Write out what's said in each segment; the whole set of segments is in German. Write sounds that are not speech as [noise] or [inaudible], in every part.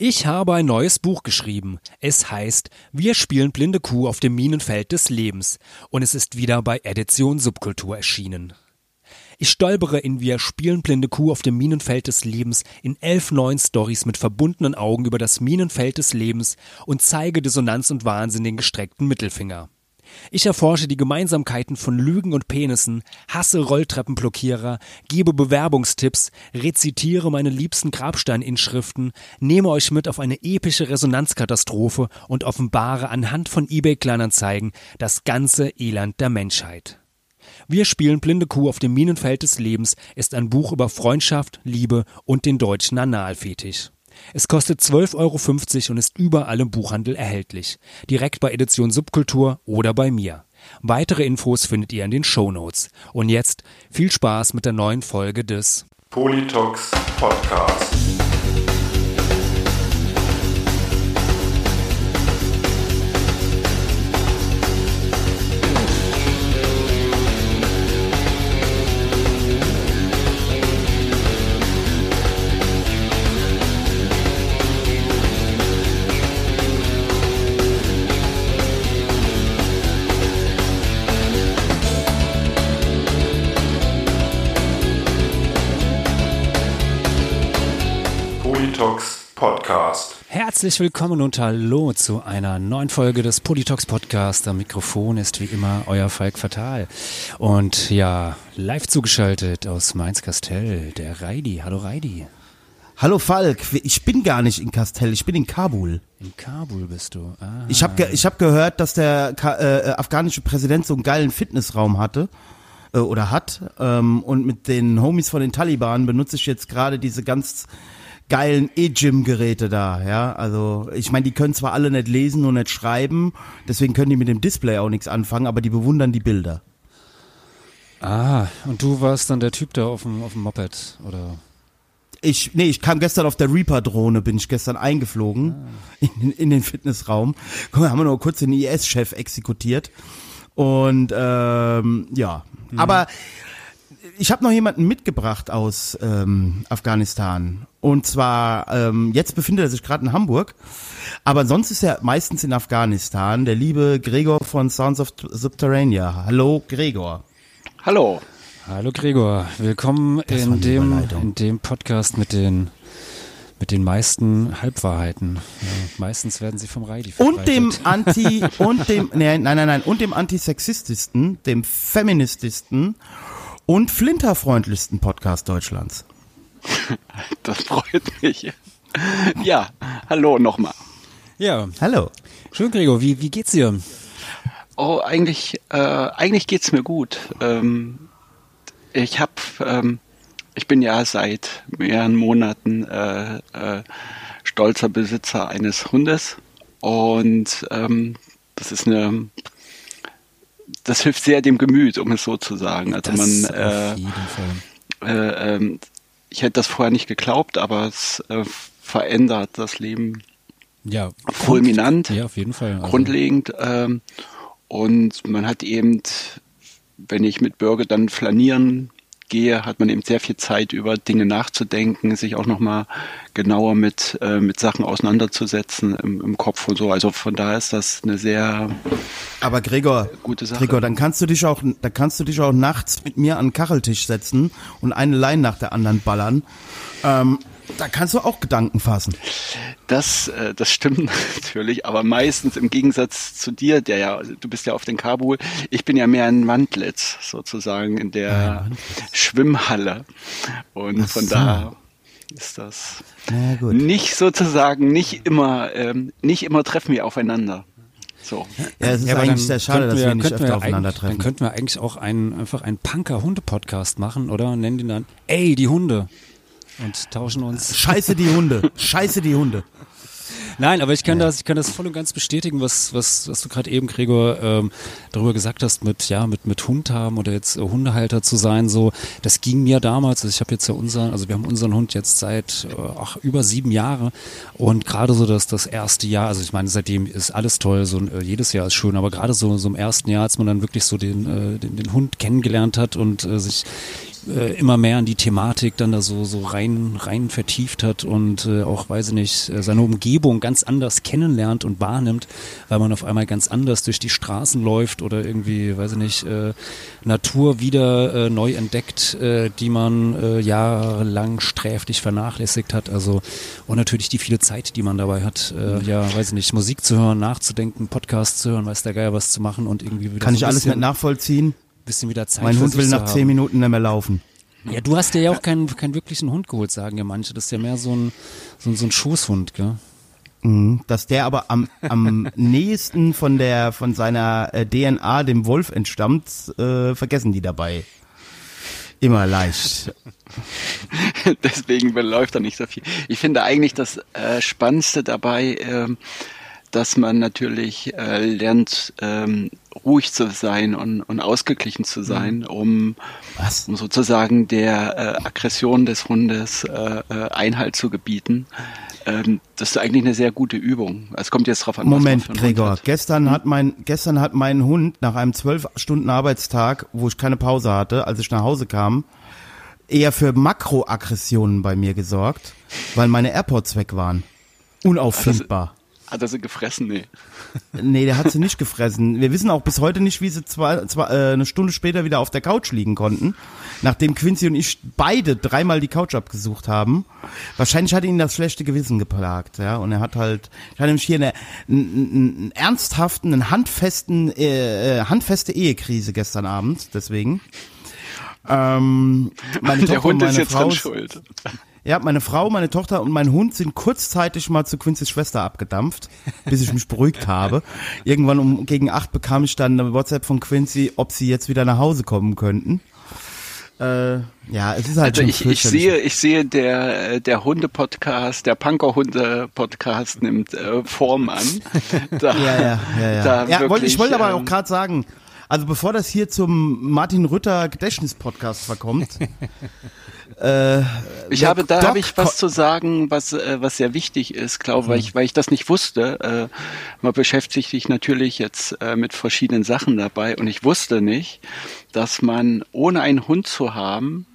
Ich habe ein neues Buch geschrieben. Es heißt Wir spielen blinde Kuh auf dem Minenfeld des Lebens und es ist wieder bei Edition Subkultur erschienen. Ich stolpere in Wir spielen blinde Kuh auf dem Minenfeld des Lebens in elf neuen Stories mit verbundenen Augen über das Minenfeld des Lebens und zeige Dissonanz und Wahnsinn den gestreckten Mittelfinger. Ich erforsche die Gemeinsamkeiten von Lügen und Penissen, hasse Rolltreppenblockierer, gebe Bewerbungstipps, rezitiere meine liebsten Grabsteininschriften, nehme euch mit auf eine epische Resonanzkatastrophe und offenbare anhand von eBay-Kleinanzeigen das ganze Elend der Menschheit. Wir spielen Blinde Kuh auf dem Minenfeld des Lebens ist ein Buch über Freundschaft, Liebe und den deutschen Analfetisch. Es kostet 12,50 Euro und ist überall im Buchhandel erhältlich. Direkt bei Edition Subkultur oder bei mir. Weitere Infos findet ihr in den Show Notes. Und jetzt viel Spaß mit der neuen Folge des Politox Podcast. Podcast. Herzlich willkommen und hallo zu einer neuen Folge des Politox Podcast. Am Mikrofon ist wie immer euer Falk Fatal. Und ja, live zugeschaltet aus Mainz-Kastell, der Reidi. Hallo Reidi. Hallo Falk, ich bin gar nicht in Kastell, ich bin in Kabul. In Kabul bist du. Aha. Ich habe ge ich hab gehört, dass der Ka äh, afghanische Präsident so einen geilen Fitnessraum hatte äh, oder hat. Ähm, und mit den Homies von den Taliban benutze ich jetzt gerade diese ganz geilen E-Gym-Geräte da, ja. Also ich meine, die können zwar alle nicht lesen und nicht schreiben, deswegen können die mit dem Display auch nichts anfangen, aber die bewundern die Bilder. Ah, und du warst dann der Typ da auf dem, auf dem Moped, oder? Ich, nee, ich kam gestern auf der Reaper-Drohne, bin ich gestern eingeflogen Ah. in, in den Fitnessraum. Guck mal, haben wir noch kurz den IS-Chef exekutiert. Und ähm, ja, Mhm. aber ich habe noch jemanden mitgebracht aus ähm, Afghanistan. Und zwar, ähm, jetzt befindet er sich gerade in Hamburg, aber sonst ist er meistens in Afghanistan, der liebe Gregor von Sounds of Subterranea. Hallo Gregor. Hallo. Hallo Gregor, willkommen Das in dem, in dem Podcast mit den, mit den meisten Halbwahrheiten. Ja, meistens werden sie vom Reidi Und dem verbreitet. Anti [laughs] und dem nein, nein, nein, und dem Antisexististen, dem Feminististen und flinterfreundlichsten Podcast Deutschlands. [laughs] Das freut mich. Ja, hallo nochmal. Ja, Hallo. schön Gregor, wie, wie geht's dir? Oh, eigentlich, äh, eigentlich geht's mir gut. Ähm, ich hab, ähm, ich bin ja seit mehreren Monaten äh, äh, stolzer Besitzer eines Hundes und ähm, das ist eine, das hilft sehr dem Gemüt, um es so zu sagen. Also Das man, äh, äh, ähm, ich hätte das vorher nicht geglaubt, aber es äh, verändert das Leben Ja, fulminant, ja, auf jeden Fall. Also, grundlegend. Ähm, und man hat eben, wenn ich mit Bürger dann flanieren gehe, hat man eben sehr viel Zeit über Dinge nachzudenken, sich auch nochmal genauer mit, äh, mit Sachen auseinanderzusetzen im, im Kopf und so. Also von daher ist das eine sehr Aber Gregor, gute Sache. Gregor, dann kannst du dich auch, dann kannst du dich auch nachts mit mir an den Kacheltisch setzen und eine Line nach der anderen ballern. Ähm, da kannst du auch Gedanken fassen. Das, äh, das stimmt [laughs] natürlich, aber meistens im Gegensatz zu dir, der ja, du bist ja auf den Kabul, ich bin ja mehr ein Wandlitz sozusagen in der Schwimmhalle. Und Ach von so. da ist das Na gut. nicht sozusagen, nicht immer, ähm, nicht immer treffen wir aufeinander. So. Ja, es ist Ja, aber eigentlich sehr schade, dass wir, nicht könnten öfter eigentlich- aufeinandertreffen. Dann könnten wir eigentlich auch einen, einfach einen Punker-Hunde-Podcast machen, oder? Und nennen den dann, ey, die Hunde. Und tauschen uns. Scheiße die Hunde. Scheiße die Hunde. Nein, aber ich kann das, ich kann das voll und ganz bestätigen, was, was, was du gerade eben, Gregor, ähm, darüber gesagt hast, mit, ja, mit, mit Hund haben oder jetzt äh, Hundehalter zu sein, so, das ging mir damals, also ich habe jetzt ja unseren, also wir haben unseren Hund jetzt seit, äh, ach, über sieben Jahre und gerade so das, das erste Jahr, also ich meine, seitdem ist alles toll, so, äh, jedes Jahr ist schön, aber gerade so, so im ersten Jahr, als man dann wirklich so den, äh, den, den Hund kennengelernt hat und äh, sich äh, immer mehr in die Thematik dann da so, so rein, rein vertieft hat und äh, auch, weiß ich nicht, äh, seine Umgebung ganz anders kennenlernt und wahrnimmt, weil man auf einmal ganz anders durch die Straßen läuft oder irgendwie, weiß ich nicht, äh, Natur wieder äh, neu entdeckt, äh, die man äh, jahrelang sträflich vernachlässigt hat. Also und natürlich die viele Zeit, die man dabei hat, äh, ja, weiß ich nicht, Musik zu hören, nachzudenken, Podcasts zu hören, weiß der Geier was zu machen und irgendwie wieder Kann so ich alles mit nachvollziehen? Bisschen wieder Zeit Mein für Hund sich will zu nach zehn. Minuten nicht mehr laufen. Ja, du hast dir ja auch keinen, keinen wirklichen Hund geholt, sagen ja manche. Das ist ja mehr so ein, so ein, so ein Schoßhund, gell? Mhm. Dass der aber am, am [laughs] nächsten von der von seiner äh, DNA dem Wolf entstammt, äh, vergessen die dabei. Immer leicht. [laughs] Deswegen läuft da nicht so viel. Ich finde eigentlich das äh, Spannendste dabei, ähm, dass man natürlich äh, lernt, ähm, ruhig zu sein und, und ausgeglichen zu sein, um, Was? um sozusagen der äh, Aggression des Hundes äh, äh, Einhalt zu gebieten. Ähm, das ist eigentlich eine sehr gute Übung. Es kommt jetzt drauf an, Moment, Gregor. Hat. Gestern hat mein gestern hat mein Hund nach einem zwölf Stunden Arbeitstag, wo ich keine Pause hatte, als ich nach Hause kam, eher für Makroaggressionen bei mir gesorgt, weil meine AirPods weg waren. Unauffindbar. Hat er sie gefressen? Nee. Nee, der hat sie nicht gefressen. Wir wissen auch bis heute nicht, wie sie zwei, zwei, äh, eine Stunde später wieder auf der Couch liegen konnten, nachdem Quincy und ich beide dreimal die Couch abgesucht haben. Wahrscheinlich hat ihn das schlechte Gewissen geplagt, ja. Und er hat halt, ich hatte nämlich hier eine, einen, einen ernsthaften, einen handfesten, äh, äh, handfeste Ehekrise gestern Abend, deswegen. Ähm, meine Der Tochter und Hund ist jetzt Frau dran schuld. Ja, meine Frau, meine Tochter und mein Hund sind kurzzeitig mal zu Quincy's Schwester abgedampft, bis ich mich beruhigt habe. Irgendwann um gegen acht bekam ich dann eine WhatsApp von Quincy, ob sie jetzt wieder nach Hause kommen könnten. Äh, ja, es ist halt Also schon ich, ich sehe, ich sehe der der Hunde-Podcast, der Punker-Hunde-Podcast nimmt äh, Form an. [laughs] Da, Ja, ja, ja, ja. Da ja wirklich, ich wollte aber auch ähm, gerade sagen, also bevor das hier zum Martin Rütter Gedächtnis-Podcast verkommt, [laughs] äh, Ich habe, da habe ich was zu sagen, was, äh, was sehr wichtig ist, glaube weil ich, weil ich das nicht wusste. Äh, man beschäftigt sich natürlich jetzt äh, mit verschiedenen Sachen dabei und ich wusste nicht, dass man ohne einen Hund zu haben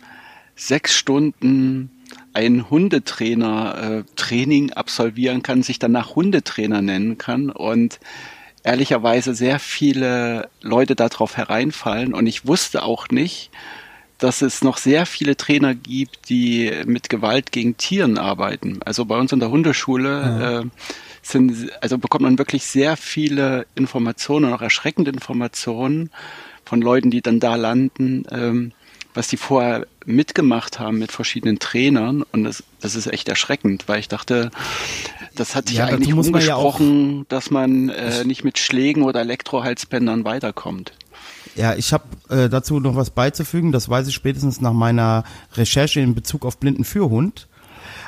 sechs Stunden ein Hundetrainer äh, Training absolvieren kann, sich danach Hundetrainer nennen kann und ehrlicherweise sehr viele Leute darauf hereinfallen und ich wusste auch nicht, dass es noch sehr viele Trainer gibt, die mit Gewalt gegen Tieren arbeiten. Also bei uns in der Hundeschule äh, sind, also bekommt man wirklich sehr viele Informationen und auch erschreckende Informationen von Leuten, die dann da landen, ähm, was die vorher mitgemacht haben mit verschiedenen Trainern. Und das, das ist echt erschreckend, weil ich dachte, das hat sich Ja, eigentlich man ja umgesprochen, dass man äh, nicht mit Schlägen oder Elektrohalsbändern weiterkommt. Ja, ich habe äh, dazu noch was beizufügen. Das weiß ich spätestens nach meiner Recherche in Bezug auf blinden Fürhund.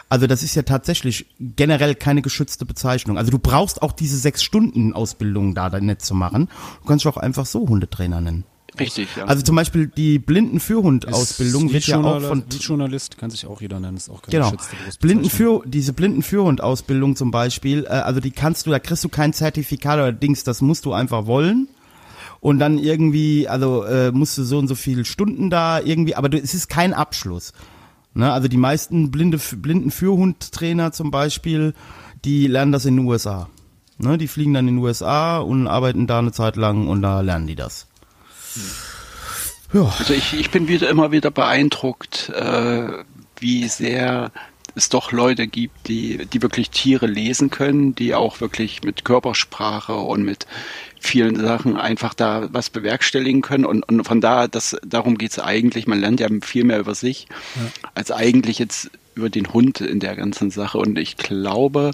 Also das ist ja tatsächlich generell keine geschützte Bezeichnung. Also du brauchst auch diese sechs Stunden Ausbildung da dann nicht zu machen. Du kannst auch einfach so Hundetrainer nennen. Richtig, ja. Also zum Beispiel die blinden Fürhund-Ausbildung Ist wird ja auch von Leadjournalist kann sich auch jeder nennen, ist auch keine Genau. Blindenführ, diese Blindenführhund-Ausbildung zum Beispiel, äh, also die kannst du, da kriegst du kein Zertifikat oder Dings, das musst du einfach wollen. Und dann irgendwie, also äh, musst du so und so viele Stunden da irgendwie, aber du, es ist kein Abschluss. Ne? Also die meisten blinde, Blindenführhundtrainer zum Beispiel, die lernen das in den USA. Ne? Die fliegen dann in den USA und arbeiten da eine Zeit lang und da lernen die das. Ja. Also ich, ich bin wieder immer wieder beeindruckt, äh, wie sehr es doch Leute gibt, die, die wirklich Tiere lesen können, die auch wirklich mit Körpersprache und mit vielen Sachen einfach da was bewerkstelligen können. Und, und von da, das, darum geht's eigentlich. Man lernt ja viel mehr über sich, als eigentlich jetzt über den Hund in der ganzen Sache. Und ich glaube,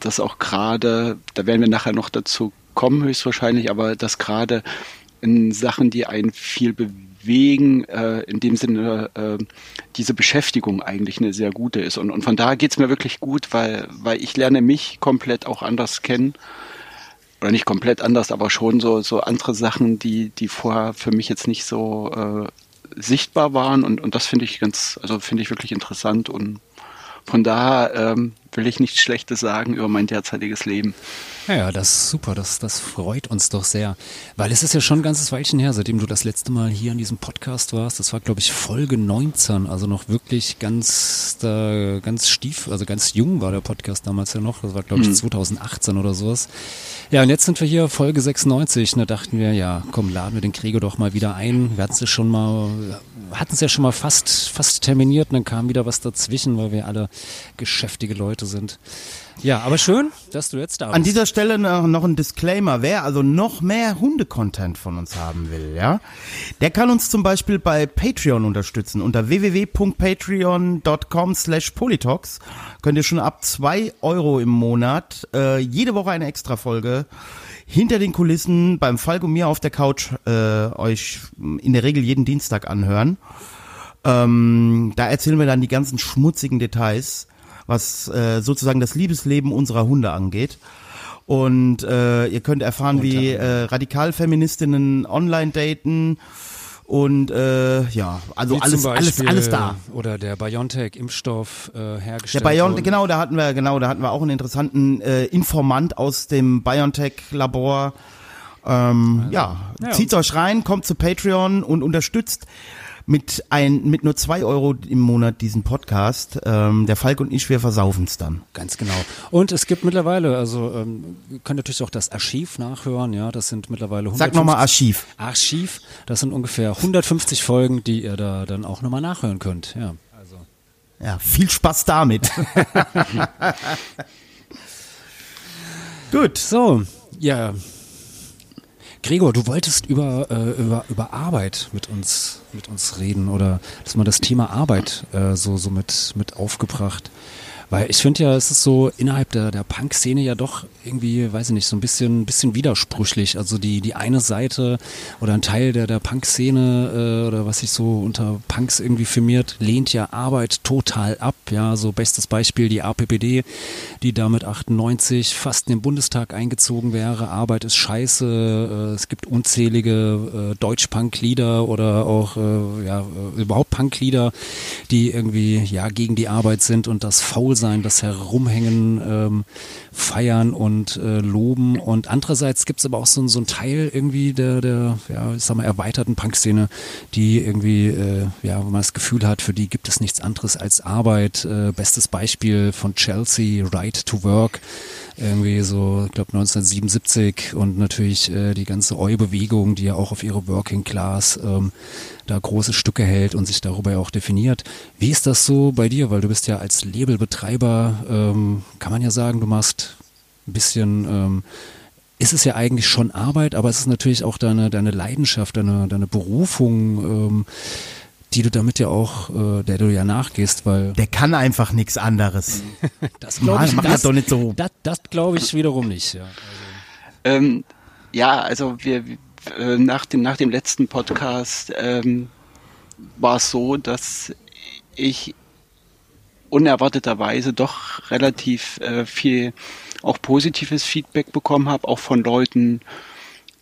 dass auch gerade, da werden wir nachher noch dazu kommen höchstwahrscheinlich, aber dass gerade in Sachen, die einen viel bewegen, äh, in dem Sinne äh, diese Beschäftigung eigentlich eine sehr gute ist. Und, und von daher geht's mir wirklich gut, weil, weil ich lerne mich komplett auch anders kennen. Oder nicht komplett anders, aber schon so, so andere Sachen, die, die vorher für mich jetzt nicht so äh, sichtbar waren. Und, und das finde ich ganz, also finde ich wirklich interessant und von daher ähm, will ich nichts Schlechtes sagen über mein derzeitiges Leben. Ja, ja, das ist super, das, das freut uns doch sehr. Weil es ist ja schon ein ganzes Weilchen her, seitdem du das letzte Mal hier in diesem Podcast warst. Das war, glaube ich, Folge 19, also noch wirklich ganz, da, ganz stief, also ganz jung war der Podcast damals ja noch. Das war, glaube ich, mhm. 2018 oder sowas. Ja, und jetzt sind wir hier Folge 96. Und da dachten wir, ja, komm, laden wir den Krieger doch mal wieder ein. Wir hatten es schon mal, hatten es ja schon mal fast, fast terminiert und dann kam wieder was dazwischen, weil wir alle geschäftige Leute sind. Ja, aber schön, dass du jetzt da bist. An dieser Stelle noch ein Disclaimer. Wer also noch mehr Hunde-Content von uns haben will, ja, der kann uns zum Beispiel bei Patreon unterstützen. Unter www.patreon.com slash Politox könnt ihr schon ab zwei Euro im Monat äh, jede Woche eine Extra-Folge hinter den Kulissen beim und mir auf der Couch äh, euch in der Regel jeden Dienstag anhören. Ähm, da erzählen wir dann die ganzen schmutzigen Details was äh, sozusagen das Liebesleben unserer Hunde angeht. Und äh, ihr könnt erfahren, wie äh, Radikalfeministinnen online daten. Und äh, ja, also alles, Beispiel, alles, alles da. Oder der BioNTech-Impfstoff äh, hergestellt. Der BioNTech, genau, da hatten wir, genau, da hatten wir auch einen interessanten äh, Informant aus dem BioNTech-Labor. Ähm, also, ja, ja, zieht's euch rein, kommt zu Patreon und unterstützt mit ein mit nur zwei Euro im Monat diesen Podcast. Ähm, der Falk und ich, wir versaufen es dann. Ganz genau. Und es gibt mittlerweile, also ähm, ihr könnt natürlich auch das Archiv nachhören. Ja, das sind mittlerweile 150, Sag nochmal Archiv. Archiv. Das sind ungefähr 150 Folgen, die ihr da dann auch nochmal nachhören könnt. Ja. Also. Ja, viel Spaß damit. [laughs] Gut. So, ja. Gregor, du wolltest über, äh, über, über Arbeit mit uns, mit uns reden oder dass man das Thema Arbeit äh, so, so mit, mit aufgebracht. Weil ich finde ja, es ist so innerhalb der, der Punk-Szene ja doch irgendwie, weiß ich nicht, so ein bisschen, bisschen widersprüchlich. Also die, die eine Seite oder ein Teil der, der Punk-Szene äh, oder was sich so unter Punks irgendwie firmiert, lehnt ja Arbeit total ab. Ja, so bestes Beispiel die APPD, die damit 98 fast in den Bundestag eingezogen wäre. Arbeit ist scheiße. Äh, es gibt unzählige äh, Deutsch-Punk-Lieder oder auch äh, ja, äh, überhaupt Punk-Lieder, die irgendwie ja gegen die Arbeit sind und das Faulsein sein, das Herumhängen ähm, feiern und äh, loben. Und andererseits gibt es aber auch so, so einen Teil irgendwie der, der ja, ich sag mal, erweiterten Punkszene, die irgendwie, äh, ja, wo man das Gefühl hat, für die gibt es nichts anderes als Arbeit. Äh, bestes Beispiel von Chelsea, Right to Work irgendwie so, ich glaube 1977 und natürlich äh, die ganze Eu-Bewegung, die ja auch auf ihre Working Class ähm, da große Stücke hält und sich darüber ja auch definiert. Wie ist das so bei dir? Weil du bist ja als Labelbetreiber, ähm, kann man ja sagen, du machst ein bisschen, ähm, ist es ja eigentlich schon Arbeit, aber es ist natürlich auch deine, deine Leidenschaft, deine, deine Berufung, ähm, die du damit ja auch, äh, der du ja nachgehst, weil. Der kann einfach nichts anderes. [laughs] das [laughs] glaube ich, mach das, doch nicht so. Das, das glaube ich wiederum nicht, ja. Also. Ähm, ja, also wir, äh, nach, dem, nach dem letzten Podcast ähm, war es so, dass ich unerwarteterweise doch relativ äh, viel auch positives Feedback bekommen habe, auch von Leuten,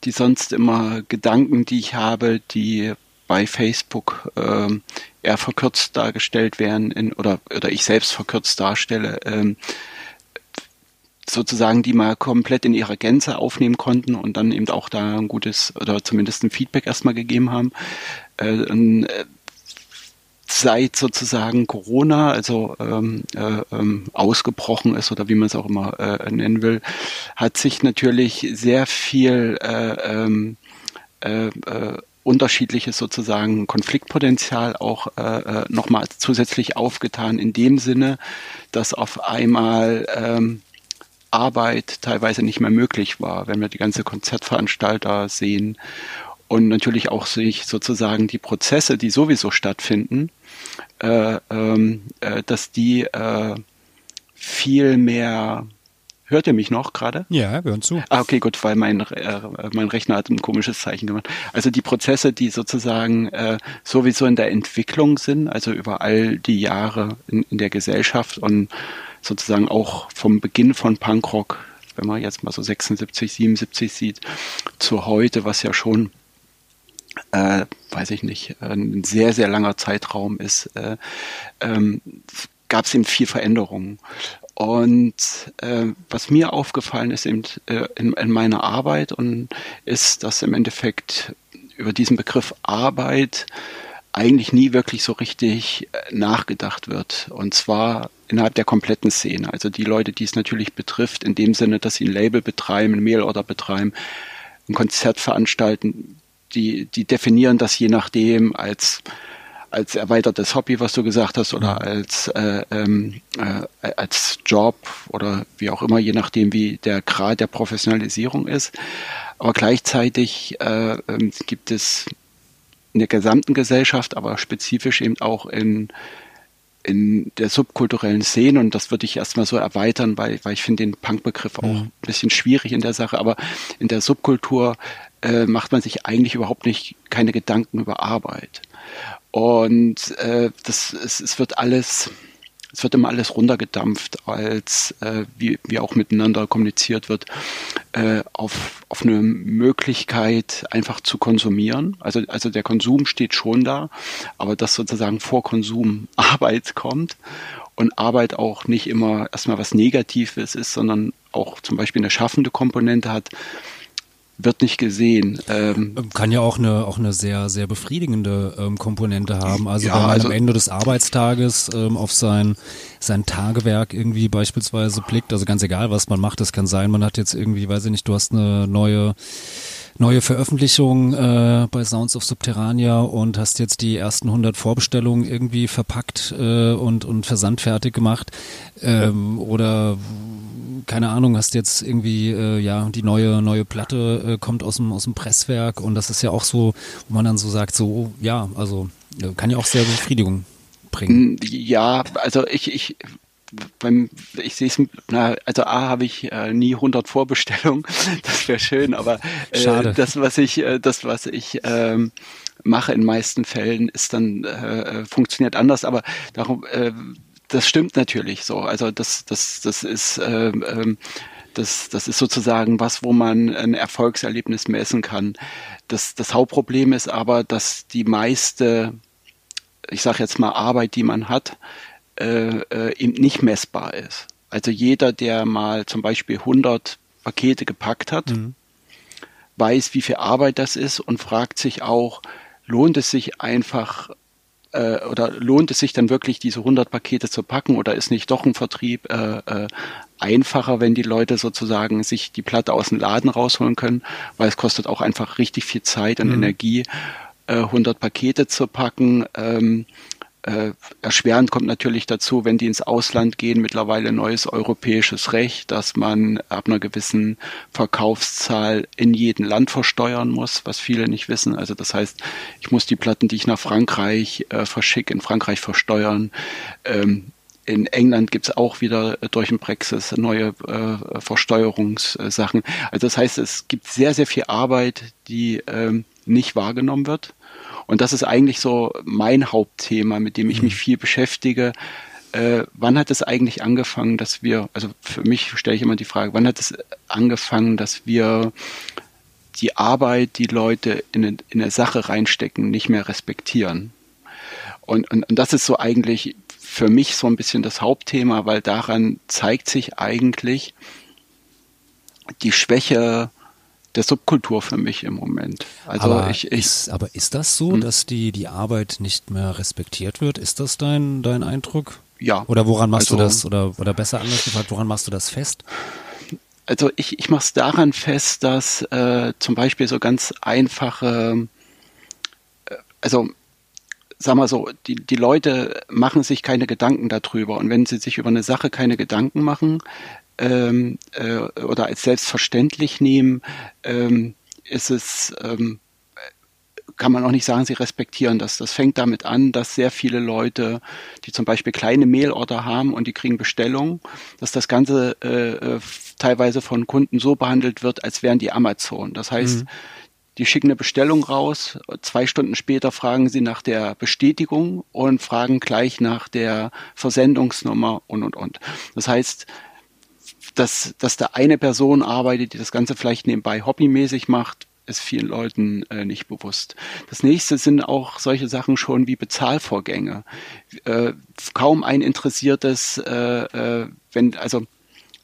die sonst immer Gedanken, die ich habe, die bei Facebook äh, eher verkürzt dargestellt werden in, oder, oder ich selbst verkürzt darstelle, ähm, sozusagen die mal komplett in ihrer Gänze aufnehmen konnten und dann eben auch da ein gutes oder zumindest ein Feedback erstmal gegeben haben. Äh, und, äh, seit sozusagen Corona, also ähm, äh, ähm, ausgebrochen ist oder wie man es auch immer äh, nennen will, hat sich natürlich sehr viel äh, ähm, äh, äh, unterschiedliches sozusagen Konfliktpotenzial auch äh, äh nochmal zusätzlich aufgetan in dem Sinne, dass auf einmal ähm, Arbeit teilweise nicht mehr möglich war, wenn wir die ganze Konzertveranstalter sehen und natürlich auch sich sozusagen die Prozesse, die sowieso stattfinden, äh, ähm, äh, dass die äh, viel mehr Hört ihr mich noch gerade? Ja, wir hören zu. Ah, okay, gut, weil mein, äh, mein Rechner hat ein komisches Zeichen gemacht. Also die Prozesse, die sozusagen äh, sowieso in der Entwicklung sind, also über all die Jahre in, in der Gesellschaft und sozusagen auch vom Beginn von Punkrock, wenn man jetzt mal so 76, 77 sieht, zu heute, was ja schon, äh, weiß ich nicht, ein sehr, sehr langer Zeitraum ist, äh, ähm, gab es eben viel Veränderungen. Und äh, was mir aufgefallen ist eben, äh, in, in meiner Arbeit und ist, dass im Endeffekt über diesen Begriff Arbeit eigentlich nie wirklich so richtig äh, nachgedacht wird. Und zwar innerhalb der kompletten Szene. Also die Leute, die es natürlich betrifft, in dem Sinne, dass sie ein Label betreiben, ein Mailorder betreiben, ein Konzert veranstalten, die, die definieren das je nachdem als als erweitertes Hobby, was du gesagt hast, oder als äh, ähm, äh, als Job oder wie auch immer, je nachdem, wie der Grad der Professionalisierung ist. Aber gleichzeitig äh, äh, gibt es in der gesamten Gesellschaft, aber spezifisch eben auch in in der subkulturellen Szene und das würde ich erstmal so erweitern, weil, weil ich finde den Punk-Begriff auch mhm. ein bisschen schwierig in der Sache, aber in der Subkultur äh, macht man sich eigentlich überhaupt nicht keine Gedanken über Arbeit. Und äh, das, es, es wird alles, es wird immer alles runtergedampft, als äh, wie, wie auch miteinander kommuniziert wird, äh, auf, auf eine Möglichkeit einfach zu konsumieren. Also, also der Konsum steht schon da, aber dass sozusagen vor Konsum [laughs] Arbeit kommt und Arbeit auch nicht immer erstmal was Negatives ist, sondern auch zum Beispiel eine schaffende Komponente hat, wird nicht gesehen. Ähm, Kann ja auch eine auch eine sehr sehr befriedigende ähm, Komponente haben. Also ja, wenn man also, am Ende des Arbeitstages ähm, auf sein sein Tagewerk irgendwie beispielsweise blickt, also ganz egal was man macht, das kann sein, man hat jetzt irgendwie, weiß ich nicht, du hast eine neue neue Veröffentlichung äh, bei Sounds of Subterranea und hast jetzt die ersten 100 Vorbestellungen irgendwie verpackt äh, und, und versandfertig gemacht ähm, oder keine Ahnung, hast jetzt irgendwie äh, ja die neue neue Platte äh, kommt aus dem aus dem Presswerk und das ist ja auch so, wo man dann so sagt so ja, also äh, kann ja auch sehr Befriedigung bringen. Ja, also ich ich beim, ich sehe es, also A habe ich äh, nie 100 Vorbestellungen, [laughs] das wäre schön, aber äh, das, was ich, äh, das, was ich ähm, mache in meisten Fällen, ist dann äh, äh funktioniert anders, aber darum, äh, das stimmt natürlich so. Also das, das, das ist äh, äh, das, das ist sozusagen was, wo man ein Erfolgserlebnis messen kann. Das, das Hauptproblem ist aber, dass die meiste, ich sage jetzt mal, Arbeit, die man hat, äh, äh, eben nicht messbar ist. Also jeder, der mal zum Beispiel 100 Pakete gepackt hat, mhm. weiß, wie viel Arbeit das ist und fragt sich auch, lohnt es sich einfach äh, oder lohnt es sich dann wirklich, diese 100 Pakete zu packen oder ist nicht doch ein Vertrieb äh, äh, einfacher, wenn die Leute sozusagen sich die Platte aus dem Laden rausholen können, weil es kostet auch einfach richtig viel Zeit und mhm. Energie, äh, 100 Pakete zu packen. Ähm, äh, erschwerend kommt natürlich dazu, wenn die ins Ausland gehen, mittlerweile neues europäisches Recht, dass man ab einer gewissen Verkaufszahl in jedem Land versteuern muss, was viele nicht wissen. Also das heißt, ich muss die Platten, die ich nach Frankreich äh, verschicke, in Frankreich versteuern. Ähm, in England gibt's auch wieder durch den Brexit neue äh, Versteuerungssachen. Also das heißt, es gibt sehr, sehr viel Arbeit, die ähm, nicht wahrgenommen wird. Und das ist eigentlich so mein Hauptthema, mit dem ich mhm. mich viel beschäftige. Äh, wann hat es eigentlich angefangen, dass wir, also für mich stelle ich immer die Frage, wann hat es angefangen, dass wir die Arbeit, die Leute in, in eine Sache reinstecken, nicht mehr respektieren? Und, und, und das ist so eigentlich für mich so ein bisschen das Hauptthema, weil daran zeigt sich eigentlich die Schwäche der Subkultur für mich im Moment. Also aber ich, ich ist, aber ist das so, hm? dass die die Arbeit nicht mehr respektiert wird? Ist das dein dein Eindruck? Ja. Oder woran machst also, du das oder oder besser anders gefragt, woran machst du das fest? Also ich ich mache es daran fest, dass äh, zum Beispiel so ganz einfache, äh, also sag mal so, die, die Leute machen sich keine Gedanken darüber. Und wenn sie sich über eine Sache keine Gedanken machen, ähm, äh, oder als selbstverständlich nehmen, ähm, ist es, ähm, kann man auch nicht sagen, sie respektieren das. Das fängt damit an, dass sehr viele Leute, die zum Beispiel kleine Mailorder haben und die kriegen Bestellungen, dass das Ganze äh, äh teilweise von Kunden so behandelt wird, als wären die Amazon. Das heißt, mhm. Die schicken eine Bestellung raus, zwei Stunden später fragen sie nach der Bestätigung und fragen gleich nach der Versendungsnummer und und und. Das heißt, dass, dass da eine Person arbeitet, die das Ganze vielleicht nebenbei hobbymäßig macht, ist vielen Leuten äh, nicht bewusst. Das nächste sind auch solche Sachen schon wie Bezahlvorgänge. Äh, kaum ein interessiertes, äh, äh, wenn, also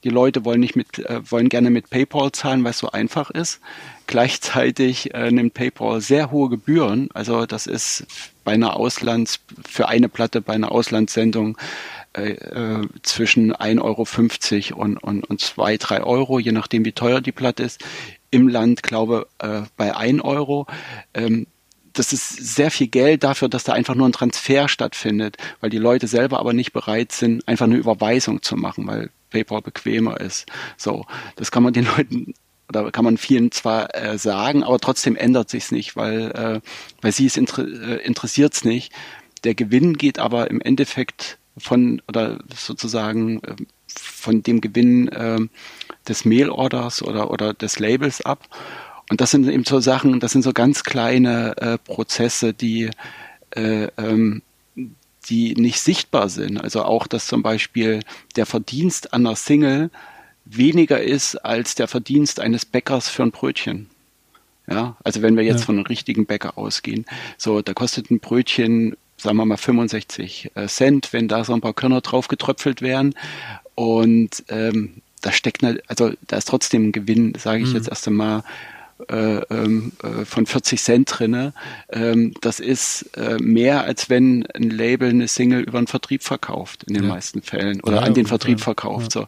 die Leute wollen nicht mit, äh, wollen gerne mit PayPal zahlen, weil es so einfach ist. Gleichzeitig äh, nimmt PayPal sehr hohe Gebühren. Also das ist bei einer Auslands, für eine Platte bei einer Auslandssendung äh, äh, zwischen 1,50 Euro und, und, und 2, 3 Euro, je nachdem wie teuer die Platte ist. Im Land, glaube äh, bei 1 Euro. Ähm, das ist sehr viel Geld dafür, dass da einfach nur ein Transfer stattfindet, weil die Leute selber aber nicht bereit sind, einfach eine Überweisung zu machen, weil PayPal bequemer ist. So, das kann man den [laughs] Leuten oder kann man vielen zwar äh, sagen, aber trotzdem ändert sich's nicht, weil äh, weil sie es inter äh, interessiert's nicht. Der Gewinn geht aber im Endeffekt von oder sozusagen äh, von dem Gewinn äh, des Mailorders oder oder des Labels ab. Und das sind eben so Sachen, das sind so ganz kleine äh, Prozesse, die äh, ähm, die nicht sichtbar sind. Also auch, dass zum Beispiel der Verdienst an einer Single weniger ist als der Verdienst eines Bäckers für ein Brötchen. Ja, also wenn wir jetzt ja. von einem richtigen Bäcker ausgehen, so, da kostet ein Brötchen, sagen wir mal 65 äh, Cent, wenn da so ein paar Körner drauf getröpfelt wären. Und ähm, da steckt, also da ist trotzdem ein Gewinn, sage ich mhm. jetzt erst einmal, äh, ähm, äh, von 40 Cent drinne. Ähm, das ist äh, mehr, als wenn ein Label eine Single über den Vertrieb verkauft, in den ja. meisten Fällen, oder ja, an den Vertrieb verkauft. Ja. So.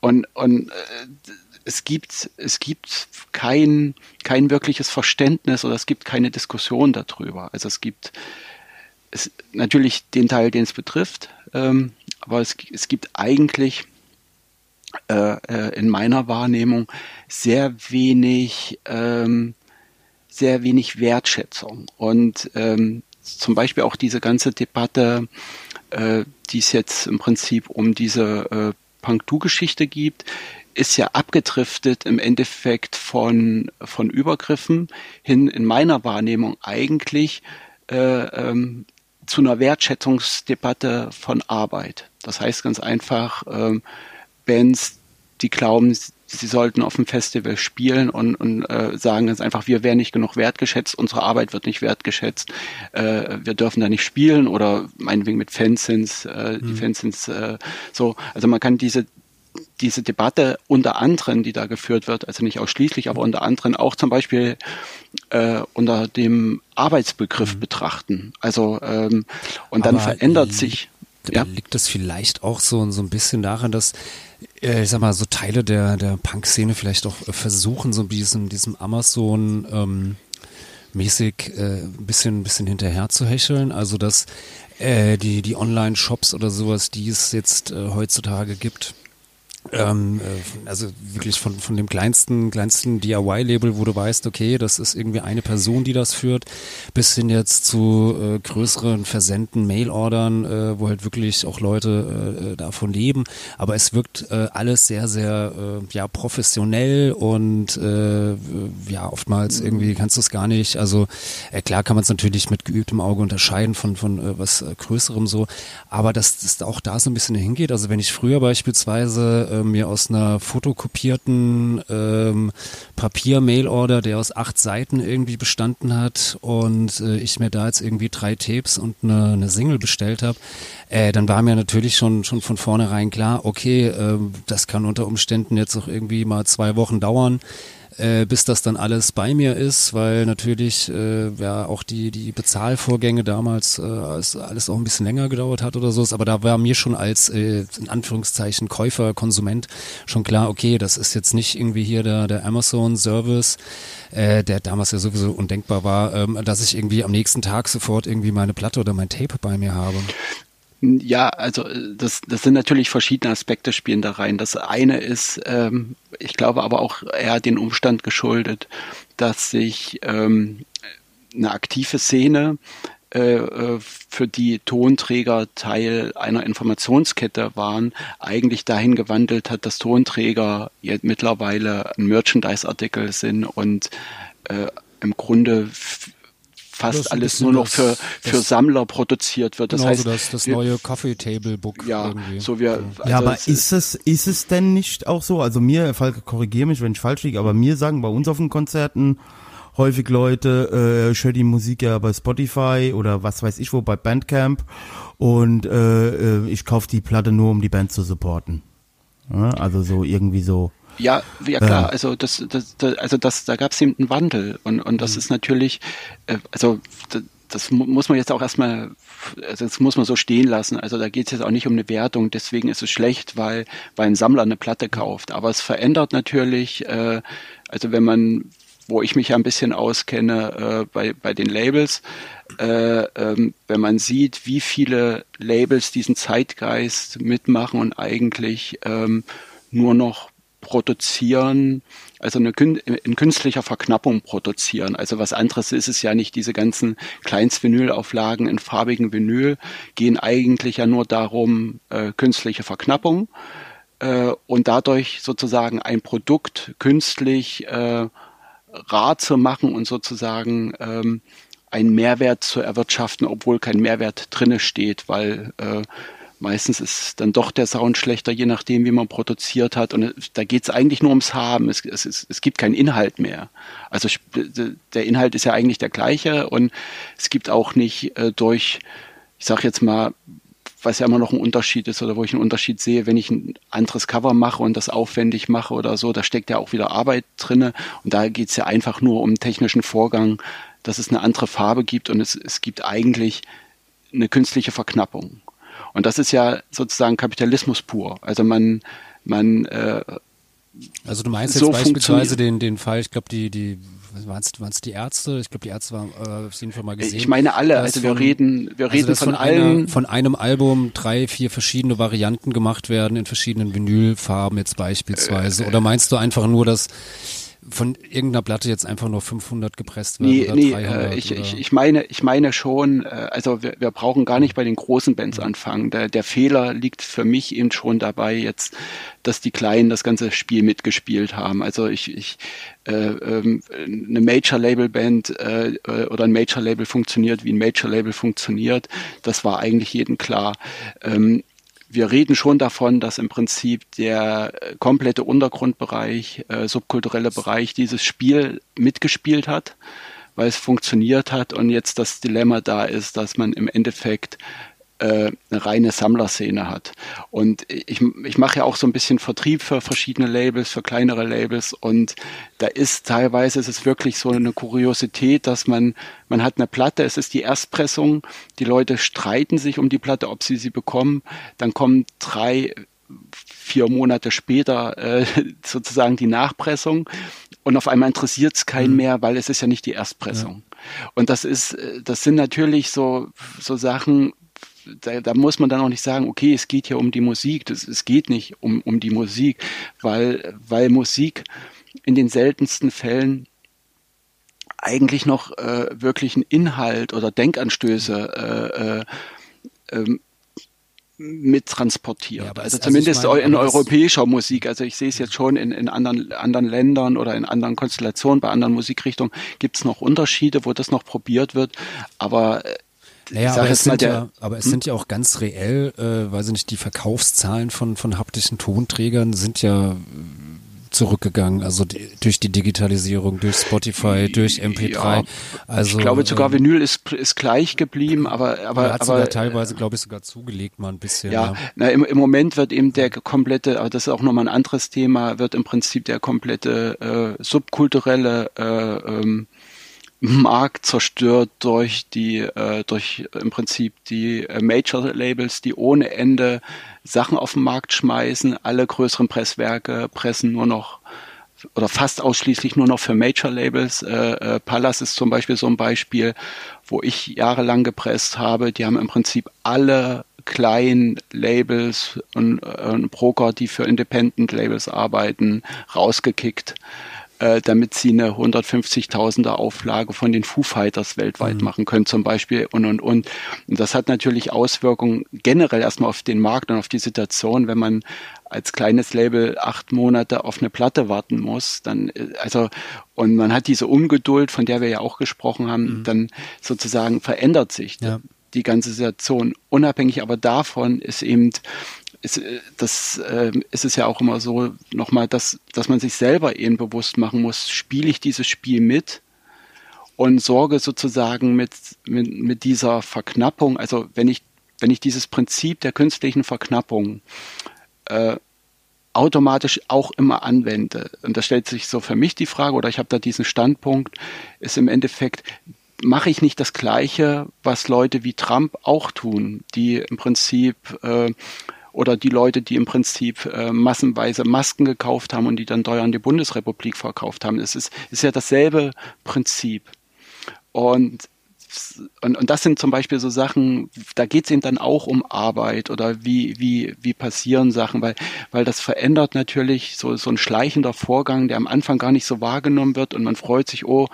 Und, und äh, es gibt, es gibt kein, kein wirkliches Verständnis oder es gibt keine Diskussion darüber. Also es gibt es, natürlich den Teil, den es betrifft, ähm, aber es, es gibt eigentlich äh, äh, in meiner Wahrnehmung sehr wenig, ähm, sehr wenig Wertschätzung. Und ähm, zum Beispiel auch diese ganze Debatte, äh, die es jetzt im Prinzip um diese äh, Punk-Du-Geschichte gibt, ist ja abgedriftet im Endeffekt von, von Übergriffen hin in meiner Wahrnehmung eigentlich äh, ähm, zu einer Wertschätzungsdebatte von Arbeit. Das heißt ganz einfach, ähm, Bands, die glauben, sie sollten auf dem Festival spielen und, und äh, sagen ganz einfach, wir werden nicht genug wertgeschätzt, unsere Arbeit wird nicht wertgeschätzt, äh, wir dürfen da nicht spielen oder meinetwegen mit Fansins, äh, die mhm. Fansins äh, so. Also man kann diese diese Debatte unter anderem, die da geführt wird, also nicht ausschließlich, aber unter anderem auch zum Beispiel äh, unter dem Arbeitsbegriff mhm. betrachten. Also ähm, und aber dann verändert sich. Ja? Liegt das vielleicht auch so, so ein bisschen daran, dass äh, ich sag mal, so Teile der, der Punk-Szene vielleicht auch versuchen, so diesem, diesem Amazon ähm, mäßig äh, ein bisschen, ein bisschen hinterher zu hecheln. Also dass äh, die, die Online-Shops oder sowas, die es jetzt äh, heutzutage gibt, ähm, äh, also wirklich von, von dem kleinsten, kleinsten DIY-Label, wo du weißt, okay, das ist irgendwie eine Person, die das führt, bis hin jetzt zu äh, größeren Versenden, Mail-Ordern, äh, wo halt wirklich auch Leute äh, davon leben. Aber es wirkt äh, alles sehr, sehr äh, ja, professionell und äh, ja, oftmals irgendwie kannst du es gar nicht. Also äh, klar kann man es natürlich mit geübtem Auge unterscheiden von, von äh, was äh, Größerem so, aber dass das auch da so ein bisschen hingeht. Also wenn ich früher beispielsweise äh, mir aus einer fotokopierten ähm, Papier-Mail-Order, der aus acht Seiten irgendwie bestanden hat und äh, ich mir da jetzt irgendwie drei Tapes und eine, eine Single bestellt habe, äh, dann war mir natürlich schon, schon von vornherein klar, okay, äh, das kann unter Umständen jetzt auch irgendwie mal zwei Wochen dauern äh, bis das dann alles bei mir ist, weil natürlich äh, ja auch die die Bezahlvorgänge damals äh, alles auch ein bisschen länger gedauert hat oder so. Aber da war mir schon als äh, in Anführungszeichen Käufer, Konsument schon klar, okay, das ist jetzt nicht irgendwie hier der der Amazon Service, äh, der damals ja sowieso undenkbar war, ähm, dass ich irgendwie am nächsten Tag sofort irgendwie meine Platte oder mein Tape bei mir habe. Ja, also äh, das, das sind natürlich verschiedene Aspekte spielen da rein. Das eine ist, ähm, ich glaube aber auch eher den Umstand geschuldet, dass sich ähm, eine aktive Szene äh, äh für die Tonträger Teil einer Informationskette waren, eigentlich dahin gewandelt hat, dass Tonträger jetzt mittlerweile ein Merchandise-Artikel sind und äh, im Grunde fast alles nur noch für, für Sammler produziert wird. Das genau heißt, so das, das wir, neue Coffee Table Book. Ja, irgendwie. so wir. Also ja, aber ist es, ist es denn nicht auch so? Also mir, Falke, korrigiere mich, wenn ich falsch liege, aber mir sagen bei uns auf den Konzerten häufig Leute, äh, ich höre die Musik ja bei Spotify oder was weiß ich wo, bei Bandcamp und äh, äh ich kaufe die Platte nur, um die Band zu supporten. Ja, also so irgendwie so. Ja, ja klar, also das, das, das, also das, da gab es eben einen Wandel und, und das mhm. ist natürlich, äh, also das muss man jetzt auch erstmal, also das muss man so stehen lassen. Also da geht es jetzt auch nicht um eine Wertung, deswegen ist es schlecht, weil, weil ein Sammler eine Platte kauft. Aber es verändert natürlich, äh, also wenn man, wo ich mich ja ein bisschen auskenne äh, bei, bei den Labels, äh, ähm, wenn man sieht, wie viele Labels diesen Zeitgeist mitmachen und eigentlich ähm, nur noch produzieren, also eine, in künstlicher Verknappung produzieren. Also was anderes ist es ja nicht. Diese ganzen Kleinstvinylauflagen in farbigen Vinyl gehen eigentlich ja nur darum, äh, künstliche Verknappung äh, und dadurch sozusagen ein Produkt künstlich äh, rar zu machen und sozusagen ähm, einen Mehrwert zu erwirtschaften, obwohl kein Mehrwert drinne steht, weil äh, Meistens ist dann doch der Sound schlechter, je nachdem, wie man produziert hat. Und da geht es eigentlich nur ums Haben. Es, es, es, gibt keinen Inhalt mehr. Also der Inhalt ist ja eigentlich der gleiche und es gibt auch nicht äh, durch, ich sage jetzt mal, was ja immer noch ein Unterschied ist oder wo ich einen Unterschied sehe, wenn ich ein anderes Cover mache und das aufwendig mache oder so, da steckt ja auch wieder Arbeit drinne und da geht es ja einfach nur um technischen Vorgang, dass es eine andere Farbe gibt und es, es gibt eigentlich eine künstliche Verknappung. Und das ist ja sozusagen Kapitalismus pur. Also man, man äh, also du meinst so jetzt beispielsweise den, den Fall, ich glaube, die, die waren es die Ärzte? Ich glaube, die Ärzte waren äh, auf jeden Fall mal gesehen. Ich meine alle, also wir von, reden, wir also reden von, von allen. Einer, von einem Album drei, vier verschiedene Varianten gemacht werden in verschiedenen Vinylfarben jetzt beispielsweise. Äh, Oder meinst du einfach nur, dass von irgendeiner Platte jetzt einfach nur 500 gepresst werden nee, oder nee, 300? Äh, ich, oder? Ich, ich, meine, ich meine schon, äh, also wir, wir brauchen gar nicht bei den großen Bands anfangen. Der, der Fehler liegt für mich eben schon dabei jetzt, dass die Kleinen das ganze Spiel mitgespielt haben. Also ich, ich äh, ähm, eine Major-Label-Band äh, oder ein Major-Label funktioniert, wie ein Major-Label funktioniert, das war eigentlich jedem klar. Ähm, wir reden schon davon, dass im Prinzip der äh, komplette Untergrundbereich, äh, subkulturelle Bereich dieses Spiel mitgespielt hat, weil es funktioniert hat und jetzt das Dilemma da ist, dass man im Endeffekt äh, eine reine Sammlerszene hat. Und ich, ich mache ja auch so ein bisschen Vertrieb für verschiedene Labels, für kleinere Labels und da ist teilweise ist es wirklich so eine Kuriosität, dass man, man hat eine Platte, es ist die Erstpressung, die Leute streiten sich um die Platte, ob sie sie bekommen, dann kommen drei, vier Monate später äh, [laughs] sozusagen die Nachpressung und auf einmal interessiert es keinen mhm. mehr, weil es ist ja nicht die Erstpressung. Ja. Und das ist, äh, das sind natürlich so, so Sachen, da, da muss man dann auch nicht sagen, okay, es geht hier um die Musik. Das, es geht nicht um, um die Musik, weil, weil Musik in den seltensten Fällen eigentlich noch äh, wirklich einen Inhalt oder Denkanstöße äh, äh, ähm, mit transportiert. Ja, also, also zumindest meine, in europäischer Musik. Also ich sehe es jetzt schon in, in anderen, anderen Ländern oder in anderen Konstellationen, bei anderen Musikrichtungen gibt es noch Unterschiede, wo das noch probiert wird. Aber äh, naja, aber es, sind der, ja, aber es hm? sind ja auch ganz reell, äh, weiß ich nicht, die Verkaufszahlen von, von haptischen Tonträgern sind ja zurückgegangen, also die, durch die Digitalisierung, durch Spotify, durch MP3. Ja, also ich glaube sogar ähm, Vinyl ist, ist gleich geblieben, aber aber hat aber sogar teilweise glaube ich sogar zugelegt mal ein bisschen. Ja, ja. Na, im, im Moment wird eben der komplette, aber das ist auch nochmal ein anderes Thema, wird im Prinzip der komplette äh, subkulturelle äh, ähm, Markt zerstört durch die, äh, durch im Prinzip die äh, Major Labels, die ohne Ende Sachen auf den Markt schmeißen. Alle größeren Presswerke pressen nur noch oder fast ausschließlich nur noch für Major Labels. Äh, äh, Pallas ist zum Beispiel so ein Beispiel, wo ich jahrelang gepresst habe. Die haben im Prinzip alle kleinen Labels und, äh, und Broker, die für Independent Labels arbeiten, rausgekickt äh, damit sie eine 150.000er Auflage von den Foo Fighters weltweit mhm. machen können zum Beispiel und, und, und. Und das hat natürlich Auswirkungen generell erstmal auf den Markt und auf die Situation, wenn man als kleines Label acht Monate auf eine Platte warten muss, dann, äh, also, und man hat diese Ungeduld, von der wir ja auch gesprochen haben, mhm. dann sozusagen verändert sich ja. die ganze Situation. Unabhängig aber davon ist eben ist, äh, das äh, ist es ja auch immer so nochmal, dass, dass man sich selber eben bewusst machen muss, spiele ich dieses Spiel mit und sorge sozusagen mit, mit, mit dieser Verknappung, also wenn ich, wenn ich dieses Prinzip der künstlichen Verknappung äh, automatisch auch immer anwende. Und da stellt sich so für mich die Frage, oder ich habe da diesen Standpunkt, ist im Endeffekt, mache ich nicht das Gleiche, was Leute wie Trump auch tun, die im Prinzip äh, oder die Leute, die im Prinzip äh, massenweise Masken gekauft haben und die dann teuer an die Bundesrepublik verkauft haben. Es ist, ist ja dasselbe Prinzip. Und und, und das sind zum Beispiel so Sachen, da geht es eben dann auch um Arbeit oder wie, wie, wie passieren Sachen, weil, weil das verändert natürlich so, so ein schleichender Vorgang, der am Anfang gar nicht so wahrgenommen wird und man freut sich, oh,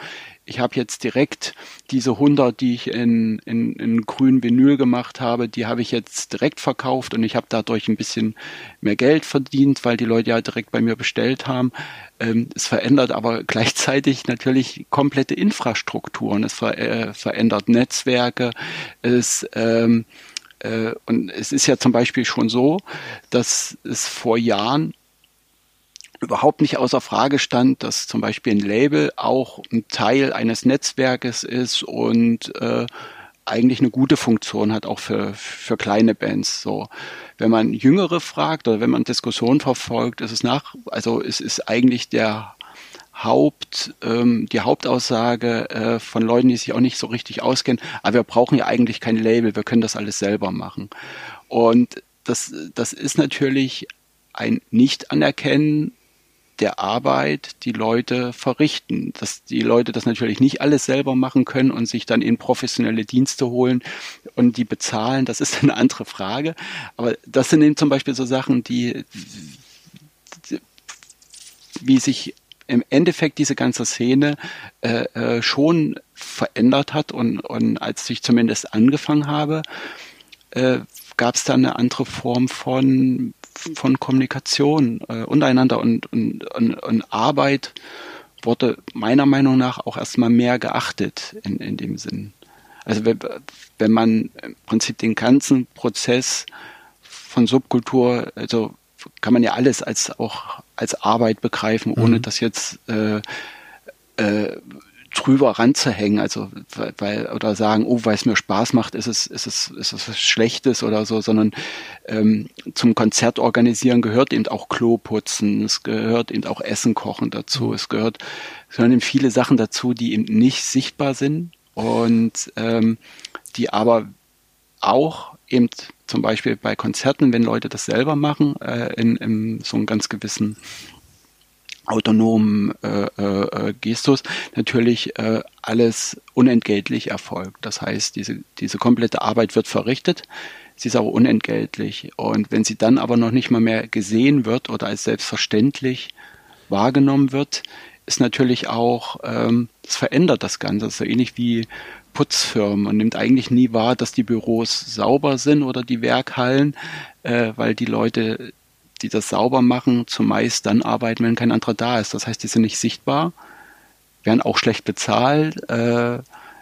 ich habe jetzt direkt diese 100, die ich in, in, in grün Vinyl gemacht habe, die habe ich jetzt direkt verkauft und ich habe dadurch ein bisschen mehr Geld verdient, weil die Leute ja direkt bei mir bestellt haben. Ähm, es verändert aber [laughs] gleichzeitig natürlich komplette Infrastrukturen. Es ver, äh, verändert Netzwerke. Es ähm, äh, und es ist ja zum Beispiel schon so, dass es vor Jahren überhaupt nicht außer Frage stand, dass zum Beispiel ein Label auch ein Teil eines Netzwerkes ist und äh, eigentlich eine gute Funktion hat, auch für, für kleine Bands. So, wenn man Jüngere fragt oder wenn man Diskussionen verfolgt, ist es nach, also es ist eigentlich der Haupt, ähm, die Hauptaussage äh, von Leuten, die sich auch nicht so richtig auskennen, aber wir brauchen ja eigentlich kein Label, wir können das alles selber machen. Und das, das ist natürlich ein Nicht-Anerkennen der Arbeit die Leute verrichten. Dass die Leute das natürlich nicht alles selber machen können und sich dann in professionelle Dienste holen und die bezahlen, das ist [laughs] eine andere Frage. Aber das sind eben zum Beispiel so Sachen, die, wie sich im Endeffekt diese ganze Szene äh, äh, schon verändert hat und, und als ich zumindest angefangen habe, äh, gab es da eine andere Form von von Kommunikation äh, untereinander und, und, und, und Arbeit wurde meiner Meinung nach auch erstmal mehr geachtet in, in dem Sinn. Also wenn, wenn man im Prinzip den ganzen Prozess von Subkultur, also kann man ja alles als auch als Arbeit begreifen, ohne mhm. dass jetzt äh, äh, drüber ranzuhängen, also weil oder sagen, oh, weil es mir Spaß macht, ist es ist es ist es was Schlechtes oder so, sondern ähm, zum Konzert organisieren gehört eben auch Klo putzen, es gehört eben auch Essen kochen dazu, mhm. es gehört es gehören eben viele Sachen dazu, die eben nicht sichtbar sind und ähm, die aber auch eben zum Beispiel bei Konzerten, wenn Leute das selber machen, äh, in, in so einem ganz gewissen autonomen äh, äh, Gestus natürlich äh, alles unentgeltlich erfolgt. Das heißt, diese, diese komplette Arbeit wird verrichtet, sie ist aber unentgeltlich. Und wenn sie dann aber noch nicht mal mehr gesehen wird oder als selbstverständlich wahrgenommen wird, ist natürlich auch, ähm, verändert das Ganze. Das so ähnlich wie Putzfirmen. Man nimmt eigentlich nie wahr, dass die Büros sauber sind oder die Werkhallen, äh, weil die Leute die das sauber machen, zumeist dann arbeiten, wenn kein anderer da ist. Das heißt, die sind nicht sichtbar, werden auch schlecht bezahlt, äh,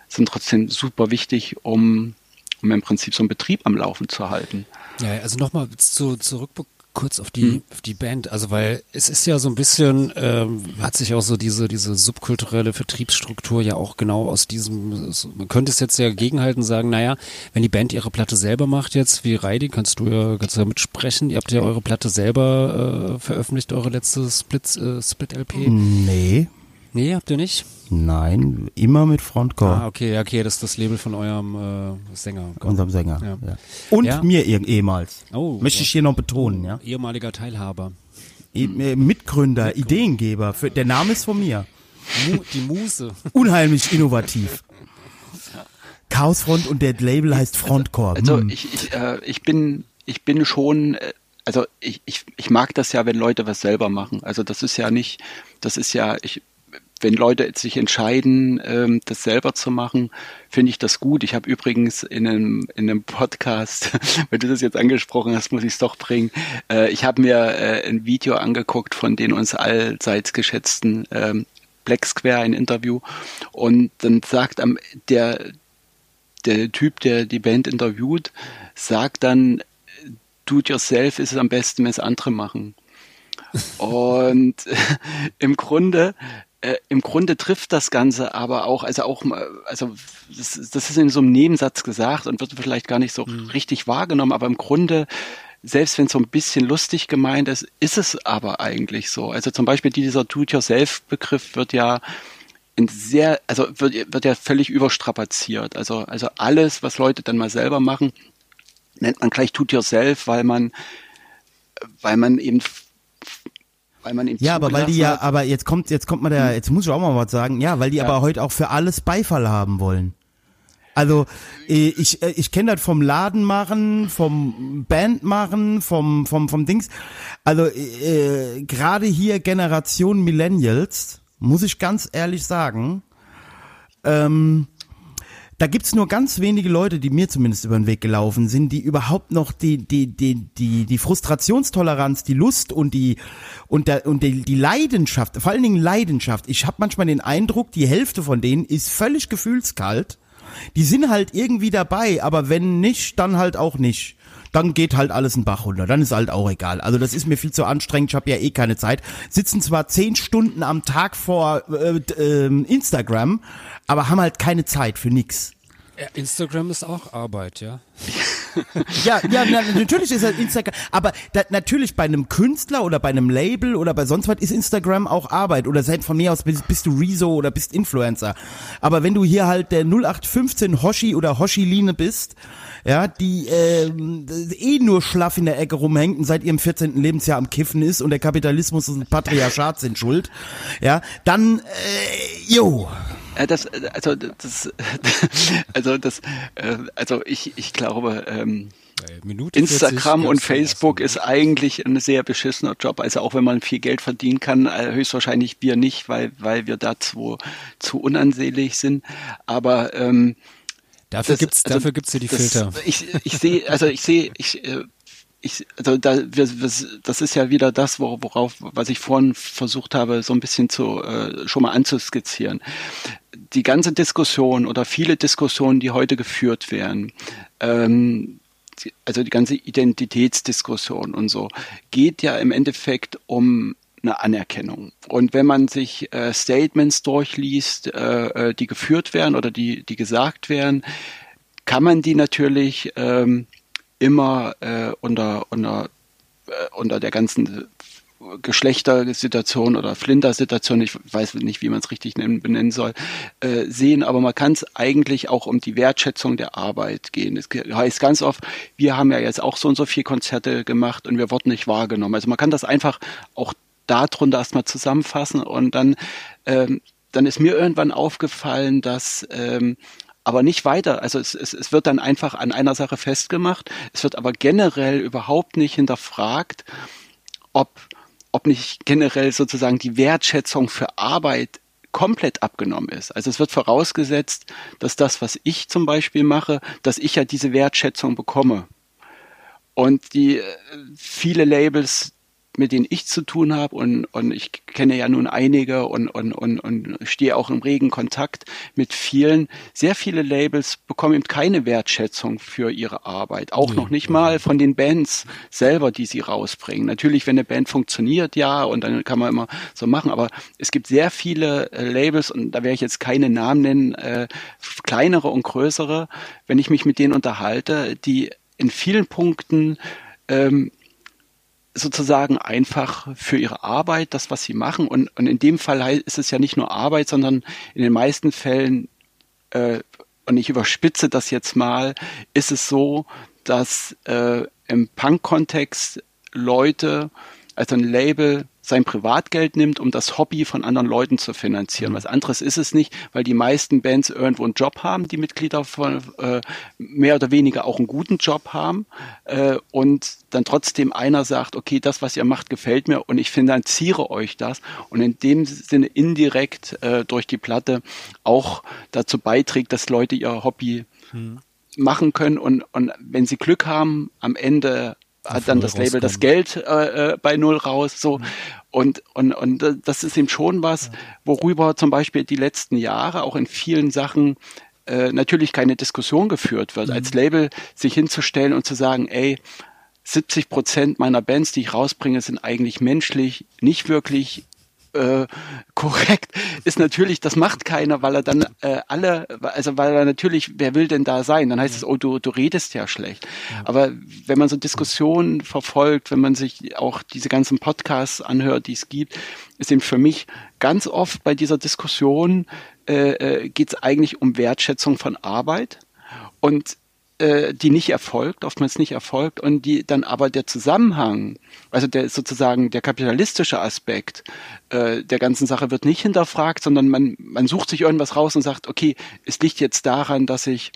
sind trotzdem super wichtig, um, um im Prinzip so einen Betrieb am Laufen zu halten. Ja, also nochmal zu, zurück kurz auf die, hm. auf die Band, also weil es ist ja so ein bisschen, ähm, hat sich auch so diese, diese subkulturelle Vertriebsstruktur ja auch genau aus diesem, man könnte es jetzt ja gegenhalten sagen, naja, wenn die Band ihre Platte selber macht jetzt, wie Reidi, kannst du ja, kannst du ja mitsprechen, ihr habt ja eure Platte selber äh, veröffentlicht, eure letzte Split, äh, Split-LP. Nee. Nee, habt ihr nicht? Nein, immer mit Frontcore. Ah, okay, okay, das ist das Label von eurem äh, Sänger. Unserem Sänger. Ja. Ja. Und Ja. mir eh- ehemals. Oh, Möchte ich hier noch betonen, ja. ehemaliger Teilhaber. E- äh, Mitgründer, Ideengeber. Für, der Name ist von mir. Mu die Muse. [laughs] Unheimlich innovativ. Chaosfront und der Label heißt Frontcore. Also Hm. ich, ich, äh, ich bin ich bin schon äh, also ich, ich, ich mag das ja, wenn Leute was selber machen. Also das ist ja nicht, das ist ja, ich, wenn Leute sich entscheiden, ähm, das selber zu machen, finde ich das gut. Ich habe übrigens in einem, in einem Podcast, [laughs] wenn du das jetzt angesprochen hast, muss ich es doch bringen. Äh, ich habe mir äh, ein Video angeguckt von den uns allseits geschätzten ähm, Black Square, ein Interview. Und dann sagt am, der, der Typ, der die Band interviewt, sagt dann, do it yourself ist es am besten, wenn es andere machen. [laughs] Und [laughs] im Grunde äh, im Grunde trifft das Ganze aber auch, also auch, also das, das ist in so einem Nebensatz gesagt und wird vielleicht gar nicht so mhm. richtig wahrgenommen, aber im Grunde selbst wenn es so ein bisschen lustig gemeint ist, ist es aber eigentlich so. Also zum Beispiel dieser Do-it-yourself-Begriff wird ja in sehr, also wird, wird ja völlig überstrapaziert. Also, also alles, was Leute dann mal selber machen, nennt man gleich Do-it-yourself, weil man, weil man eben weil man ihm Ja, aber weil die ja, hat. aber jetzt kommt, jetzt kommt man da, jetzt muss ich auch mal was sagen, ja, weil die ja. aber heute auch für alles Beifall haben wollen. Also äh, ich, äh, ich kenne das vom Laden machen, vom Band machen, vom, vom, vom Dings. Also äh, gerade hier Generation Millennials, muss ich ganz ehrlich sagen, ähm, da gibt's nur ganz wenige Leute, die mir zumindest über den Weg gelaufen sind, die überhaupt noch die die die die die Frustrationstoleranz, die Lust und die und der und die, die Leidenschaft, vor allen Dingen Leidenschaft. Ich habe manchmal den Eindruck, die Hälfte von denen ist völlig gefühlskalt. Die sind halt irgendwie dabei, aber wenn nicht, dann halt auch nicht dann geht halt alles ein Bach runter. Dann ist halt auch egal. Also das ist mir viel zu anstrengend. Ich habe ja eh keine Zeit. Sitzen zwar zehn Stunden am Tag vor äh, äh, Instagram, aber haben halt keine Zeit für nix. Instagram ist auch Arbeit, ja. [laughs] ja, ja, na, natürlich ist Instagram, aber da, natürlich bei einem Künstler oder bei einem Label oder bei sonst was ist Instagram auch Arbeit oder selbst von mir aus bist, bist, du Rezo oder bist Influencer. Aber wenn du hier halt der 0815 Hoshi oder Hoshi-Line bist, ja, die äh, eh nur schlaff in der Ecke rumhängt und seit ihrem 14. Lebensjahr am Kiffen ist und der Kapitalismus und Patriarchat sind schuld, ja, dann, äh, jo. Äh, das, also das, [laughs] also das, äh, also ich, ich glaube, ähm, Instagram und Facebook ist eigentlich ein sehr beschissener Job. Also auch wenn man viel Geld verdienen kann, äh, höchstwahrscheinlich wir nicht, weil, weil wir dazu zu unansehlich sind. Aber ähm, Dafür das, gibt's, also, dafür gibt's ja die das, Filter. Ich, ich sehe, also ich sehe, ich, äh, ich, also da, wir, wir, das ist ja wieder das, worauf, was ich vorhin versucht habe, so ein bisschen zu äh, schon mal anzuskizzieren. Die ganze Diskussion oder viele Diskussionen, die heute geführt werden, ähm, also die ganze Identitätsdiskussion und so, geht ja im Endeffekt um eine Anerkennung. Und wenn man sich äh, Statements durchliest, äh, äh, die geführt werden oder die, die gesagt werden, kann man die natürlich ähm, immer äh, unter, unter, äh, unter der ganzen Geschlechtersituation oder Flintersituation, ich weiß nicht, wie man es richtig nennen, benennen soll, äh, sehen, aber man kann es eigentlich auch um die Wertschätzung der Arbeit gehen. Es heißt ganz oft, wir haben ja jetzt auch so und so viele Konzerte gemacht und wir wurden nicht wahrgenommen. Also man kann das einfach auch darunter erstmal zusammenfassen und dann, ähm, dann ist mir irgendwann aufgefallen, dass ähm, aber nicht weiter. Also es, es, es wird dann einfach an einer Sache festgemacht. Es wird aber generell überhaupt nicht hinterfragt, ob, ob nicht generell sozusagen die Wertschätzung für Arbeit komplett abgenommen ist. Also es wird vorausgesetzt, dass das, was ich zum Beispiel mache, dass ich ja diese Wertschätzung bekomme. Und die äh, viele Labels mit denen ich zu tun habe und, und ich kenne ja nun einige und, und, und, und stehe auch im regen Kontakt mit vielen. Sehr viele Labels bekommen eben keine Wertschätzung für ihre Arbeit. Auch noch nicht mal von den Bands selber, die sie rausbringen. Natürlich, wenn eine Band funktioniert, ja, und dann kann man immer so machen, aber es gibt sehr viele äh, Labels und da werde ich jetzt keine Namen nennen, äh, kleinere und größere, wenn ich mich mit denen unterhalte, die in vielen Punkten ähm, sozusagen einfach für ihre Arbeit, das, was sie machen. Und, und in dem Fall ist es ja nicht nur Arbeit, sondern in den meisten Fällen, äh, und ich überspitze das jetzt mal, ist es so, dass äh, im Punk-Kontext Leute, also ein Label sein Privatgeld nimmt, um das Hobby von anderen Leuten zu finanzieren. Mhm. Was anderes ist es nicht, weil die meisten Bands irgendwo einen Job haben, die Mitglieder von äh, mehr oder weniger auch einen guten Job haben äh, und dann trotzdem einer sagt, okay, das, was ihr macht, gefällt mir und ich finanziere euch das und in dem Sinne indirekt äh, durch die Platte auch dazu beiträgt, dass Leute ihr Hobby mhm. machen können und, und wenn sie Glück haben, am Ende hat dann das Label das Geld äh, äh, bei null raus. So. Mhm. Und, und, und das ist eben schon was, worüber zum Beispiel die letzten Jahre auch in vielen Sachen äh, natürlich keine Diskussion geführt wird. Mhm. Als Label sich hinzustellen und zu sagen, ey, 70 Prozent meiner Bands, die ich rausbringe, sind eigentlich menschlich nicht wirklich äh, korrekt ist natürlich, das macht keiner, weil er dann äh, alle, also weil er natürlich, wer will denn da sein? Dann heißt es, oh, du, du redest ja schlecht. Aber wenn man so Diskussionen verfolgt, wenn man sich auch diese ganzen Podcasts anhört, die es gibt, ist eben für mich ganz oft bei dieser Diskussion äh, äh, geht es eigentlich um Wertschätzung von Arbeit. Und äh, die nicht erfolgt, oftmals nicht erfolgt und die dann aber der Zusammenhang, also der sozusagen der kapitalistische Aspekt äh, der ganzen Sache wird nicht hinterfragt, sondern man, man sucht sich irgendwas raus und sagt, okay, es liegt jetzt daran, dass ich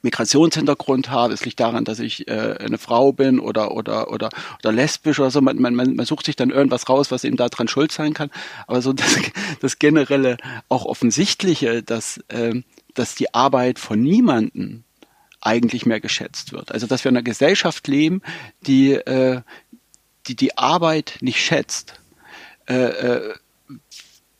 Migrationshintergrund habe, es liegt daran, dass ich äh, eine Frau bin oder oder oder oder lesbisch oder so. Man, man, man sucht sich dann irgendwas raus, was eben daran schuld sein kann. Aber so [laughs] das, das generelle, auch offensichtliche, dass äh, dass die Arbeit von niemanden eigentlich mehr geschätzt wird. Also dass wir in einer Gesellschaft leben, die äh, die, die Arbeit nicht schätzt. Äh, äh,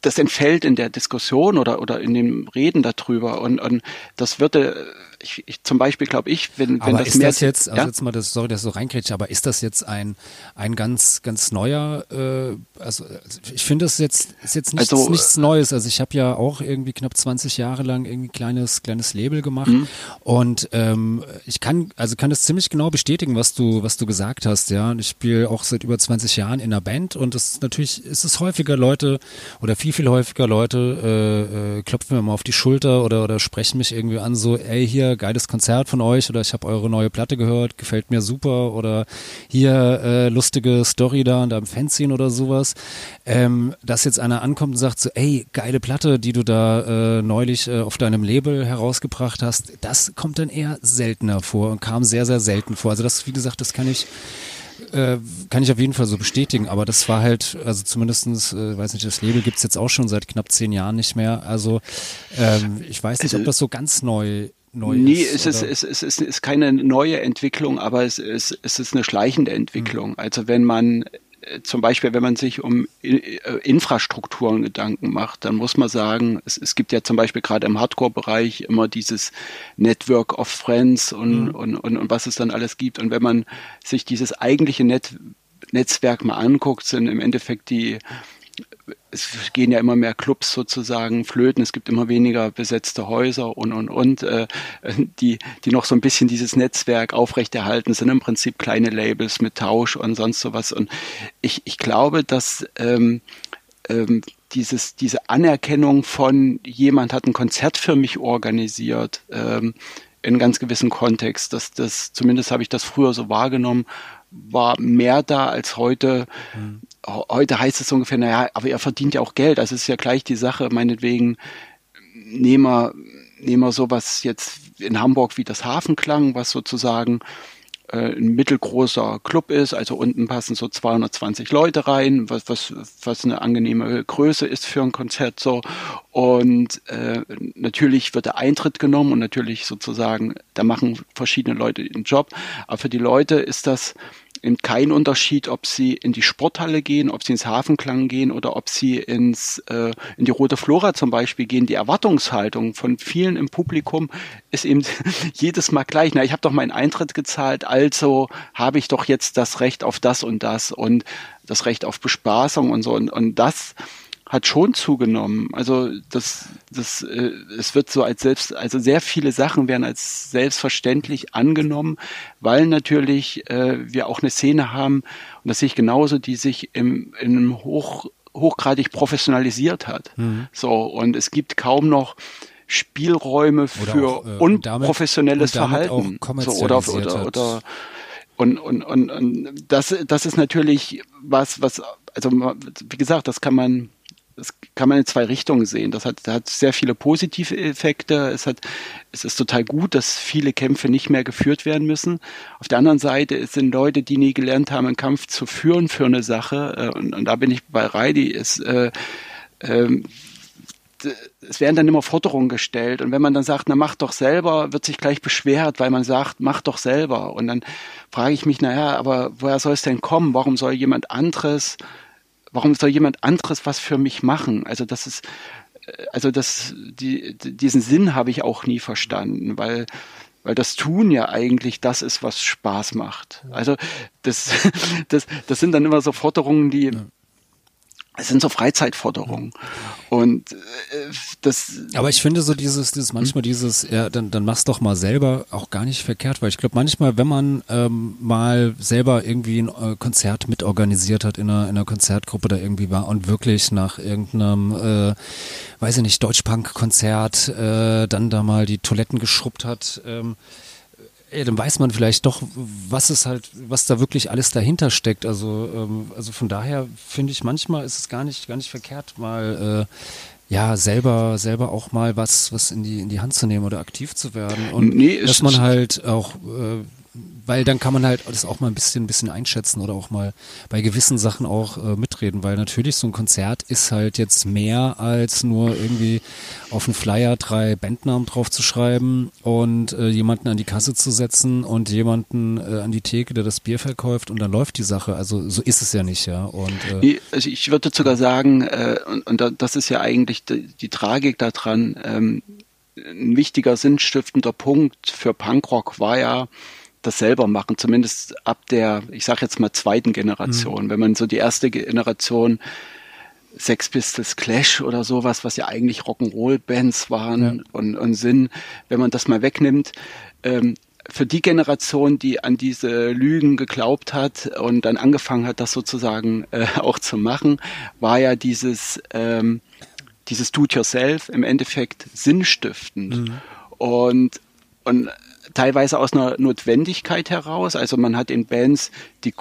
das entfällt in der Diskussion oder, oder in dem Reden darüber. Und, und das würde ich, ich zum Beispiel glaube ich, wenn, wenn aber das ist mehr, das jetzt, also ja? jetzt mal das, sorry, dass ich so reinkrätsche, aber ist das jetzt ein, ein ganz, ganz neuer, äh, also ich finde das jetzt, ist jetzt nichts, Also, nichts Neues. Also ich habe ja auch irgendwie knapp 20 Jahre lang irgendwie kleines, kleines Label gemacht Mhm. und ähm, ich kann, also kann das ziemlich genau bestätigen, was du, was du gesagt hast, ja. Und ich spiele auch seit über 20 Jahren in einer Band und es natürlich ist es häufiger Leute oder viel, viel häufiger Leute äh, äh, klopfen mir mal auf die Schulter oder, oder sprechen mich irgendwie an, so, ey, hier, geiles Konzert von euch oder ich habe eure neue Platte gehört, gefällt mir super oder hier äh, lustige Story da und da im Fanzine oder sowas. Ähm, dass jetzt einer ankommt und sagt so, ey, geile Platte, die du da äh, neulich äh, auf deinem Label herausgebracht hast, das kommt dann eher seltener vor und kam sehr, sehr selten vor. Also das, wie gesagt, das kann ich äh, kann ich auf jeden Fall so bestätigen, aber das war halt, also zumindestens, äh, weiß nicht, das Label gibt's jetzt auch schon seit knapp zehn Jahren nicht mehr. Also ähm, ich weiß nicht, ob das so ganz neu, neu Nee, ist. es ist, oder- es, ist, es ist keine neue Entwicklung, aber es ist, es ist eine schleichende Entwicklung. Mhm. Also wenn man äh, zum Beispiel, wenn man sich um äh, Infrastrukturen Gedanken macht, dann muss man sagen, es, es gibt ja zum Beispiel gerade im Hardcore-Bereich immer dieses Network of Friends und, und, und, und was es dann alles gibt. Und wenn man sich dieses eigentliche Net Netzwerk mal anguckt, sind im Endeffekt die es gehen ja immer mehr Clubs sozusagen flöten, es gibt immer weniger besetzte Häuser und und und, äh, die, die noch so ein bisschen dieses Netzwerk aufrechterhalten, sind im Prinzip kleine Labels mit Tausch und sonst sowas. Und ich, ich glaube, dass ähm, ähm, dieses, diese Anerkennung von jemand hat ein Konzert für mich organisiert, ähm, in ganz gewissen Kontext, dass das, zumindest habe ich das früher so wahrgenommen, war mehr da als heute. Ho- Heute heißt es ungefähr, naja, aber ihr verdient ja auch Geld. Also es ist ja gleich die Sache, meinetwegen, nehmen wir, nehmen wir sowas jetzt in Hamburg wie das Hafenklang, was sozusagen ein mittelgroßer Club ist, also unten passen so 220 Leute rein, was, was, was eine angenehme Größe ist für ein Konzert so. Und äh, natürlich wird der Eintritt genommen und natürlich sozusagen, da machen verschiedene Leute den Job. Aber für die Leute ist das eben kein Unterschied, ob sie in die Sporthalle gehen, ob sie ins Hafenklang gehen oder ob sie ins äh, in die Rote Flora zum Beispiel gehen. Die Erwartungshaltung von vielen im Publikum ist eben [laughs] jedes Mal gleich. Na, ich habe doch meinen Eintritt gezahlt, also habe ich doch jetzt das Recht auf das und das und das Recht auf Bespaßung und so und, und das hat schon zugenommen. Also das, das, äh, es wird so als selbst, also sehr viele Sachen werden als selbstverständlich angenommen, weil natürlich äh, wir auch eine Szene haben, und das sehe ich genauso, die sich im, in einem hoch, hochgradig professionalisiert hat. So, und es gibt kaum noch Spielräume für auch, äh, und damit- unprofessionelles und damit Verhalten. So, oder, oder, oder und, und, und, und das, das ist natürlich was, was, also wie gesagt, das kann man, das kann man in zwei Richtungen sehen. Das hat, das hat sehr viele positive Effekte. Es hat, es ist total gut, dass viele Kämpfe nicht mehr geführt werden müssen. Auf der anderen Seite es sind Leute, die nie gelernt haben, einen Kampf zu führen für eine Sache. äh, Und, und da bin ich bei Reidi. Ist, äh, ähm, es werden dann immer Forderungen gestellt und wenn man dann sagt, na mach doch selber, wird sich gleich beschwert, weil man sagt, mach doch selber. Und dann frage ich mich, naja, aber woher soll es denn kommen? Warum soll jemand anderes, warum soll jemand anderes was für mich machen? Also das ist, äh, also das, die, diesen Sinn habe ich auch nie verstanden, weil weil das Tun ja eigentlich das ist, was Spaß macht. Also das, [laughs] das, das sind dann immer so Forderungen, die es sind so Freizeitforderungen. Und äh, das. Aber ich finde so dieses, dieses manchmal dieses, ja, dann, dann mach's doch mal selber auch gar nicht verkehrt, weil ich glaube manchmal, wenn man ähm, mal selber irgendwie ein äh, Konzert mitorganisiert hat in einer, in einer Konzertgruppe da irgendwie war und wirklich nach irgendeinem, äh, weiß ich nicht, Deutschpunk-Konzert äh, dann da mal die Toiletten geschrubbt hat, ähm, ja, dann weiß man vielleicht doch, was es halt, was da wirklich alles dahinter steckt. Also, ähm, also von daher finde ich manchmal ist es gar nicht, gar nicht verkehrt, mal äh, ja selber, selber auch mal was, was in die in die Hand zu nehmen oder aktiv zu werden und nee, dass man halt auch äh, weil dann kann man halt das auch mal ein bisschen, ein bisschen einschätzen oder auch mal bei gewissen Sachen auch äh, mitreden, weil natürlich so ein Konzert ist halt jetzt mehr als nur irgendwie auf einen Flyer drei Bandnamen drauf zu schreiben und äh, jemanden an die Kasse zu setzen und jemanden äh, an die Theke, der das Bier verkauft und dann läuft die Sache. Also so ist es ja nicht, ja. Und, äh, also ich würde sogar sagen, äh, und, und das ist ja eigentlich die, die Tragik daran, ähm, ein wichtiger sinnstiftender Punkt für Punkrock war ja, das selber machen, zumindest ab der, ich sage jetzt mal zweiten Generation. Mhm. Wenn man so die erste Generation Sex Pistols Clash oder sowas, was ja eigentlich Rock'n'Roll-Bands waren ja. und, und sind, wenn man das mal wegnimmt, ähm, für die Generation, die an diese Lügen geglaubt hat und dann angefangen hat, das sozusagen äh, auch zu machen, war ja dieses ähm, dieses Do-it-yourself im Endeffekt sinnstiftend. Mhm. Und und teilweise aus einer Notwendigkeit heraus. Also man hat in Bands, die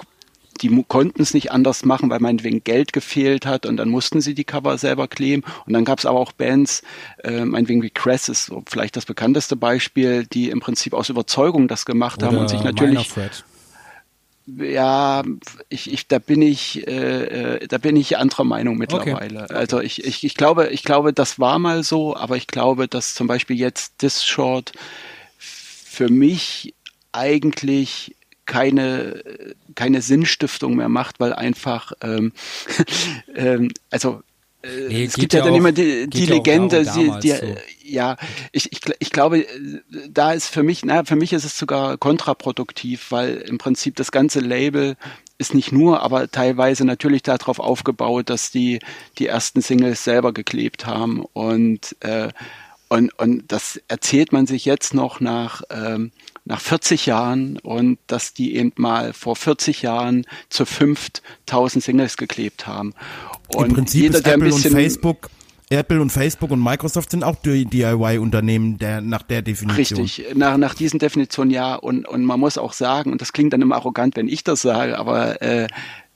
die konnten es nicht anders machen, weil meinetwegen Geld gefehlt hat und dann mussten sie die Cover selber kleben. Und dann gab es aber auch Bands, äh, meinetwegen wie Cress ist so vielleicht das bekannteste Beispiel, die im Prinzip aus Überzeugung das gemacht Oder haben und sich natürlich ja, ich, ich, da bin ich, äh, äh, da bin ich anderer Meinung mittlerweile. Okay. Also ich, ich, ich glaube, ich glaube, das war mal so, aber ich glaube, dass zum Beispiel jetzt This Short für mich eigentlich keine, keine Sinnstiftung mehr macht, weil einfach, ähm, [laughs] ähm, also äh, nee, es gibt ja, dann auch, immer die, die Legende, die, die, so. ja, ich, ich, ich glaube, da ist für mich, na, für mich ist es sogar kontraproduktiv, weil im Prinzip das ganze Label ist nicht nur, aber teilweise natürlich darauf aufgebaut, dass die die ersten Singles selber geklebt haben und äh, und, und das erzählt man sich jetzt noch nach, ähm, nach 40 Jahren und dass die eben mal vor 40 Jahren zu fünft 1000 Singles geklebt haben. Und Im Prinzip jeder, ist Apple und Facebook Apple und Facebook und Microsoft sind auch DIY-Unternehmen der, nach der Definition. Richtig, nach, nach diesen Definitionen ja. Und, und man muss auch sagen, und das klingt dann immer arrogant, wenn ich das sage, aber äh,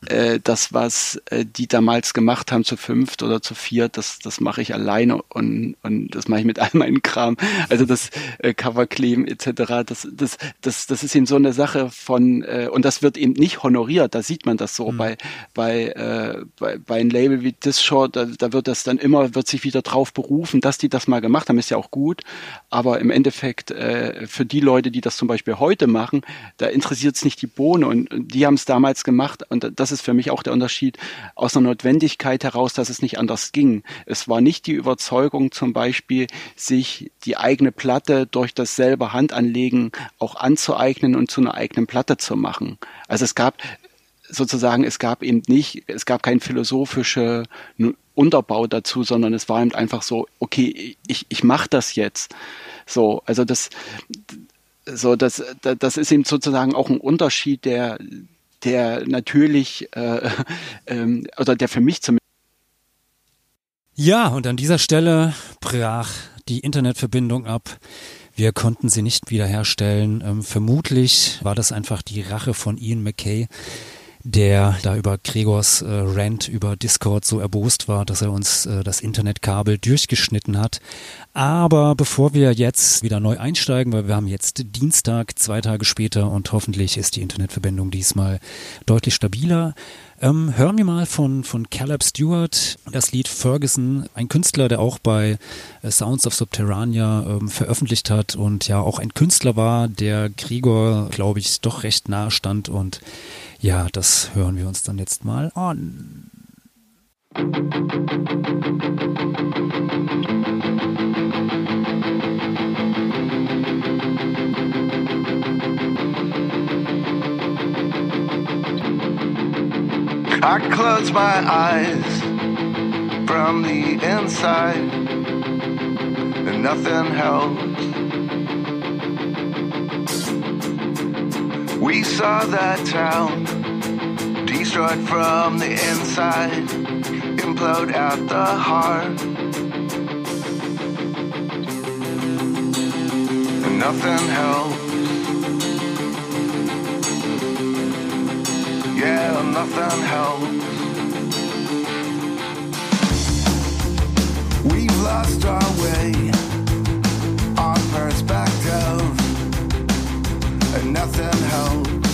äh, das, was äh, die damals gemacht haben, zu fünft oder zu viert, das, das mache ich alleine und, und das mache ich mit [laughs] all meinem Kram. Also das äh, Coverkleben etc., das, das, das, das ist eben so eine Sache von, äh, und das wird eben nicht honoriert, da sieht man das so mhm. bei, bei, äh, bei, bei einem Label wie Disshort, da, da wird das dann immer, wird sich wieder drauf berufen, dass die das mal gemacht haben, ist ja auch gut, aber im Endeffekt äh, für die Leute, die das zum Beispiel heute machen, da interessiert es nicht die Bohne und die haben es damals gemacht und das ist für mich auch der Unterschied aus einer Notwendigkeit heraus, dass es nicht anders ging. Es war nicht die Überzeugung zum Beispiel, sich die eigene Platte durch das selber Handanlegen auch anzueignen und zu einer eigenen Platte zu machen. Also es gab sozusagen, es gab eben nicht, es gab kein philosophischer Unterbau dazu, sondern es war eben einfach so, okay, ich, ich mache das jetzt. So, also das, so, das, das ist eben sozusagen auch ein Unterschied, der, der natürlich, äh, [laughs] ähm, oder der für mich zumindest. Ja, und an dieser Stelle brach die Internetverbindung ab. Wir konnten sie nicht wiederherstellen. Ähm, vermutlich war das einfach die Rache von Ian McKay, der da über Gregors äh, Rant über Discord so erbost war, dass er uns äh, das Internetkabel durchgeschnitten hat. Aber bevor wir jetzt wieder neu einsteigen, weil wir haben jetzt Dienstag, zwei Tage später und hoffentlich ist die Internetverbindung diesmal deutlich stabiler, ähm, hören wir mal von, von Caleb Stewart das Lied Ferguson, ein Künstler, der auch bei äh, Sounds of Subterranea ähm, veröffentlicht hat und ja auch ein Künstler war, der Gregor, glaube ich, doch recht nahe stand und ja, das hören wir uns dann jetzt mal an. I close my eyes from the inside, and nothing helps. We saw that town destroyed from the inside, implode at the heart. And nothing helps. Yeah, nothing helps. We've lost our way, our perspective, and nothing helps.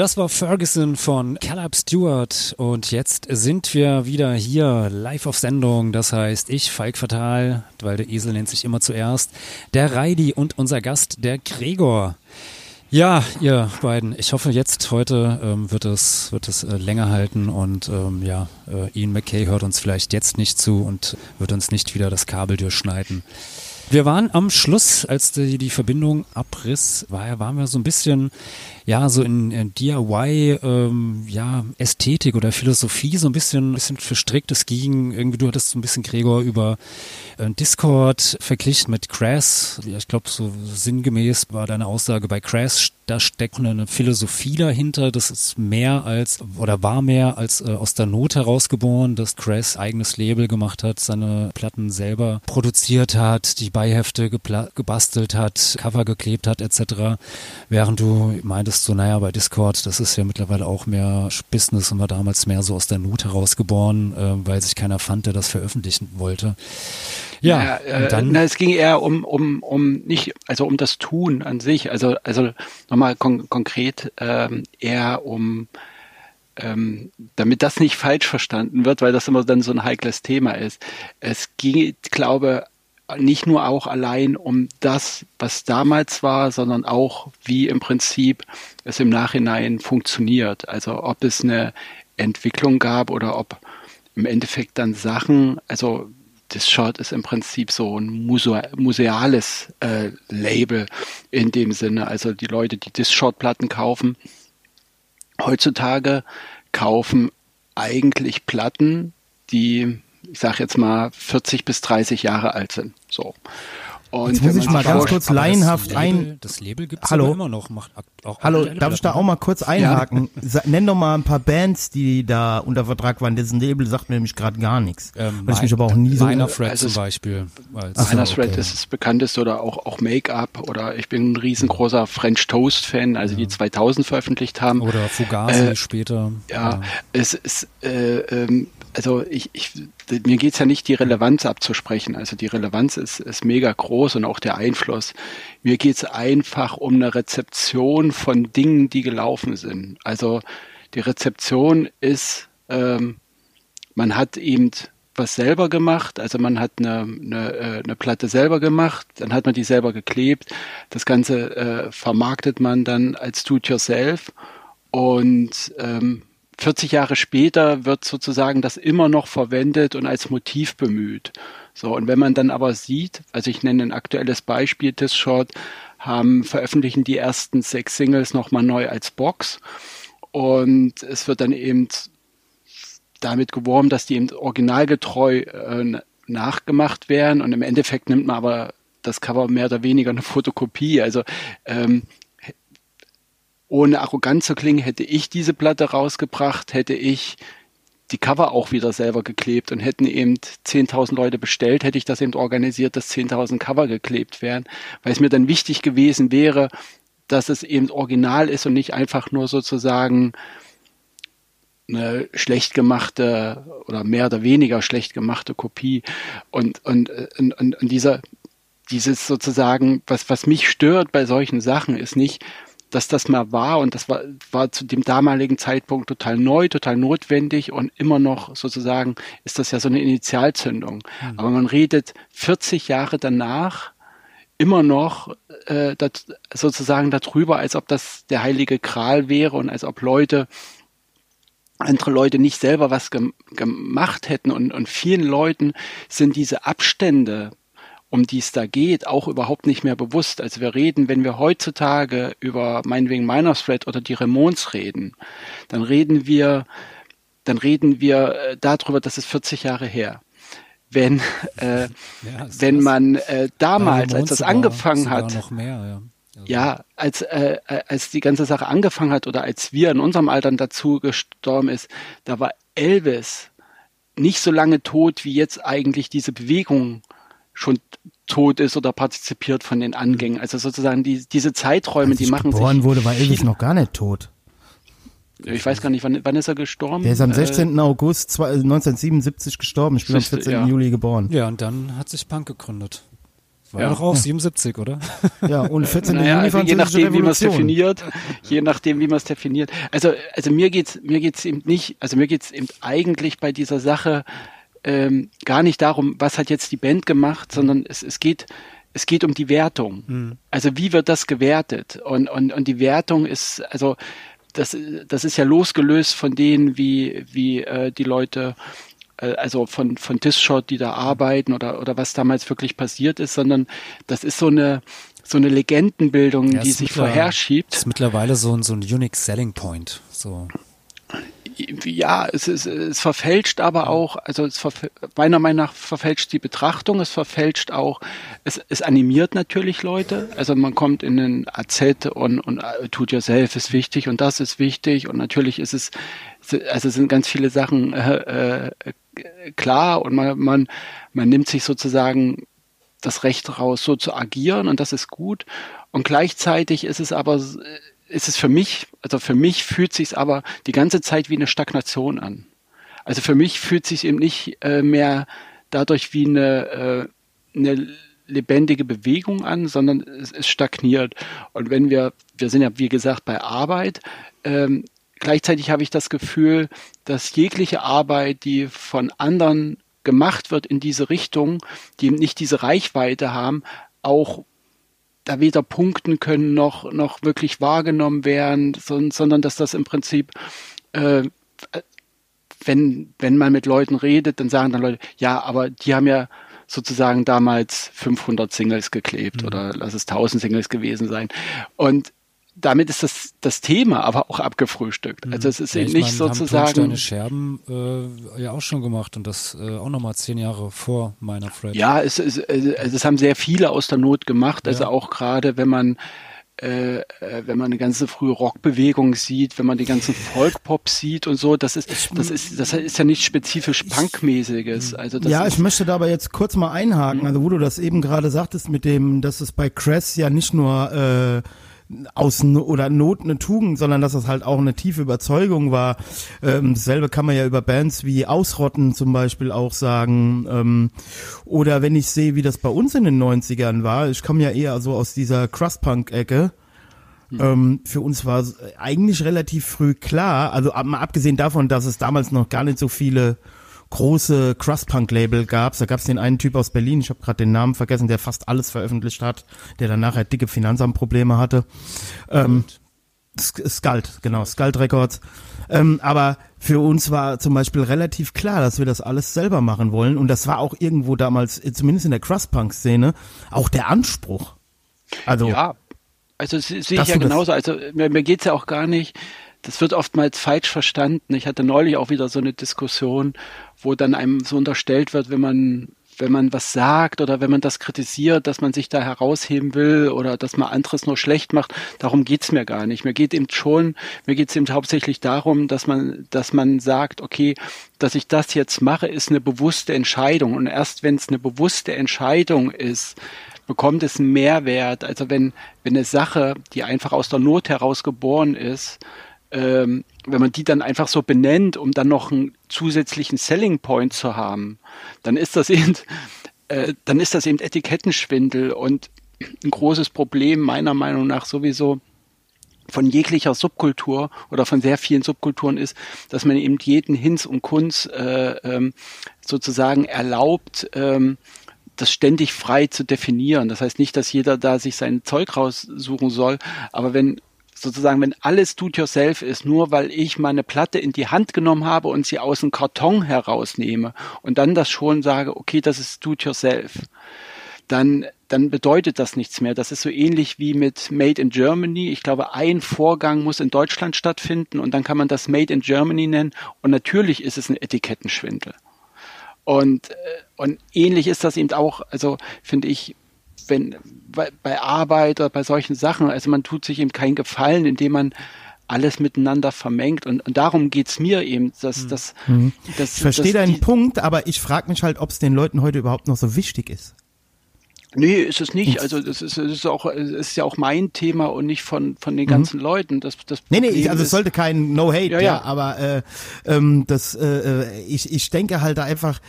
Das war Ferguson von Caleb Stewart und jetzt sind wir wieder hier live auf Sendung. Das heißt, ich, Falk Fatal, weil der Esel nennt sich immer zuerst, der Reidi und unser Gast, der Gregor. Ja, ihr beiden, ich hoffe jetzt heute ähm, wird es, wird es äh, länger halten und ähm, ja, äh, Ian McKay hört uns vielleicht jetzt nicht zu und wird uns nicht wieder das Kabel durchschneiden. Wir waren am Schluss, als die, die Verbindung abriss, war, waren wir so ein bisschen, ja, so in, in DIY, ähm, ja, Ästhetik oder Philosophie so ein bisschen, ein bisschen verstrickt. Es ging irgendwie, du hattest so ein bisschen Gregor über äh, Discord verglichen mit Crass. Ja, ich glaube, so sinngemäß war deine Aussage bei Crass, da steckt eine Philosophie dahinter. Das ist mehr als, oder war mehr als äh, aus der Not herausgeboren, dass Crass eigenes Label gemacht hat, seine Platten selber produziert hat, die Beihefte gebastelt hat, Cover geklebt hat, etc. Während du meintest so, naja, bei Discord, das ist ja mittlerweile auch mehr Business und war damals mehr so aus der Not herausgeboren, äh, weil sich keiner fand, der das veröffentlichen wollte. Ja, Ja, äh, na, es ging eher um, um, um nicht, also um das Tun an sich, also, also nochmal kon konkret ähm, eher um, ähm, damit das nicht falsch verstanden wird, weil das immer dann so ein heikles Thema ist. Es ging, glaube nicht nur auch allein um das, was damals war, sondern auch, wie im Prinzip es im Nachhinein funktioniert. Also ob es eine Entwicklung gab oder ob im Endeffekt dann Sachen, also das Short ist im Prinzip so ein museales äh, Label in dem Sinne. Also die Leute, die Disc-Short-Platten kaufen heutzutage kaufen eigentlich Platten, die, ich sage jetzt mal, 40 bis 30 Jahre alt sind. So. Und Jetzt muss ich mal ganz kurz laienhaft ein. Das Label gibt es Hallo? immer noch. Macht auch Hallo, darf ich da auch mal kurz einhaken? Sa- Nenn doch mal ein paar Bands, die da unter Vertrag waren. Dessen Label sagt mir nämlich gerade gar nichts. Ähm, weil ich mich aber auch nie so... Minor Threat Also zum es- Beispiel. Als, Minor Threat okay. ist das bekannteste oder auch, auch Make-up oder ich bin ein riesengroßer French Toast Fan, also die 2000 veröffentlicht haben. Oder Fugazi Äh, später. Ja, es ist, äh, ähm, also ich, ich, mir geht's ja nicht, die Relevanz abzusprechen. Also die Relevanz ist, ist mega groß und auch der Einfluss. Mir geht's einfach um eine Rezeption von Dingen, die gelaufen sind. Also die Rezeption ist, ähm, man hat eben was selber gemacht, also man hat eine, eine, äh, eine Platte selber gemacht, dann hat man die selber geklebt, das Ganze äh, vermarktet man dann als Do-it-yourself und ähm, 40 Jahre später wird sozusagen das immer noch verwendet und als Motiv bemüht. So, und wenn man dann aber sieht, also ich nenne ein aktuelles Beispiel, das Short haben, veröffentlichen die ersten sechs Singles nochmal neu als Box und es wird dann eben damit geworben, dass die eben originalgetreu äh, nachgemacht werden und im Endeffekt nimmt man aber das Cover mehr oder weniger eine Fotokopie. Also ähm, ohne arrogant zu klingen, hätte ich diese Platte rausgebracht, hätte ich die Cover auch wieder selber geklebt und hätten eben 10.000 Leute bestellt, hätte ich das eben organisiert, dass 10.000 Cover geklebt werden, weil es mir dann wichtig gewesen wäre, dass es eben original ist und nicht einfach nur sozusagen eine schlecht gemachte oder mehr oder weniger schlecht gemachte Kopie. Und, und, und, und, und dieser, dieses sozusagen, was, was mich stört bei solchen Sachen, ist nicht, dass das mal war und das war, war zu dem damaligen Zeitpunkt total neu, total notwendig und immer noch sozusagen ist das ja so eine Initialzündung. Aber man redet 40 Jahre danach immer noch äh, dat, sozusagen darüber, als ob das der heilige Gral wäre und als ob Leute andere Leute nicht selber was gem gemacht hätten und, und vielen Leuten sind diese Abstände, um die es da geht, auch überhaupt nicht mehr bewusst. Also wir reden, wenn wir heutzutage über meinetwegen Minor Threat oder die Ramones reden, dann reden wir, dann reden wir äh, darüber, das ist 40 Jahre her. Wenn, äh, [laughs] Ja, wenn man äh, damals, als das sogar- angefangen hat, noch mehr, ja. Also, ja, als, äh, äh, als die ganze Sache angefangen hat oder als wir in unserem Alter dazu gestorben ist, da war Elvis nicht so lange tot, wie jetzt eigentlich diese Bewegung schon tot ist oder partizipiert von den Angängen. Also sozusagen die, diese Zeiträume, Als die ich machen geboren sich. wurde, war Elvis noch gar nicht tot. Ich weiß gar nicht, wann, wann ist er gestorben? Der ist am Äh, 16. August zwei- 1977 gestorben. Ich bin am Siehste, 14. ja. Juli geboren. ja, und dann hat sich Punk gegründet. War Ja. doch auch 77, oder? Ja, und [laughs] 14. Naja, Juli also je nachdem, wie man es definiert, je nachdem, wie man es definiert. Also, also mir geht's, mir geht's eben nicht, also mir geht's eben eigentlich bei dieser Sache ähm, gar nicht darum, was hat jetzt die Band gemacht, sondern es, es geht, es geht um die Wertung. Also wie wird das gewertet? Und, und, und die Wertung ist, also das, das ist ja losgelöst von denen, wie, wie äh, die Leute äh, also von, von Diskshot, die da arbeiten oder, oder was damals wirklich passiert ist, sondern das ist so eine, so eine Legendenbildung, Ja, die sich vorherschiebt. ist mittlerweile so ein, so ein Unique Selling Point. So. Ja, es, ist, es verfälscht aber auch, also es meiner Meinung nach verfälscht die Betrachtung, es verfälscht auch, es, es animiert natürlich Leute. Also man kommt in den AZ und, und äh, tut yourself ist wichtig und das ist wichtig und natürlich ist es, also es sind ganz viele Sachen äh, äh, klar und man, man, man nimmt sich sozusagen das Recht raus, so zu agieren und das ist gut. Und gleichzeitig ist es aber, ist es für mich, also für mich fühlt sich aber die ganze Zeit wie eine Stagnation an. Also für mich fühlt sich eben nicht äh, mehr dadurch wie eine, äh, eine lebendige Bewegung an, sondern es, es stagniert. Und wenn wir, wir sind ja wie gesagt bei Arbeit, ähm, gleichzeitig habe ich das Gefühl, dass jegliche Arbeit, die von anderen gemacht wird in diese Richtung, die eben nicht diese Reichweite haben, auch da weder punkten können noch, noch wirklich wahrgenommen werden, sondern, dass das im Prinzip, äh, wenn, wenn man mit Leuten redet, dann sagen dann Leute, ja, aber die haben ja sozusagen damals 500 Singles geklebt oder lass es 1000 Singles gewesen sein. Und damit ist das, das Thema aber auch abgefrühstückt. Also es ist Ja, eben ich nicht meine, sozusagen. Haben Scherben äh, ja auch schon gemacht und das äh, auch nochmal zehn Jahre vor meiner Fred. Ja, es, es, es, es haben sehr viele aus der Not gemacht. Also Ja. auch gerade, wenn man äh, äh, wenn man eine ganze frühe Rockbewegung sieht, wenn man die ganzen [laughs] Folkpop sieht und so, das ist das ist das ist ja nicht spezifisch Punkmäßiges. Also ja, ich möchte da aber jetzt kurz mal einhaken. Also wo du das eben gerade sagtest mit dem, dass es bei Cress ja nicht nur äh, aus oder Not eine Tugend, sondern dass es halt auch eine tiefe Überzeugung war. Ähm, dasselbe kann man ja über Bands wie Ausrotten zum Beispiel auch sagen. Ähm, oder wenn ich sehe, wie das bei uns in den 90ern war, ich komme ja eher so aus dieser Crust-Punk-Ecke. Ähm, für uns war es eigentlich relativ früh klar, also mal abgesehen davon, dass es damals noch gar nicht so viele große Crust-Punk-Label gab. Da gab es den einen Typ aus Berlin, ich habe gerade den Namen vergessen, der fast alles veröffentlicht hat, der dann nachher dicke Finanzamtprobleme hatte. Ähm, Sk- Skald, genau, Skald Records. Ähm, aber für uns war zum Beispiel relativ klar, dass wir das alles selber machen wollen. Und das war auch irgendwo damals, äh, zumindest in der Crust-Punk-Szene, auch der Anspruch. Also, ja, also sehe ich ja genauso. Also mir, mir geht's ja auch gar nicht. Das wird oftmals falsch verstanden. Ich hatte neulich auch wieder so eine Diskussion, wo dann einem so unterstellt wird, wenn man wenn man was sagt oder wenn man das kritisiert, dass man sich da herausheben will oder dass man anderes nur schlecht macht, darum geht's mir gar nicht. Mir geht eben schon, mir geht's eben hauptsächlich darum, dass man, dass man sagt, okay, dass ich das jetzt mache, ist eine bewusste Entscheidung. Und erst wenn es eine bewusste Entscheidung ist, bekommt es einen Mehrwert. Also wenn, wenn eine Sache, die einfach aus der Not heraus geboren ist, ähm, wenn man die dann einfach so benennt, um dann noch einen zusätzlichen Selling Point zu haben, dann ist das eben, [laughs] äh, dann ist das eben Etikettenschwindel und ein großes Problem meiner Meinung nach sowieso von jeglicher Subkultur oder von sehr vielen Subkulturen ist, dass man eben jeden Hinz und Kunz äh, ähm, sozusagen erlaubt, ähm, das ständig frei zu definieren. Das heißt nicht, dass jeder da sich sein Zeug raussuchen soll, aber wenn sozusagen, wenn alles do-it-yourself ist, nur weil ich meine Platte in die Hand genommen habe und sie aus dem Karton herausnehme und dann das schon sage, okay, das ist do-it-yourself, dann, dann bedeutet das nichts mehr. Das ist so ähnlich wie mit Made in Germany. Ich glaube, ein Vorgang muss in Deutschland stattfinden und dann kann man das Made in Germany nennen und natürlich ist es ein Etikettenschwindel. Und, äh, und ähnlich ist das eben auch, also finde ich, wenn bei, bei Arbeit oder bei solchen Sachen, also man tut sich eben keinen Gefallen, indem man alles miteinander vermengt. Und, und darum geht's mir eben, dass, dass, dass Mhm. ich verstehe deinen die- Punkt, aber ich frage mich halt, ob es den Leuten heute überhaupt noch so wichtig ist. Nee, ist es nicht. Also das ist, das ist auch, es ist ja auch mein Thema und nicht von von den ganzen Leuten. Das, das Mhm. Nee, nee, ich, also es sollte kein No-Hate, ja, Ja, ja. aber äh, ähm, das, äh, äh, ich, ich denke halt da einfach, äh,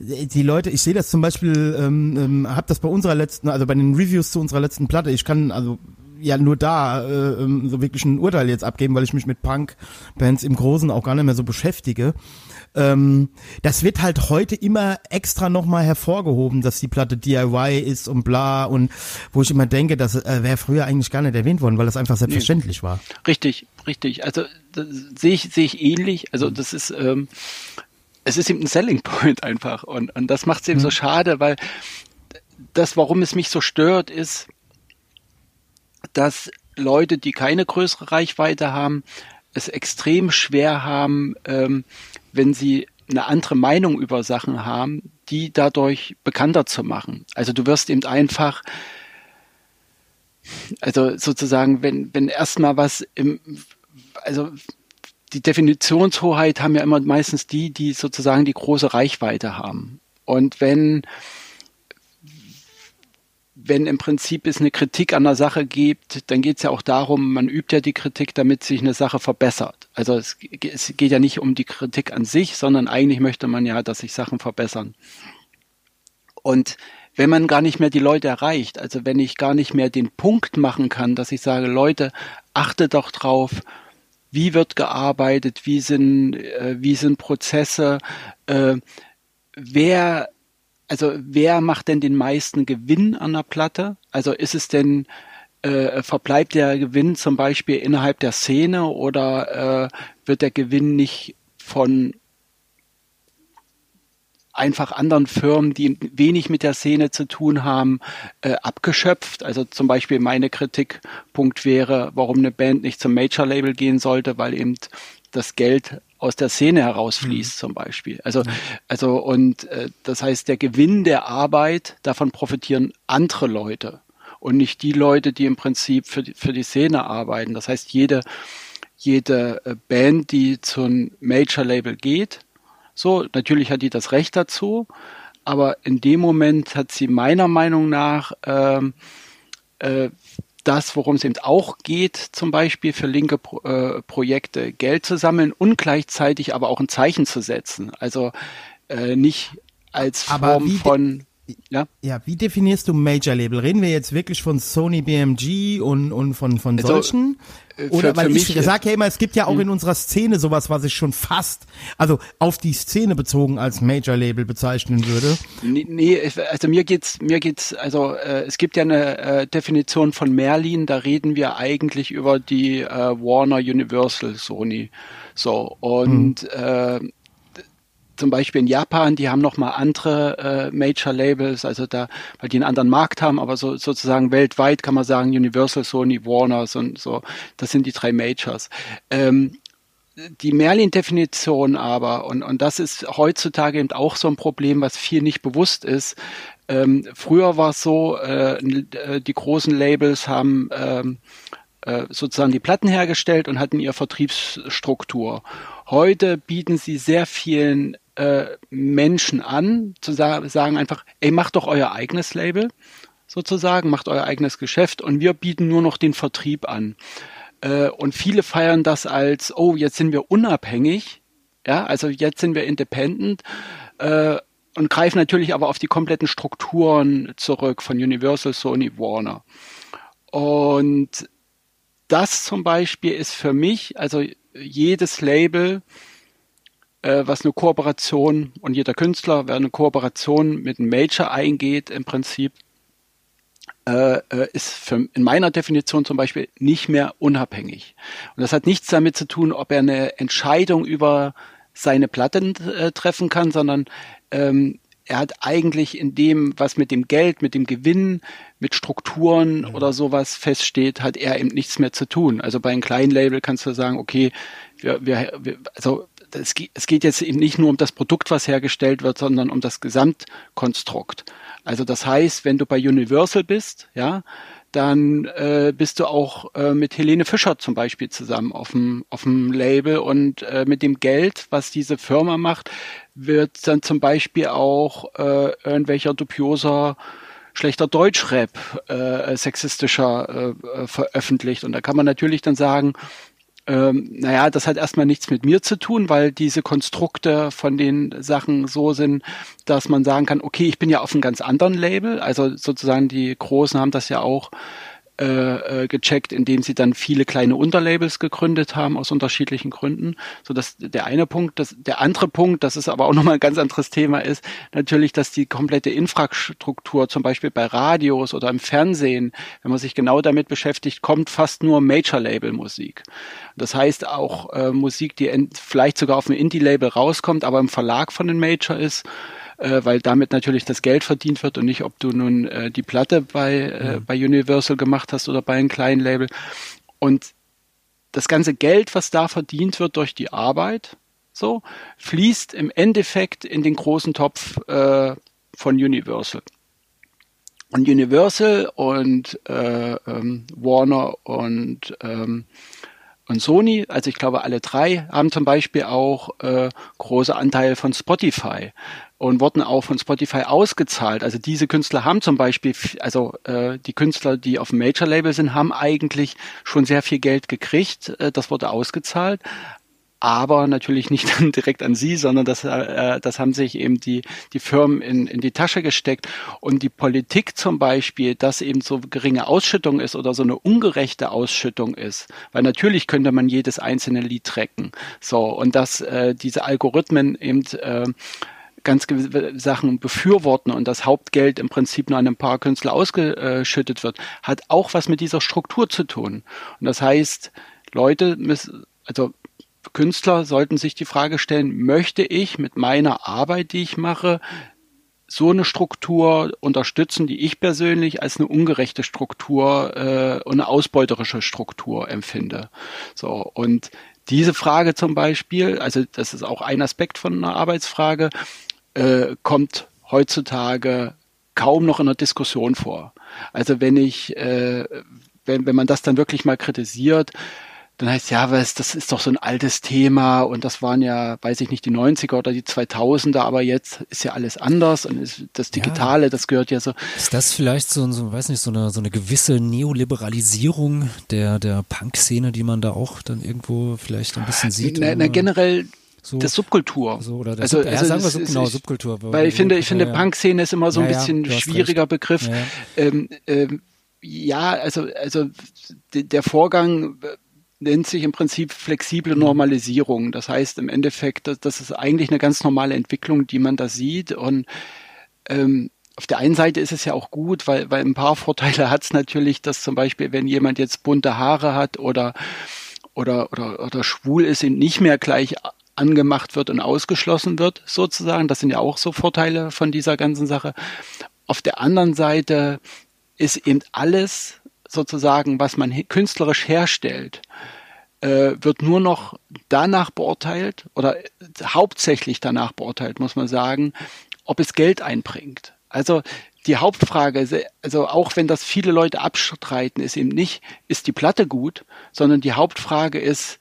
die Leute, ich sehe das zum Beispiel, ähm, ähm, habe das bei unserer letzten, also bei den Reviews zu unserer letzten Platte, ich kann also ja nur da äh, ähm, so wirklich ein Urteil jetzt abgeben, weil ich mich mit Punk-Bands im Großen auch gar nicht mehr so beschäftige. Ähm, das wird halt heute immer extra nochmal hervorgehoben, dass die Platte DIY ist und bla und wo ich immer denke, das äh, wäre früher eigentlich gar nicht erwähnt worden, weil das einfach selbstverständlich war. Richtig, richtig. Also sehe ich, sehe ich ähnlich. Also das ist, ähm, es ist eben ein Selling Point [laughs] einfach. Und, und das macht es eben so schade, weil das, warum es mich so stört, ist, dass Leute, die keine größere Reichweite haben, es extrem schwer haben, ähm, wenn sie eine andere Meinung über Sachen haben, die dadurch bekannter zu machen. Also du wirst eben einfach also sozusagen, wenn, wenn erstmal was im, also die Definitionshoheit haben ja immer meistens die, die sozusagen die große Reichweite haben. Und wenn, wenn im Prinzip es eine Kritik an der Sache gibt, dann geht es ja auch darum, man übt ja die Kritik, damit sich eine Sache verbessert. Also es, es geht ja nicht um die Kritik an sich, sondern eigentlich möchte man ja, dass sich Sachen verbessern. Und wenn man gar nicht mehr die Leute erreicht, also wenn ich gar nicht mehr den Punkt machen kann, dass ich sage, Leute, achtet doch drauf, wie wird gearbeitet, wie sind, äh, wie sind Prozesse, äh, wer, also wer macht denn den meisten Gewinn an der Platte? Also ist es denn, äh, verbleibt der Gewinn zum Beispiel innerhalb der Szene oder äh, wird der Gewinn nicht von einfach anderen Firmen, die wenig mit der Szene zu tun haben, äh, abgeschöpft. Also zum Beispiel meine Kritikpunkt wäre, warum eine Band nicht zum Major-Label gehen sollte, weil eben das Geld aus der Szene herausfließt mhm. zum Beispiel. Also, also und äh, das heißt, der Gewinn der Arbeit, davon profitieren andere Leute und nicht die Leute, die im Prinzip für die, für die Szene arbeiten. Das heißt, jede, jede äh, Band, die zu einem Major-Label geht, so, natürlich hat die das Recht dazu, aber in dem Moment hat sie meiner Meinung nach ähm, äh, das, worum es eben auch geht, zum Beispiel für linke Pro äh, Projekte Geld zu sammeln und gleichzeitig aber auch ein Zeichen zu setzen. Also äh, nicht als Form von ja? ja, wie definierst du Major Label? Reden wir jetzt wirklich von Sony BMG und, und von, von also, solchen? Äh, Oder weil ich sage ja immer, es gibt ja auch hm. in unserer Szene sowas, was ich schon fast, also auf die Szene bezogen als Major Label bezeichnen würde. Nee, nee also mir geht's, mir geht's, also äh, es gibt ja eine äh, Definition von Merlin, da reden wir eigentlich über die äh, Warner Universal Sony. So, und hm. äh, zum Beispiel in Japan, die haben noch mal andere äh, Major Labels, also da, weil die einen anderen Markt haben, aber so sozusagen weltweit kann man sagen Universal, Sony, Warner und so, das sind die drei Majors. Ähm, die Merlin-Definition aber, und, und das ist heutzutage eben auch so ein Problem, was viel nicht bewusst ist. Ähm, früher war es so, äh, äh die großen Labels haben ähm, äh, sozusagen die Platten hergestellt und hatten ihre Vertriebsstruktur. Heute bieten sie sehr vielen äh, Menschen an, zu sa sagen einfach, ey, macht doch euer eigenes Label, sozusagen, macht euer eigenes Geschäft und wir bieten nur noch den Vertrieb an. Äh, und viele feiern das als, oh, jetzt sind wir unabhängig, ja, also jetzt sind wir independent äh, und greifen natürlich aber auf die kompletten Strukturen zurück von Universal, Sony, Warner. Und das zum Beispiel ist für mich, also jedes Label was eine Kooperation und jeder Künstler, wer eine Kooperation mit einem Major eingeht, im Prinzip, äh, äh, ist für, in meiner Definition zum Beispiel nicht mehr unabhängig. Und das hat nichts damit zu tun, ob er eine Entscheidung über seine Platten äh, treffen kann, sondern ähm, er hat eigentlich in dem, was mit dem Geld, mit dem Gewinn, mit Strukturen ja. oder sowas feststeht, hat er eben nichts mehr zu tun. Also bei einem kleinen Label kannst du sagen, okay, wir, wir, wir also es, geht jetzt eben nicht nur um das Produkt, was hergestellt wird, sondern um das Gesamtkonstrukt. Also das heißt, wenn du bei Universal bist, ja, dann äh, bist du auch äh, mit Helene Fischer zum Beispiel zusammen auf dem, auf dem Label und äh, mit dem Geld, was diese Firma macht, wird dann zum Beispiel auch äh, irgendwelcher dubioser schlechter Deutschrap äh, sexistischer äh, veröffentlicht. Und da kann man natürlich dann sagen, ähm, naja, das hat erstmal nichts mit mir zu tun, weil diese Konstrukte von den Sachen so sind, dass man sagen kann, okay, ich bin ja auf einem ganz anderen Label. Also sozusagen die Großen haben das ja auch äh, äh, gecheckt, indem sie dann viele kleine Unterlabels gegründet haben aus unterschiedlichen Gründen. So dass der eine Punkt, das, der andere Punkt, das ist aber auch nochmal ein ganz anderes Thema ist, natürlich, dass die komplette Infrastruktur, zum Beispiel bei Radios oder im Fernsehen, wenn man sich genau damit beschäftigt, kommt fast nur Major-Label-Musik. Das heißt auch äh, Musik, die vielleicht sogar auf einem Indie-Label rauskommt, aber im Verlag von den Major ist äh, weil damit natürlich das Geld verdient wird und nicht, ob du nun äh, die Platte bei, äh, bei Universal gemacht hast oder bei einem kleinen Label. Und das ganze Geld, was da verdient wird durch die Arbeit, so, fließt im Endeffekt in den großen Topf äh, von Universal. Und Universal und äh, ähm, Warner und ähm, und Sony, also ich glaube alle drei, haben zum Beispiel auch äh, große Anteile von Spotify und wurden auch von Spotify ausgezahlt. Also diese Künstler haben zum Beispiel, also äh, die Künstler, die auf dem Major-Label sind, haben eigentlich schon sehr viel Geld gekriegt. Äh, das wurde ausgezahlt aber natürlich nicht [laughs] dann direkt an sie, sondern das, äh, das haben sich eben die, die Firmen in, in die Tasche gesteckt. Und die Politik zum Beispiel, dass eben so geringe Ausschüttung ist oder so eine ungerechte Ausschüttung ist, weil natürlich könnte man jedes einzelne Lied tracken. So, und dass äh, diese Algorithmen eben äh, ganz gewisse Sachen befürworten und das Hauptgeld im Prinzip nur an ein paar Künstler ausgeschüttet wird, hat auch was mit dieser Struktur zu tun. Und das heißt, Leute müssen, also Künstler sollten sich die Frage stellen, möchte ich mit meiner Arbeit, die ich mache, so eine Struktur unterstützen, die ich persönlich als eine ungerechte Struktur äh, und eine ausbeuterische Struktur empfinde. So und diese Frage zum Beispiel, also das ist auch ein Aspekt von einer Arbeitsfrage, äh, kommt heutzutage kaum noch in der Diskussion vor. Also wenn ich, äh, wenn, wenn man das dann wirklich mal kritisiert, dann heißt ja, was, das ist doch so ein altes Thema und das waren ja, weiß ich nicht, die 90er oder die 2000er, aber jetzt ist ja alles anders und ist das Digitale, ja. das gehört ja so. Ist das vielleicht so, so weiß nicht, so eine, so eine gewisse Neoliberalisierung der, der Punk-Szene, die man da auch dann irgendwo vielleicht ein bisschen sieht? Na, na generell so, das Subkultur. So, oder also, Sub, ja, also sagen wir Sub, genau, Subkultur. Weil ich finde, ich finde, ja, Punk-Szene ist immer so ein bisschen schwieriger recht. Begriff. Ähm, ähm, ja, also, also der Vorgang nennt sich im Prinzip flexible mhm. Normalisierung. Das heißt im Endeffekt, das, das ist eigentlich eine ganz normale Entwicklung, die man da sieht. Und ähm, auf der einen Seite ist es ja auch gut, weil, weil ein paar [laughs] Vorteile hat es natürlich, dass zum Beispiel, wenn jemand jetzt bunte Haare hat oder, oder, oder, oder schwul ist, ihn nicht mehr gleich angemacht wird und ausgeschlossen wird, sozusagen. Das sind ja auch so Vorteile von dieser ganzen Sache. Auf der anderen Seite ist eben alles sozusagen, was man künstlerisch herstellt, äh, wird nur noch danach beurteilt oder hauptsächlich danach beurteilt, muss man sagen, ob es Geld einbringt. Also die Hauptfrage, also auch wenn das viele Leute abstreiten, ist eben nicht, ist die Platte gut, sondern die Hauptfrage ist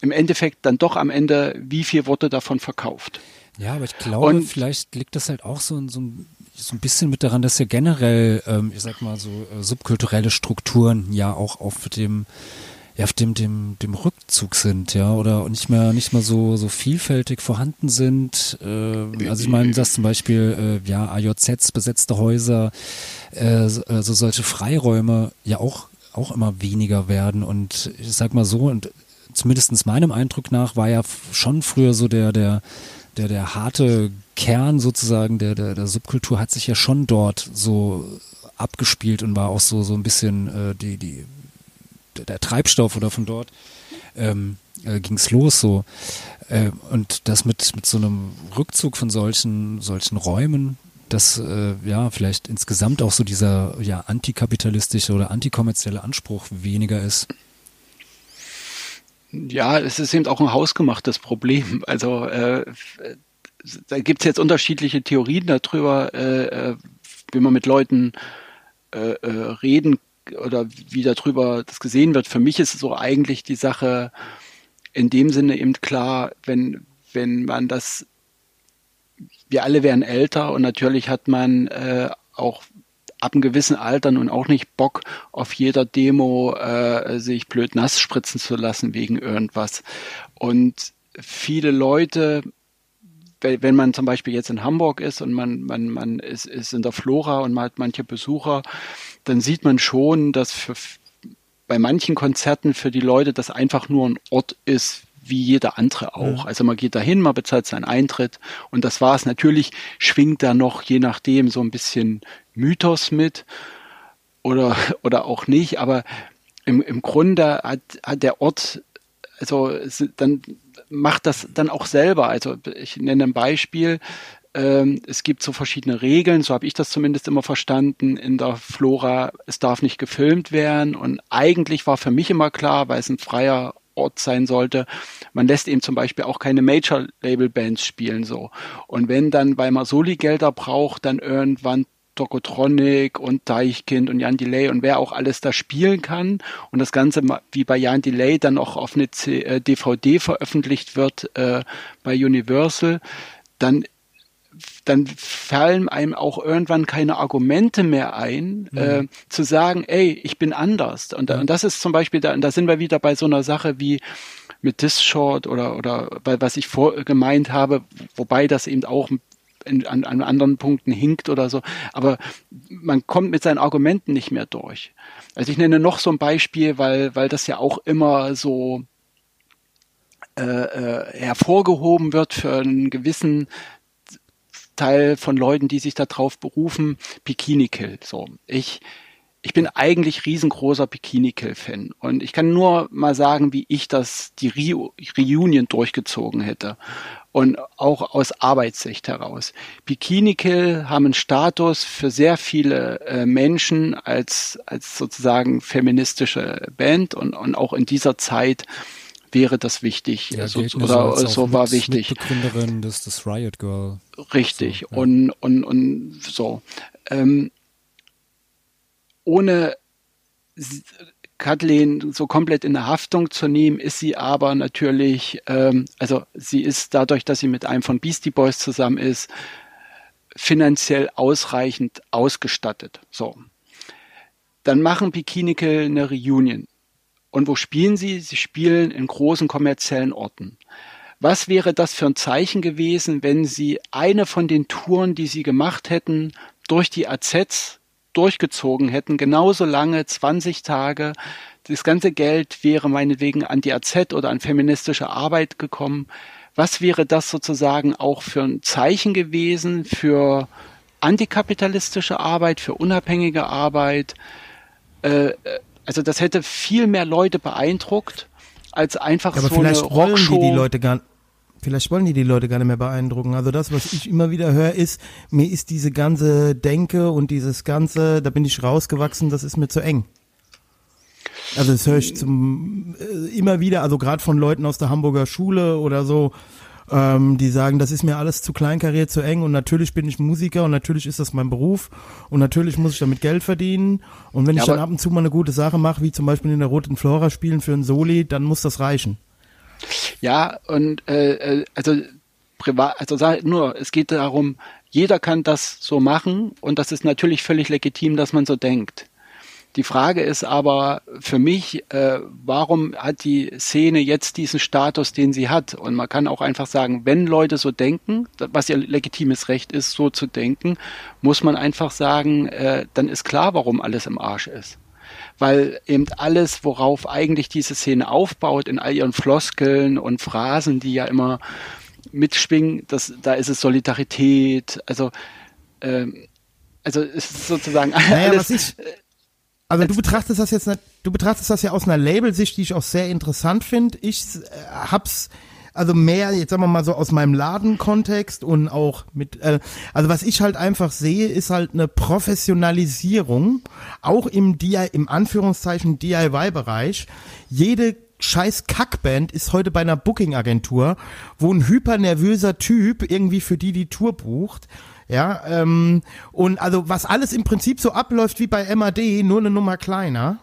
im Endeffekt dann doch am Ende, wie viel wurde davon verkauft. Ja, aber ich glaube, Und, vielleicht liegt das halt auch so in so ein so ein bisschen mit daran, dass ja generell, ähm, ich sag mal so äh, subkulturelle Strukturen ja auch auf dem ja, auf dem, dem, dem Rückzug sind, ja, oder nicht mehr, nicht mehr so, so vielfältig vorhanden sind. Äh, also ich meine, dass zum Beispiel, äh, ja, AJZs, besetzte Häuser, äh, so also solche Freiräume ja auch, auch immer weniger werden und ich sag mal so, und zumindestens meinem Eindruck nach war ja schon früher so der, der, der, der harte Kern sozusagen der, der, der Subkultur hat sich ja schon dort so abgespielt und war auch so, so ein bisschen äh, die, die, der Treibstoff oder von dort ähm, äh, ging es los so. Äh, und das mit, mit so einem Rückzug von solchen, solchen Räumen, dass äh, ja vielleicht insgesamt auch so dieser ja antikapitalistische oder antikommerzielle Anspruch weniger ist. Ja, es ist eben auch ein hausgemachtes Problem. [laughs] Also äh, da gibt es jetzt unterschiedliche Theorien darüber, äh, äh, wie man mit Leuten äh, äh, reden oder wie darüber das gesehen wird. Für mich ist so eigentlich die Sache in dem Sinne eben klar, wenn, wenn man das, wir alle werden älter und natürlich hat man äh, auch ab einem gewissen Alter nun auch nicht Bock, auf jeder Demo äh, sich blöd nass spritzen zu lassen wegen irgendwas. Und viele Leute, wenn man zum Beispiel jetzt in Hamburg ist und man, man, man ist, ist in der Flora und man hat manche Besucher, dann sieht man schon, dass für, bei manchen Konzerten für die Leute das einfach nur ein Ort ist, wie jeder andere auch. Also man geht dahin, man bezahlt seinen Eintritt und das war's. Natürlich schwingt da noch, je nachdem, so ein bisschen Mythos mit oder, oder auch nicht, aber im, im Grunde hat, hat der Ort, also dann macht das dann auch selber. Also ich nenne ein Beispiel. Ähm, es gibt so verschiedene Regeln, so habe ich das zumindest immer verstanden in der Flora. Es darf nicht gefilmt werden und eigentlich war für mich immer klar, weil es ein freier Ort sein sollte. Man lässt eben zum Beispiel auch keine Major-Label-Bands spielen so. Und wenn dann, weil man Soli-Gelder braucht, dann irgendwann Tokotronic und Deichkind und Jan Delay und wer auch alles da spielen kann und das Ganze wie bei Jan Delay dann auch auf eine C äh, DVD veröffentlicht wird äh, bei Universal, dann dann fallen einem auch irgendwann keine Argumente mehr ein, mhm. äh, zu sagen, ey, ich bin anders. Und, ja. und das ist zum Beispiel, da, und da sind wir wieder bei so einer Sache wie mit Disshort oder, oder was ich vor gemeint habe, wobei das eben auch an, an anderen Punkten hinkt oder so. Aber man kommt mit seinen Argumenten nicht mehr durch. Also ich nenne noch so ein Beispiel, weil, weil das ja auch immer so äh, äh, hervorgehoben wird für einen gewissen Teil von Leuten, die sich darauf berufen, Bikini Kill. So, ich ich bin eigentlich riesengroßer Bikini Kill Fan und ich kann nur mal sagen, wie ich das die Re Reunion durchgezogen hätte und auch aus Arbeitssicht heraus. Bikini Kill haben einen Status für sehr viele äh, Menschen als als sozusagen feministische Band und und auch in dieser Zeit wäre das wichtig Ja, so, oder auch so war Mit- wichtig. Mitbegründerin des, des Riot Girl. Richtig. So, ja. Und, und, und so. Ähm, ohne Kathleen so komplett in der Haftung zu nehmen, ist sie aber natürlich, ähm, also sie ist dadurch, dass sie mit einem von Beastie Boys zusammen ist, finanziell ausreichend ausgestattet. So. Dann machen Bikinikel eine Reunion. Und wo spielen sie? Sie spielen in großen kommerziellen Orten. Was wäre das für ein Zeichen gewesen, wenn sie eine von den Touren, die sie gemacht hätten, durch die AZs durchgezogen hätten, genauso lange, 20 Tage. Das ganze Geld wäre meinetwegen an die AZ oder an feministische Arbeit gekommen. Was wäre das sozusagen auch für ein Zeichen gewesen für antikapitalistische Arbeit, für unabhängige Arbeit? Äh, also das hätte viel mehr Leute beeindruckt als einfach Ja, aber so vielleicht eine wollen Rockshow. die die Leute gar Vielleicht wollen die die Leute gar nicht mehr beeindrucken. Also das, was ich immer wieder höre, ist, mir ist diese ganze Denke und dieses ganze, da bin ich rausgewachsen, das ist mir zu eng. Also das höre ich zum äh, immer wieder, also gerade von Leuten aus der Hamburger Schule oder so, ähm, die sagen, das ist mir alles zu kleinkariert, zu eng und natürlich bin ich Musiker und natürlich ist das mein Beruf und natürlich muss ich damit Geld verdienen und wenn Ja, ich dann ab und zu mal eine gute Sache mache, wie zum Beispiel in der Roten Flora spielen für ein Soli, dann muss das reichen. Ja, und äh, äh, also privat, also nur, es geht darum, jeder kann das so machen und das ist natürlich völlig legitim, dass man so denkt. Die Frage ist aber für mich, äh, warum hat die Szene jetzt diesen Status, den sie hat? Und man kann auch einfach sagen, wenn Leute so denken, was ihr legitimes Recht ist, so zu denken, muss man einfach sagen, äh, dann ist klar, warum alles im Arsch ist weil eben alles, worauf eigentlich diese Szene aufbaut, in all ihren Floskeln und Phrasen, die ja immer mitschwingen, das, da ist es Solidarität, also, ähm, also es ist sozusagen Naja, alles, ich, also du betrachtest das jetzt, du betrachtest das ja aus einer Labelsicht, die ich auch sehr interessant finde. Ich äh, hab's also mehr, jetzt sagen wir mal so aus meinem Ladenkontext und auch mit, äh, also was ich halt einfach sehe, ist halt eine Professionalisierung, auch im DIY, im Anführungszeichen DIY-Bereich. Jede scheiß Kackband ist heute bei einer Booking-Agentur, wo ein hypernervöser Typ irgendwie für die die Tour bucht. Ja, ähm, und also was alles im Prinzip so abläuft wie bei MAD, nur eine Nummer kleiner.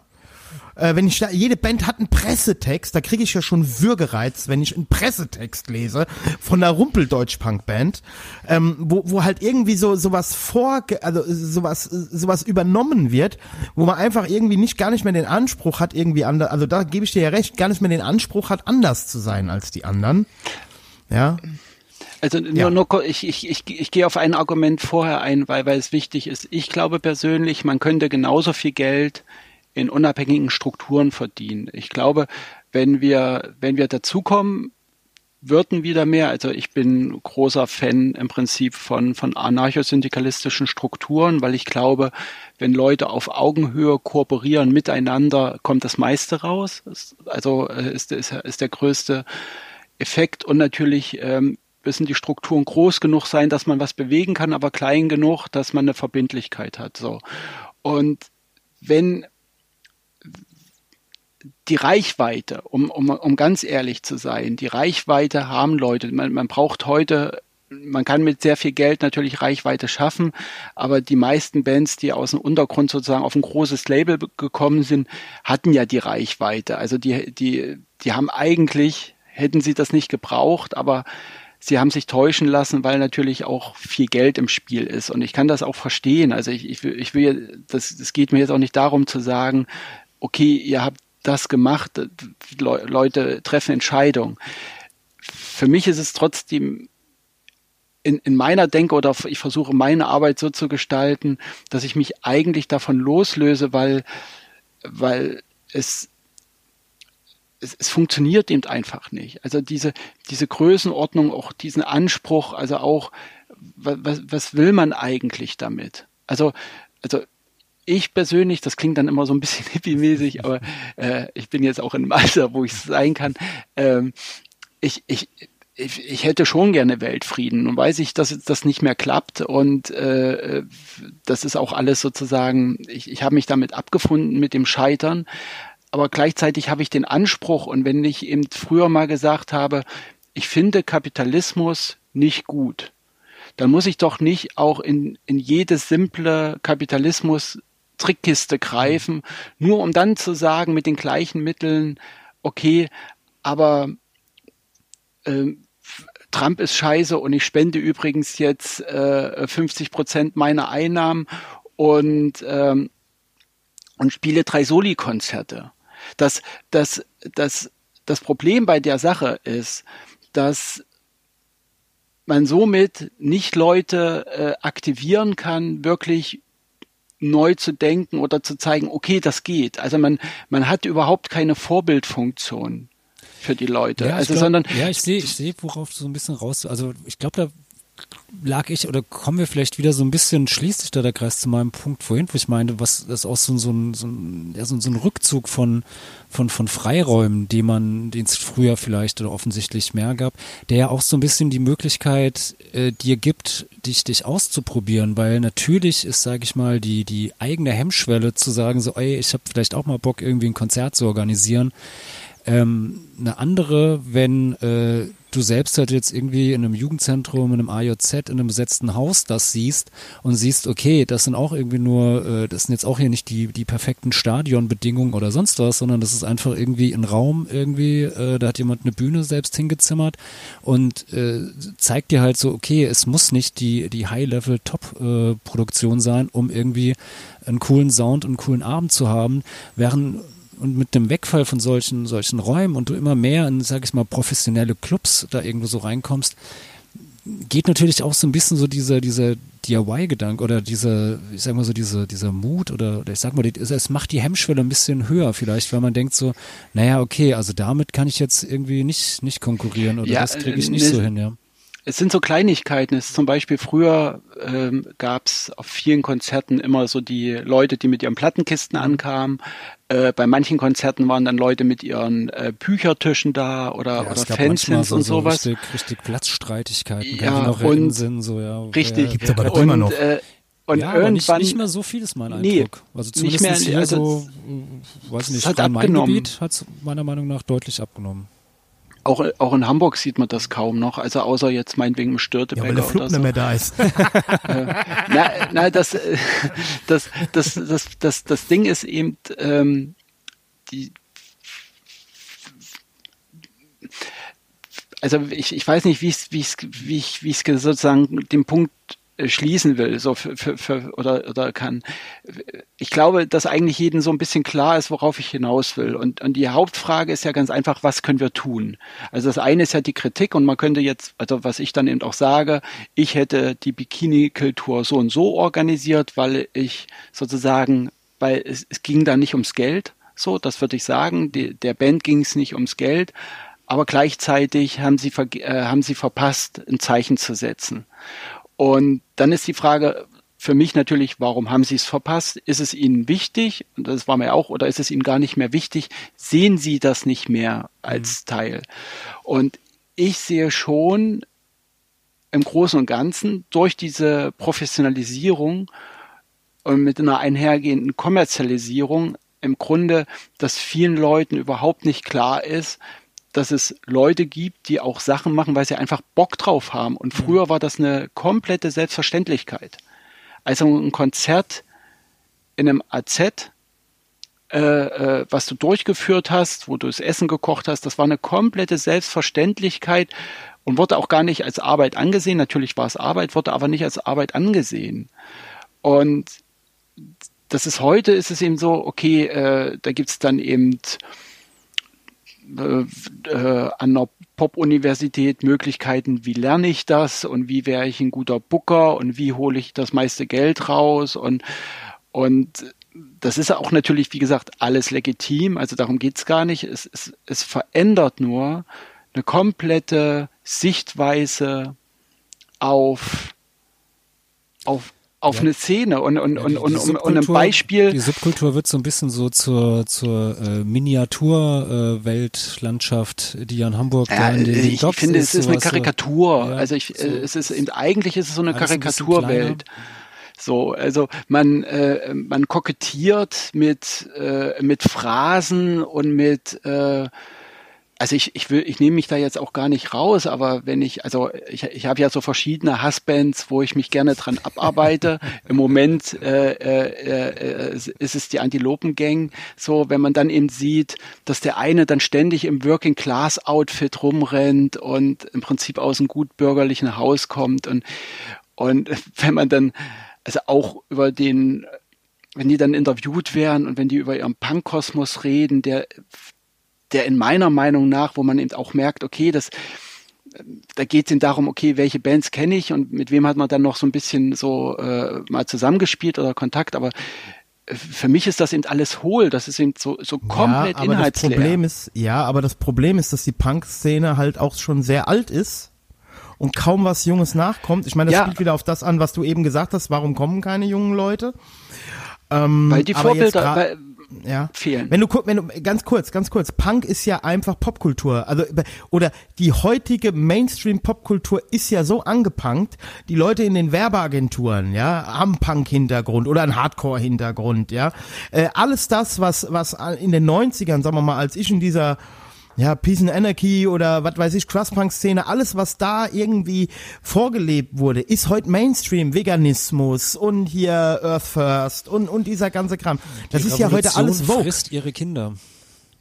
Äh, wenn ich da, jede Band hat einen Pressetext, da kriege ich ja schon Würgereiz, wenn ich einen Pressetext lese von einer Rumpeldeutsch-Punk-Band, ähm, wo, wo halt irgendwie so sowas vor, also sowas sowas übernommen wird, wo man einfach irgendwie nicht gar nicht mehr den Anspruch hat irgendwie anders, also da gebe ich dir ja recht, gar nicht mehr den Anspruch hat anders zu sein als die anderen. Ja, Also nur, Ja. nur ich, ich, ich, ich gehe auf ein Argument vorher ein, weil, weil es wichtig ist. Ich glaube persönlich, man könnte genauso viel Geld in unabhängigen Strukturen verdienen. Ich glaube, wenn wir, wenn wir dazukommen, würden wieder mehr. Also ich bin großer Fan im Prinzip von, von anarchosyndikalistischen Strukturen, weil ich glaube, wenn Leute auf Augenhöhe kooperieren miteinander, kommt das meiste raus. Also äh, ist, ist, ist der größte Effekt und natürlich ähm, müssen die Strukturen groß genug sein, dass man was bewegen kann, aber klein genug, dass man eine Verbindlichkeit hat. So. Und wenn die Reichweite, um, um, um ganz ehrlich zu sein, die Reichweite haben Leute. Man, man braucht heute, man kann mit sehr viel Geld natürlich Reichweite schaffen, aber die meisten Bands, die aus dem Untergrund sozusagen auf ein großes Label be- gekommen sind, hatten ja die Reichweite. Also die, die, die haben eigentlich, hätten sie das nicht gebraucht, aber sie haben sich täuschen lassen, weil natürlich auch viel Geld im Spiel ist. Und ich kann das auch verstehen. Also ich, ich will, ich will, das, das geht mir jetzt auch nicht darum zu sagen, okay, ihr habt das gemacht, Le Leute treffen Entscheidungen. Für mich ist es trotzdem in, in meiner Denke oder ich versuche meine Arbeit so zu gestalten, dass ich mich eigentlich davon loslöse, weil, weil es es, es funktioniert eben einfach nicht. Also diese, diese Größenordnung, auch diesen Anspruch, also auch, was, was will man eigentlich damit? Also, also ich persönlich, das klingt dann immer so ein bisschen [laughs] hippie-mäßig, aber äh, ich bin jetzt auch in einem Alter, wo ich es sein kann. Ähm, ich, ich, ich, ich hätte schon gerne Weltfrieden. und weiß ich, dass das nicht mehr klappt und äh, das ist auch alles sozusagen, ich, ich habe mich damit abgefunden mit dem Scheitern, aber gleichzeitig habe ich den Anspruch und wenn ich eben früher mal gesagt habe, ich finde Kapitalismus nicht gut, dann muss ich doch nicht auch in, in jede simple Kapitalismus Trickkiste greifen, nur um dann zu sagen mit den gleichen Mitteln, okay, aber äh, Trump ist scheiße und ich spende übrigens jetzt äh, 50 Prozent meiner Einnahmen und, ähm, und spiele drei Soli-Konzerte. Das, das, das, das Problem bei der Sache ist, dass man somit nicht Leute äh, aktivieren kann, wirklich neu zu denken oder zu zeigen, okay, das geht. Also man, man hat überhaupt keine Vorbildfunktion für die Leute. Ja, also, glaub, sondern ja, ich sehe, ich sehe, worauf du so ein bisschen raus. Also ich glaube, da lag ich oder kommen wir vielleicht wieder so ein bisschen, schließt sich da der Kreis zu meinem Punkt vorhin, wo ich meinte, was das auch so, so, ein, so, ein, ja, so ein Rückzug von, von, von Freiräumen, die man, den es früher vielleicht oder offensichtlich mehr gab, der ja auch so ein bisschen die Möglichkeit äh, dir gibt, dich, dich auszuprobieren, weil natürlich ist, sage ich mal, die, die eigene Hemmschwelle zu sagen, so, ey, ich habe vielleicht auch mal Bock, irgendwie ein Konzert zu organisieren, ähm, eine andere, wenn äh, du selbst halt jetzt irgendwie in einem Jugendzentrum, in einem AJZ, in einem besetzten Haus das siehst und siehst, okay, das sind auch irgendwie nur, äh, das sind jetzt auch hier nicht die, die perfekten Stadionbedingungen oder sonst was, sondern das ist einfach irgendwie ein Raum irgendwie, äh, da hat jemand eine Bühne selbst hingezimmert und äh, zeigt dir halt so, okay, es muss nicht die, die High-Level-Top-Produktion sein, um irgendwie einen coolen Sound und einen coolen Abend zu haben, während und mit dem Wegfall von solchen, solchen Räumen und du immer mehr in, sag ich mal, professionelle Clubs da irgendwo so reinkommst, geht natürlich auch so ein bisschen so dieser, dieser DIY-Gedanke oder dieser, ich sag mal so, dieser, dieser Mut oder, oder ich sag mal, es macht die Hemmschwelle ein bisschen höher vielleicht, weil man denkt so, naja, okay, also damit kann ich jetzt irgendwie nicht, nicht konkurrieren oder Ja, das kriege ich nicht ne- so hin, ja. Es sind so Kleinigkeiten. Es ist zum Beispiel früher ähm, gab es auf vielen Konzerten immer so die Leute, die mit ihren Plattenkisten ankamen. Äh, bei manchen Konzerten waren dann Leute mit ihren äh, Büchertischen da oder, Ja, oder es gab manchmal Fanzines so, und so sowas. Richtig, richtig Platzstreitigkeiten, Ja, noch und- sind, so, ja. Richtig. Ja, Gibt's aber und, immer noch. Äh, und ja, aber nicht, irgendwann nicht mehr so viel ist mein Nee, Eindruck. also nicht zumindest mehr, hier also so, weiß nicht, es hat abgenommen. hat es meiner Meinung nach deutlich abgenommen. Auch, auch in Hamburg sieht man das kaum noch. Also außer jetzt meinetwegen im Ja, Störtebecker weil der Flug oder nicht so. mehr da ist. [laughs] na, na, das, äh, das, das, das, das, das Ding ist eben, ähm, die, also ich, ich weiß nicht, wie ich, wie ich, wie ich, wie ich sozusagen den Punkt äh, schließen will, so für, für, oder, oder kann. Ich glaube, dass eigentlich jedem so ein bisschen klar ist, worauf ich hinaus will. Und, und die Hauptfrage ist ja ganz einfach, was können wir tun? Also das eine ist ja die Kritik und man könnte jetzt, also was ich dann eben auch sage, ich hätte die Bikini-Kultur so und so organisiert, weil ich sozusagen, weil es, es ging da nicht ums Geld, so, das würde ich sagen. Die, der Band ging es nicht ums Geld, aber gleichzeitig haben sie, äh, haben sie verpasst, ein Zeichen zu setzen. Und dann ist die Frage für mich natürlich, warum haben sie es verpasst? Ist es ihnen wichtig? Und das war mir auch, oder ist es ihnen gar nicht mehr wichtig? Sehen sie das nicht mehr als Teil? Und ich sehe schon im Großen und Ganzen durch diese Professionalisierung und mit einer einhergehenden Kommerzialisierung im Grunde, dass vielen Leuten überhaupt nicht klar ist, dass es Leute gibt, die auch Sachen machen, weil sie einfach Bock drauf haben. Und früher war das eine komplette Selbstverständlichkeit. Also ein Konzert in einem AZ, äh, äh, was du durchgeführt hast, wo du das Essen gekocht hast, das war eine komplette Selbstverständlichkeit und wurde auch gar nicht als Arbeit angesehen. Natürlich war es Arbeit, wurde aber nicht als Arbeit angesehen. Und das ist heute, ist es eben so, okay, äh, da gibt's dann eben äh, äh, an einer Pop-Universität Möglichkeiten, wie lerne ich das und wie wäre ich ein guter Booker und wie hole ich das meiste Geld raus und, und das ist auch natürlich, wie gesagt, alles legitim, also darum geht's gar nicht. Es, es, es verändert nur eine komplette Sichtweise auf, auf, auf eine Szene und, und, und, Die- und, und, und ein Beispiel. Die Subkultur wird so ein bisschen so zur, zur äh, Miniatur-Weltlandschaft, die ja in Hamburg Ja, in den ich Docks finde, es ist eine so- Karikatur. Ja, also ich, so. äh, es ist eben, eigentlich ist es so eine Karikaturwelt. So, also man äh, man kokettiert mit äh, mit Phrasen und mit äh, also ich, ich will, ich nehme mich da jetzt auch gar nicht raus, aber wenn ich, also ich, ich habe ja so verschiedene Hassbands, wo ich mich gerne dran abarbeite. [laughs] Im Moment äh, äh, äh, ist es die Antilopen-Gang. So, wenn man dann eben sieht, dass der eine dann ständig im Working-Class-Outfit rumrennt und im Prinzip aus einem gut bürgerlichen Haus kommt und und [laughs] wenn man dann, also auch über den, wenn die dann interviewt werden und wenn die über ihren Punk-Kosmos reden, der der in meiner Meinung nach, wo man eben auch merkt, okay, das, da geht es eben darum, okay, welche Bands kenne ich und mit wem hat man dann noch so ein bisschen so äh, mal zusammengespielt oder Kontakt, aber äh, für mich ist das eben alles hohl, das ist eben so, so komplett ja, aber das inhaltsleer. Problem ist, ja, aber das Problem ist, dass die Punk-Szene halt auch schon sehr alt ist und kaum was Junges nachkommt. Ich meine, das Ja. spielt wieder auf das an, was du eben gesagt hast. Warum kommen keine jungen Leute? Ähm, weil die Vorbilder weil, ja. fehlen. Wenn du wenn du ganz kurz, ganz kurz, Punk ist ja einfach Popkultur. Also oder die heutige Mainstream Popkultur ist ja so angepunkt, die Leute in den Werbeagenturen, ja, haben Punk Hintergrund oder einen Hardcore Hintergrund, ja. Äh, alles das, was was in den 90ern, sagen wir mal, als ich in dieser ja, Peace and Anarchy oder was weiß ich, Crust-Punk-Szene, alles, was da irgendwie vorgelebt wurde, ist heute Mainstream, Veganismus und hier Earth First und, und dieser ganze Kram. Das Die ist ja heute alles Vogue. frisst ihre Kinder.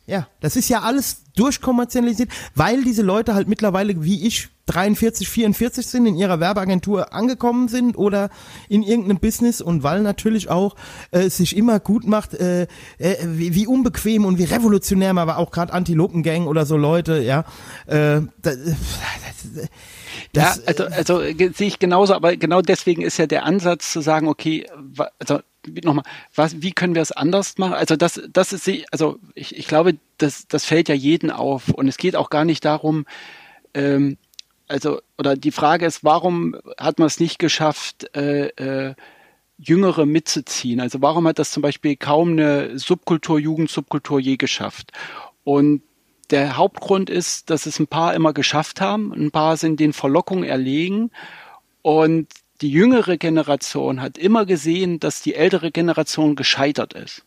Ja, das ist ja alles durchkommerzialisiert, weil diese Leute halt mittlerweile wie ich 43, 44 sind, in ihrer Werbeagentur angekommen sind oder in irgendeinem Business und weil natürlich auch äh, es sich immer gut macht, äh, äh, wie, wie unbequem und wie revolutionär man aber auch gerade Antilopengang oder so Leute, ja. Äh, das, das, das, ja, also, also äh, sehe ich genauso, aber genau deswegen ist ja der Ansatz zu sagen, okay, also nochmal, was, wie können wir es anders machen? Also das, das ist, also ich, ich glaube, das, das fällt ja jeden auf und es geht auch gar nicht darum, ähm, also oder die Frage ist, warum hat man es nicht geschafft, äh, äh, Jüngere mitzuziehen? Also warum hat das zum Beispiel kaum eine Subkultur, Jugendsubkultur je geschafft? Und der Hauptgrund ist, dass es ein paar immer geschafft haben. Ein paar sind den Verlockungen erlegen. Und die jüngere Generation hat immer gesehen, dass die ältere Generation gescheitert ist.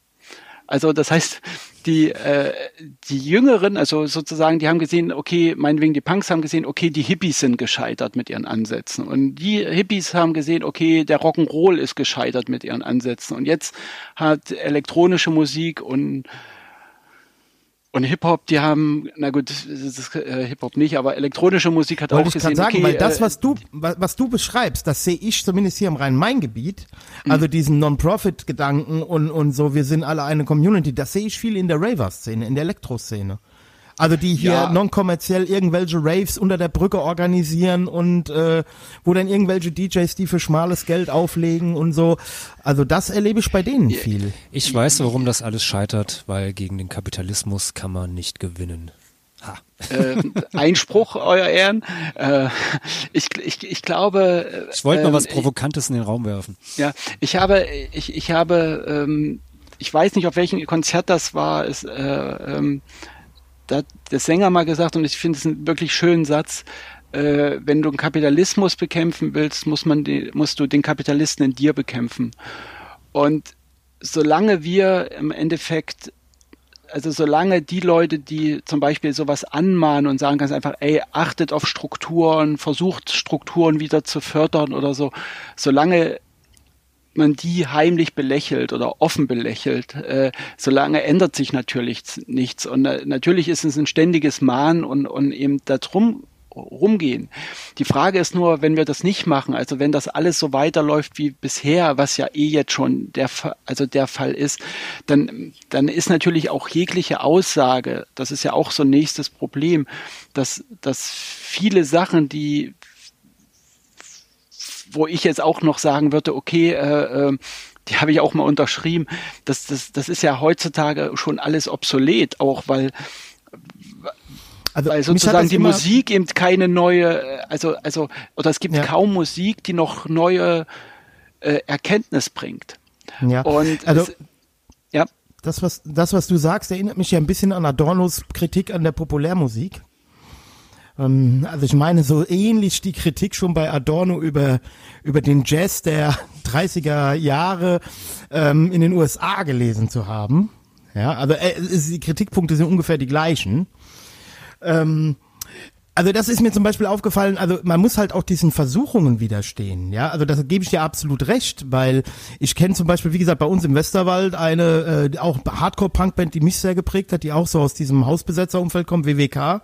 Also das heißt, die, äh, die Jüngeren, also sozusagen, die haben gesehen, okay, meinetwegen die Punks haben gesehen, okay, die Hippies sind gescheitert mit ihren Ansätzen. Und die Hippies haben gesehen, okay, der Rock'n'Roll ist gescheitert mit ihren Ansätzen. Und jetzt hat elektronische Musik und und Hip-Hop, die haben, na gut, das ist, äh, Hip-Hop nicht, aber elektronische Musik hat Wollte auch ich gesehen, sagen, okay, weil das, äh, was du, was, was du beschreibst, das sehe ich zumindest hier im Rhein-Main-Gebiet, also diesen Non-Profit-Gedanken und, und so, wir sind alle eine Community, das sehe ich viel in der Raver-Szene, in der Elektro-Szene. Also die hier Ja. non-kommerziell irgendwelche Raves unter der Brücke organisieren und äh, wo dann irgendwelche DJs die für schmales Geld auflegen und so. Also das erlebe ich bei denen viel. Ich weiß, warum das alles scheitert, weil gegen den Kapitalismus kann man nicht gewinnen. Ha. [laughs] äh, Einspruch, Euer Ehren. Äh, ich, ich, ich glaube. Ich wollte mal ähm, was Provokantes in den Raum werfen. Ja, ich habe, ich, ich habe, ähm, ich weiß nicht, auf welchem Konzert das war. Es, äh, ähm, da hat der Sänger mal gesagt, und ich finde es einen wirklich schönen Satz. Äh, wenn du den Kapitalismus bekämpfen willst, muss man die, musst du den Kapitalisten in dir bekämpfen. Und solange wir im Endeffekt also solange die Leute, die zum Beispiel sowas anmahnen und sagen ganz einfach, ey, achtet auf Strukturen, versucht Strukturen wieder zu fördern oder so, solange man die heimlich belächelt oder offen belächelt, äh, solange ändert sich natürlich nichts. Und äh, natürlich ist es ein ständiges Mahnen und, und eben darum rumgehen. Die Frage ist nur, wenn wir das nicht machen, also wenn das alles so weiterläuft wie bisher, was ja eh jetzt schon der, also der Fall ist, dann, dann ist natürlich auch jegliche Aussage, das ist ja auch so ein nächstes Problem, dass, dass viele Sachen, die wo ich jetzt auch noch sagen würde, okay, äh, äh, die habe ich auch mal unterschrieben, das, das, das ist ja heutzutage schon alles obsolet, auch weil Also weil sozusagen die Musik eben keine neue, äh, also, also, oder es gibt Ja. kaum Musik, die noch neue äh, Erkenntnis bringt. Ja. Und also es, ja, das was das was du sagst erinnert mich ja ein bisschen an Adornos Kritik an der Populärmusik. Ähm, also ich meine so ähnlich die Kritik schon bei Adorno über über den Jazz der [laughs] 30er Jahre ähm, in den USA gelesen zu haben. Ja, also äh, die Kritikpunkte sind ungefähr die gleichen. Ähm, also das ist mir zum Beispiel aufgefallen, also man muss halt auch diesen Versuchungen widerstehen, ja, also das gebe ich dir absolut recht, weil ich kenne zum Beispiel, wie gesagt, bei uns im Westerwald eine äh, auch Hardcore-Punk-Band, die mich sehr geprägt hat, die auch so aus diesem Hausbesetzerumfeld kommt, WWK,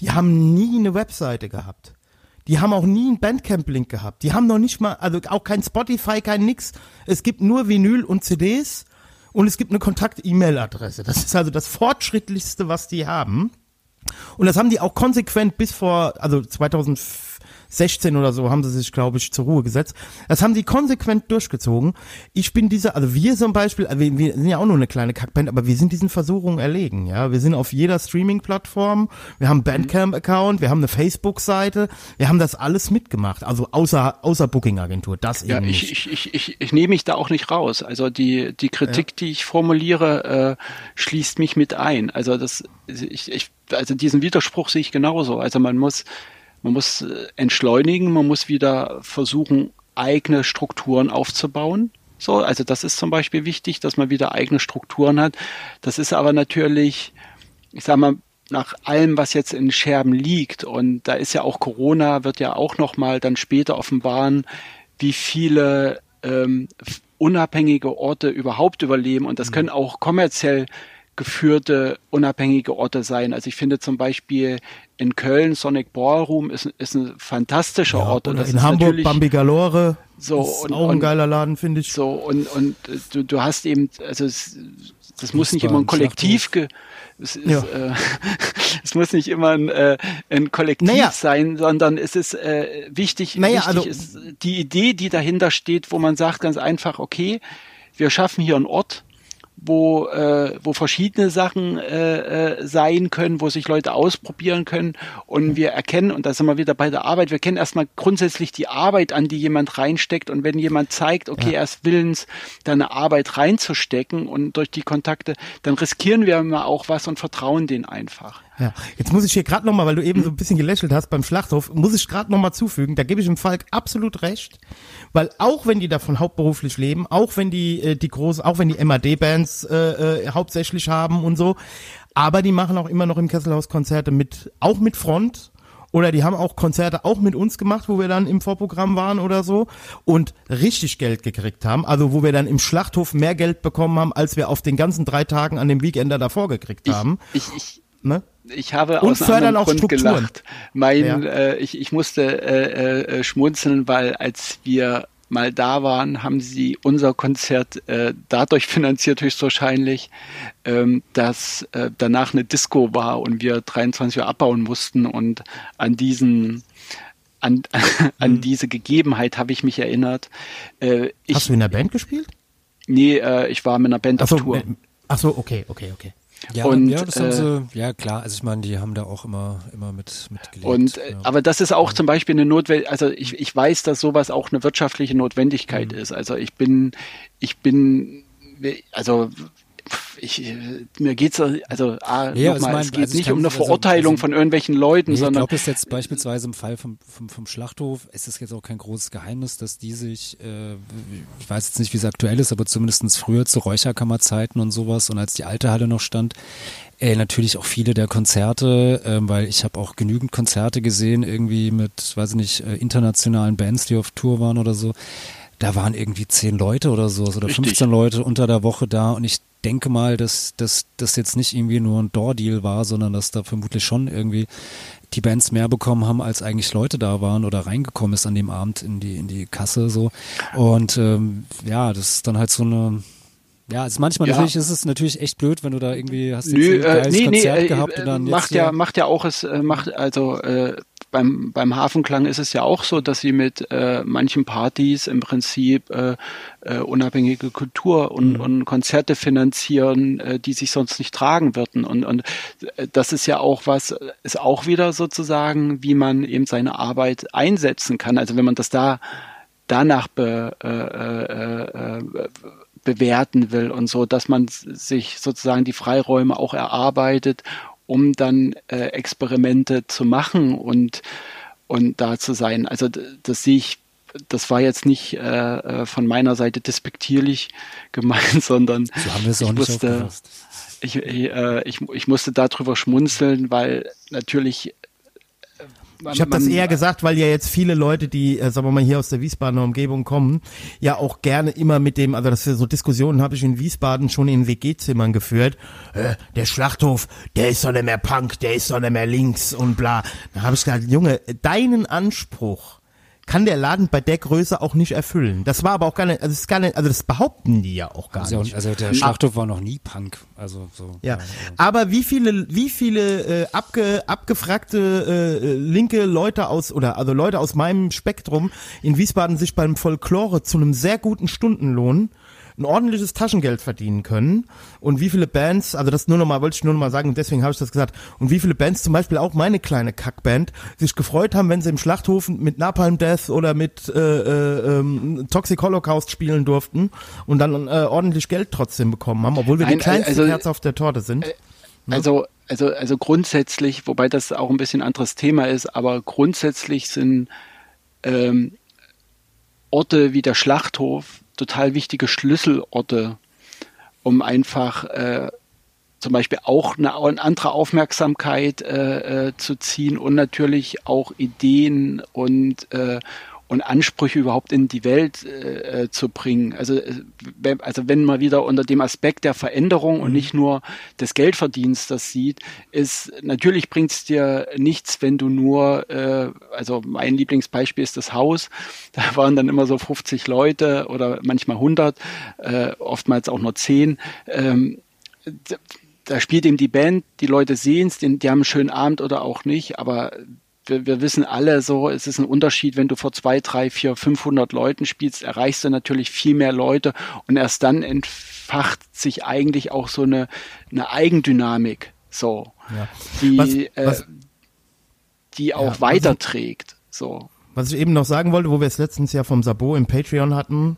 die haben nie eine Webseite gehabt. Die haben auch nie einen Bandcamp-Link gehabt. Die haben noch nicht mal, also auch kein Spotify, kein nix. Es gibt nur Vinyl und CDs und es gibt eine Kontakt-E-Mail-Adresse. Das ist also das fortschrittlichste, was die haben. Und das haben die auch konsequent bis vor, also 2016 oder so haben sie sich, glaube ich, zur Ruhe gesetzt. Das haben die konsequent durchgezogen. Ich bin dieser, also wir zum Beispiel, also wir, wir sind ja auch nur eine kleine Kackband, aber wir sind diesen Versuchungen erlegen, ja. Wir sind auf jeder Streaming-Plattform, wir haben Bandcamp-Account, wir haben eine Facebook-Seite, wir haben das alles mitgemacht. Also außer, außer Booking-Agentur, das Ja, eben ich, nicht. ich, ich, ich, ich nehme mich da auch nicht raus. Also die, die Kritik, die ich formuliere, äh, schließt mich mit ein. Also das, ich, ich, also diesen Widerspruch sehe ich genauso. Also man muss, man muss äh, entschleunigen, man muss wieder versuchen, eigene Strukturen aufzubauen. So, also das ist zum Beispiel wichtig, dass man wieder eigene Strukturen hat. Das ist aber natürlich, ich sag mal, nach allem, was jetzt in Scherben liegt, und da ist ja auch Corona, wird ja auch nochmal dann später offenbaren, wie viele ähm, unabhängige Orte überhaupt überleben. Und das können auch kommerziell geführte unabhängige Orte sein. Also ich finde zum Beispiel in Köln Sonic Ballroom ist, ist ein fantastischer Ort. und Oder in Hamburg natürlich- Bambi Galore. So, ist und- auch ein geiler Laden, finde ich. So, und, und äh, du, du hast eben, also es, das muss nicht immer ein Kollektiv, es, ist, Ja. äh, [laughs] es muss nicht immer ein, äh, ein Kollektiv Naja. sein, sondern es ist äh, wichtig, Naja, wichtig also- ist die Idee, die dahinter steht, wo man sagt ganz einfach, okay, wir schaffen hier einen Ort, wo, äh, wo verschiedene Sachen äh, äh, sein können, wo sich Leute ausprobieren können. Und wir erkennen, und da sind wir wieder bei der Arbeit, wir kennen erstmal grundsätzlich die Arbeit an, die jemand reinsteckt. Und wenn jemand zeigt, okay, er ist willens, da eine Arbeit reinzustecken und durch die Kontakte, dann riskieren wir mal auch was und vertrauen denen einfach. Ja, jetzt muss ich hier gerade nochmal, weil du eben so ein bisschen gelächelt hast beim Schlachthof, muss ich gerade nochmal zufügen, da gebe ich dem Falk absolut recht, weil auch wenn die davon hauptberuflich leben, auch wenn die äh, die großen, auch wenn die MAD-Bands äh, äh, hauptsächlich haben und so, aber die machen auch immer noch im Kesselhaus Konzerte mit, auch mit Front. Oder die haben auch Konzerte auch mit uns gemacht, wo wir dann im Vorprogramm waren oder so und richtig Geld gekriegt haben. Also wo wir dann im Schlachthof mehr Geld bekommen haben, als wir auf den ganzen drei Tagen an dem Weekender davor gekriegt haben. Ich, ich, Ne? ich habe Und aus fördern auch Grund Strukturen. gelacht. Mein, Ja. äh, ich, ich musste äh, äh, schmunzeln, weil als wir mal da waren, haben sie unser Konzert äh, dadurch [laughs] finanziert höchstwahrscheinlich, ähm, dass äh, danach eine Disco war und wir 23 Uhr abbauen mussten und an diesen an, [laughs] an Mhm. diese Gegebenheit habe ich mich erinnert. Äh, ich, Hast du in der Band gespielt? nee, äh, ich war mit einer Band Ach so, auf Tour. äh, ach so, okay, okay, okay. Ja, Und, ja, das haben äh, sie, ja klar, also ich meine, die haben da auch immer, immer mit, mitgelebt. Und äh, ja. aber das ist auch zum Beispiel eine Notwendigkeit, also ich, ich weiß, dass sowas auch eine wirtschaftliche Notwendigkeit Mhm. ist. Also ich bin, ich bin, also ich, mir geht's also ah, Ja, nochmal, also mein- es geht also ich nicht um eine Verurteilung also- von irgendwelchen Leuten, Nee, ich sondern glaube, es jetzt beispielsweise im Fall vom, vom, vom Schlachthof, es ist jetzt auch kein großes Geheimnis, dass die sich, äh, ich weiß jetzt nicht, wie es aktuell ist, aber zumindestens früher zu Räucherkammerzeiten und sowas und als die alte Halle noch stand, äh, natürlich auch viele der Konzerte, ähm, weil ich habe auch genügend Konzerte gesehen, irgendwie mit, weiß ich nicht, äh, internationalen Bands, die auf Tour waren oder so. Da waren irgendwie zehn Leute oder so oder Richtig. 15 Leute unter der Woche da und ich denke mal, dass dass das jetzt nicht irgendwie nur ein Door-Deal war, sondern dass da vermutlich schon irgendwie die Bands mehr bekommen haben, als eigentlich Leute da waren oder reingekommen ist an dem Abend in die in die Kasse so und ähm, ja, das ist dann halt so eine ja, also manchmal Ja. natürlich ist es natürlich echt blöd, wenn du da irgendwie hast jetzt Nö, ein äh, geiles nee, nee, Konzert äh, gehabt äh, und dann jetzt macht ja, macht ja auch es, äh, macht also äh, beim beim Hafenklang ist es ja auch so, dass sie mit äh, manchen Partys im Prinzip äh, äh, unabhängige Kultur und, Mhm. und Konzerte finanzieren, äh, die sich sonst nicht tragen würden und und äh, das ist ja auch was, ist auch wieder sozusagen, wie man eben seine Arbeit einsetzen kann. Also wenn man das da danach be, äh, äh, äh, bewerten will und so, dass man sich sozusagen die Freiräume auch erarbeitet, um dann äh, Experimente zu machen und, und da zu sein. Also das sehe ich das war jetzt nicht äh, äh, von meiner Seite despektierlich [laughs] gemeint, sondern So haben wir es auch ich nicht ich, äh, ich, ich musste darüber schmunzeln, weil natürlich man- Ich habe das eher gesagt, weil ja jetzt viele Leute, die, äh, sagen wir mal, hier aus der Wiesbadener Umgebung kommen, ja auch gerne immer mit dem, also das so Diskussionen habe ich in Wiesbaden schon in WG-Zimmern geführt. Äh, der Schlachthof, der ist doch nicht mehr Punk, der ist doch nicht mehr links und bla. Da habe ich gesagt, Junge, deinen Anspruch kann der Laden bei der Größe auch nicht erfüllen. Das war aber auch gar nicht, also das, ist gar nicht, also das behaupten die ja auch gar Also, nicht. also der Schlachthof war noch nie Punk. Also so. Ja, also. aber wie viele, wie viele äh, abge, abgefragte äh, linke Leute aus oder also Leute aus meinem Spektrum in Wiesbaden sich beim Folklore zu einem sehr guten Stundenlohn ein ordentliches Taschengeld verdienen können. Und wie viele Bands, also das nur noch mal wollte ich nur noch mal sagen, deswegen habe ich das gesagt, und wie viele Bands, zum Beispiel auch meine kleine Kackband, sich gefreut haben, wenn sie im Schlachthof mit Napalm Death oder mit äh, äh, ähm, Toxic Holocaust spielen durften und dann äh, ordentlich Geld trotzdem bekommen haben, obwohl wir die Nein, kleinste also- Kerze auf der Torte sind. Also, also, also grundsätzlich, wobei das auch ein bisschen anderes Thema ist, aber grundsätzlich sind ähm, Orte wie der Schlachthof total wichtige Schlüsselorte, um einfach äh, zum Beispiel auch eine, eine andere Aufmerksamkeit äh, äh, zu ziehen und natürlich auch Ideen und äh, und Ansprüche überhaupt in die Welt äh, äh, zu bringen. Also, äh, wenn, also wenn man wieder unter dem Aspekt der Veränderung und nicht nur des Geldverdienstes das sieht, ist natürlich bringt es dir nichts, wenn du nur, äh, also mein Lieblingsbeispiel ist das Haus, [laughs] da waren dann immer so 50 Leute oder manchmal 100, äh, oftmals auch nur 10. Ähm, da spielt eben die Band, die Leute sehen es, die haben einen schönen Abend oder auch nicht, aber wir, wir wissen alle so, es ist ein Unterschied, wenn du vor zwei, drei, vier, 500 Leuten spielst, erreichst du natürlich viel mehr Leute und erst dann entfacht sich eigentlich auch so eine, eine Eigendynamik, so, Ja. die, Was- äh, was- die auch was- weiterträgt, so. Was ich eben noch sagen wollte, wo wir es letztens ja vom Sabo im Patreon hatten,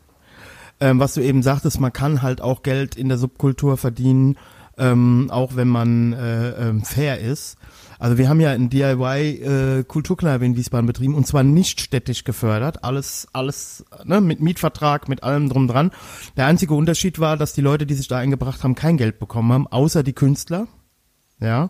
ähm, was du eben sagtest, man kann halt auch Geld in der Subkultur verdienen, ähm, auch wenn man äh, ähm, fair ist. Also wir haben ja ein DIY äh, Kulturkneipe in Wiesbaden betrieben und zwar nicht städtisch gefördert, alles alles ne, mit Mietvertrag, mit allem drum dran. Der einzige Unterschied war, dass die Leute, die sich da eingebracht haben, kein Geld bekommen haben, außer die Künstler. Ja.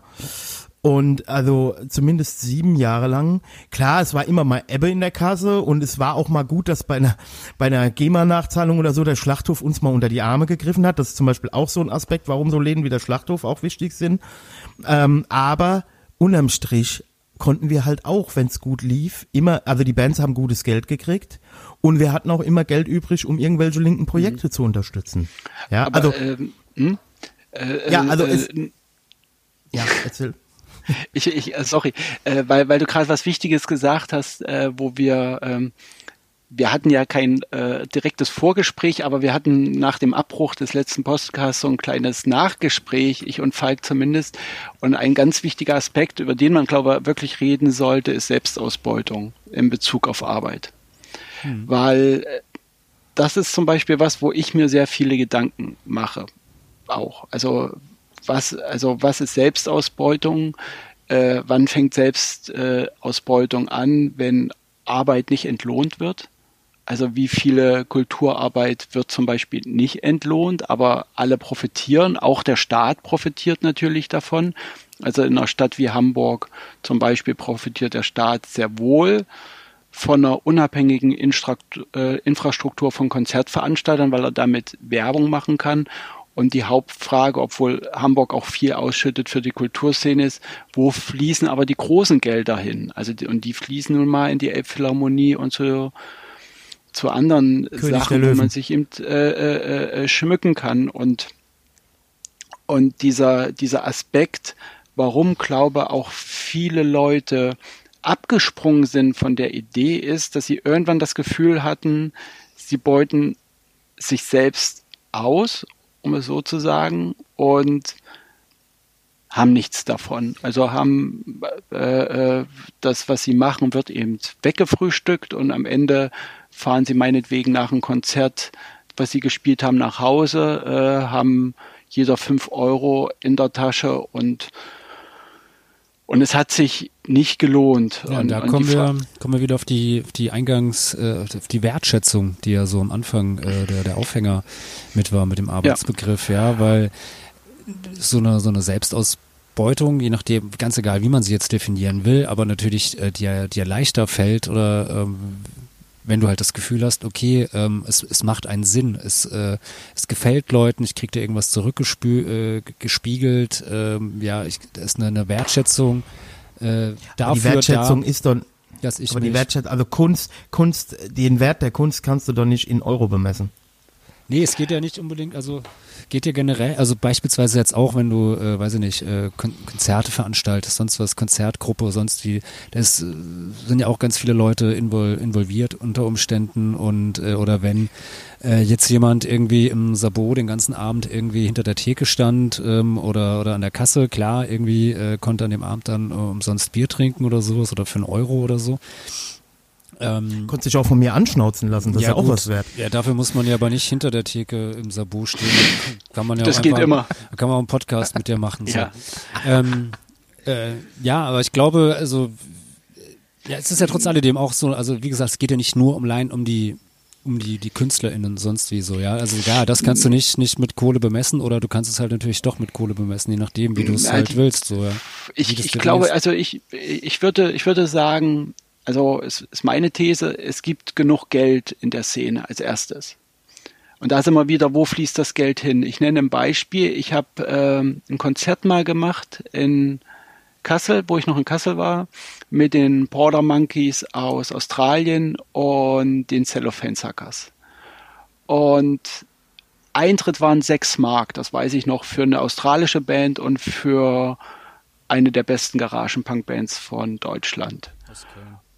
Und also zumindest sieben Jahre lang. Klar, es war immer mal Ebbe in der Kasse und es war auch mal gut, dass bei einer, bei einer GEMA-Nachzahlung oder so der Schlachthof uns mal unter die Arme gegriffen hat. Das ist zum Beispiel auch so ein Aspekt, warum so Läden wie der Schlachthof auch wichtig sind. Ähm, aber unterm Strich konnten wir halt auch, wenn es gut lief, immer, also die Bands haben gutes Geld gekriegt und wir hatten auch immer Geld übrig, um irgendwelche linken Projekte zu unterstützen. Ja, Aber, also, ähm, hm? äh, Ja, also äh, es- äh, ja, erzähl. [laughs] Ich, ich äh, sorry, äh, weil, weil du gerade was Wichtiges gesagt hast, äh, wo wir ähm, wir hatten ja kein äh, direktes Vorgespräch, aber wir hatten nach dem Abbruch des letzten Podcasts so ein kleines Nachgespräch, ich und Falk zumindest. Und ein ganz wichtiger Aspekt, über den man, glaube ich, wirklich reden sollte, ist Selbstausbeutung in Bezug auf Arbeit. Weil äh, das ist zum Beispiel was, wo ich mir sehr viele Gedanken mache. Auch. Also was, also was ist Selbstausbeutung? Äh, wann fängt Selbstausbeutung Ausbeutung an, wenn Arbeit nicht entlohnt wird? Also wie viele Kulturarbeit wird zum Beispiel nicht entlohnt, aber alle profitieren, auch der Staat profitiert natürlich davon. Also in einer Stadt wie Hamburg zum Beispiel profitiert der Staat sehr wohl von einer unabhängigen äh, Infrastruktur von Konzertveranstaltern, weil er damit Werbung machen kann. Und die Hauptfrage, obwohl Hamburg auch viel ausschüttet für die Kulturszene ist, wo fließen aber die großen Gelder hin? Also und die fließen nun mal in die Elbphilharmonie und zu, zu anderen der Sachen, wo man sich eben äh, äh, äh, schmücken kann. Und, und dieser, dieser Aspekt, warum glaube auch viele Leute abgesprungen sind von der Idee, ist, dass sie irgendwann das Gefühl hatten, sie beuten sich selbst aus, um es so zu sagen, und haben nichts davon. Also haben äh, äh, das, was sie machen, wird eben weggefrühstückt und am Ende fahren sie meinetwegen nach einem Konzert, was sie gespielt haben, nach Hause, äh, haben jeder fünf Euro in der Tasche und und es hat sich nicht gelohnt. Ja, und, da und kommen wir, kommen wir wieder auf die, auf die Eingangs, äh, auf die Wertschätzung, die ja so am Anfang äh, der, der Aufhänger mit war, mit dem Arbeitsbegriff, ja, weil so eine, so eine Selbstausbeutung, je nachdem, ganz egal, wie man sie jetzt definieren will, aber natürlich äh, dir, dir leichter fällt oder ähm, wenn du halt das Gefühl hast, okay, ähm, es, es macht einen Sinn, es, äh, es gefällt Leuten, ich krieg da irgendwas zurückgespiegelt, äh, gespiegelt, ähm, ja, ich, da ist eine, eine Wertschätzung äh, dafür die Wertschätzung da, ist doch, dass ich aber die Wertschätzung, also Kunst, Kunst, den Wert der Kunst kannst du doch nicht in Euro bemessen. Nee, es geht ja nicht unbedingt, also geht ja generell, also beispielsweise jetzt auch, wenn du, äh, weiß ich nicht, äh, Kon Konzerte veranstaltest, sonst was, Konzertgruppe, sonst wie, das äh, sind ja auch ganz viele Leute invol involviert unter Umständen und äh, oder wenn äh, jetzt jemand irgendwie im Sabot den ganzen Abend irgendwie hinter der Theke stand ähm, oder oder an der Kasse, klar, irgendwie äh, konnte an dem Abend dann äh, umsonst Bier trinken oder sowas oder für einen Euro oder so. Ähm, Konntest dich auch von mir anschnauzen lassen, das ist ja auch gut. was wert. Ja, dafür muss man ja aber nicht hinter der Theke im Sabot stehen. Kann man ja Das auch geht einfach, immer. Kann man auch einen Podcast mit dir machen. So. Ja. Ähm, äh, ja, aber ich glaube, also ja, es ist ja trotz alledem auch so, also wie gesagt, es geht ja nicht nur um allein um die um die die KünstlerInnen sonst wie so, ja. Also ja, das kannst du nicht nicht mit Kohle bemessen oder du kannst es halt natürlich doch mit Kohle bemessen, je nachdem, wie du es Ja, halt die- willst, so ja. Wie ich, ich glaube, ist. also ich, ich würde, ich würde sagen, also es ist meine These, es gibt genug Geld in der Szene als erstes. Und da sind wir wieder, wo fließt das Geld hin? Ich nenne ein Beispiel. Ich habe ähm, ein Konzert mal gemacht in Kassel, wo ich noch in Kassel war, mit den Border Monkeys aus Australien und den Cellophane Suckers. Und Eintritt waren sechs Mark, das weiß ich noch, für eine australische Band und für eine der besten Garagen-Punk-Bands von Deutschland.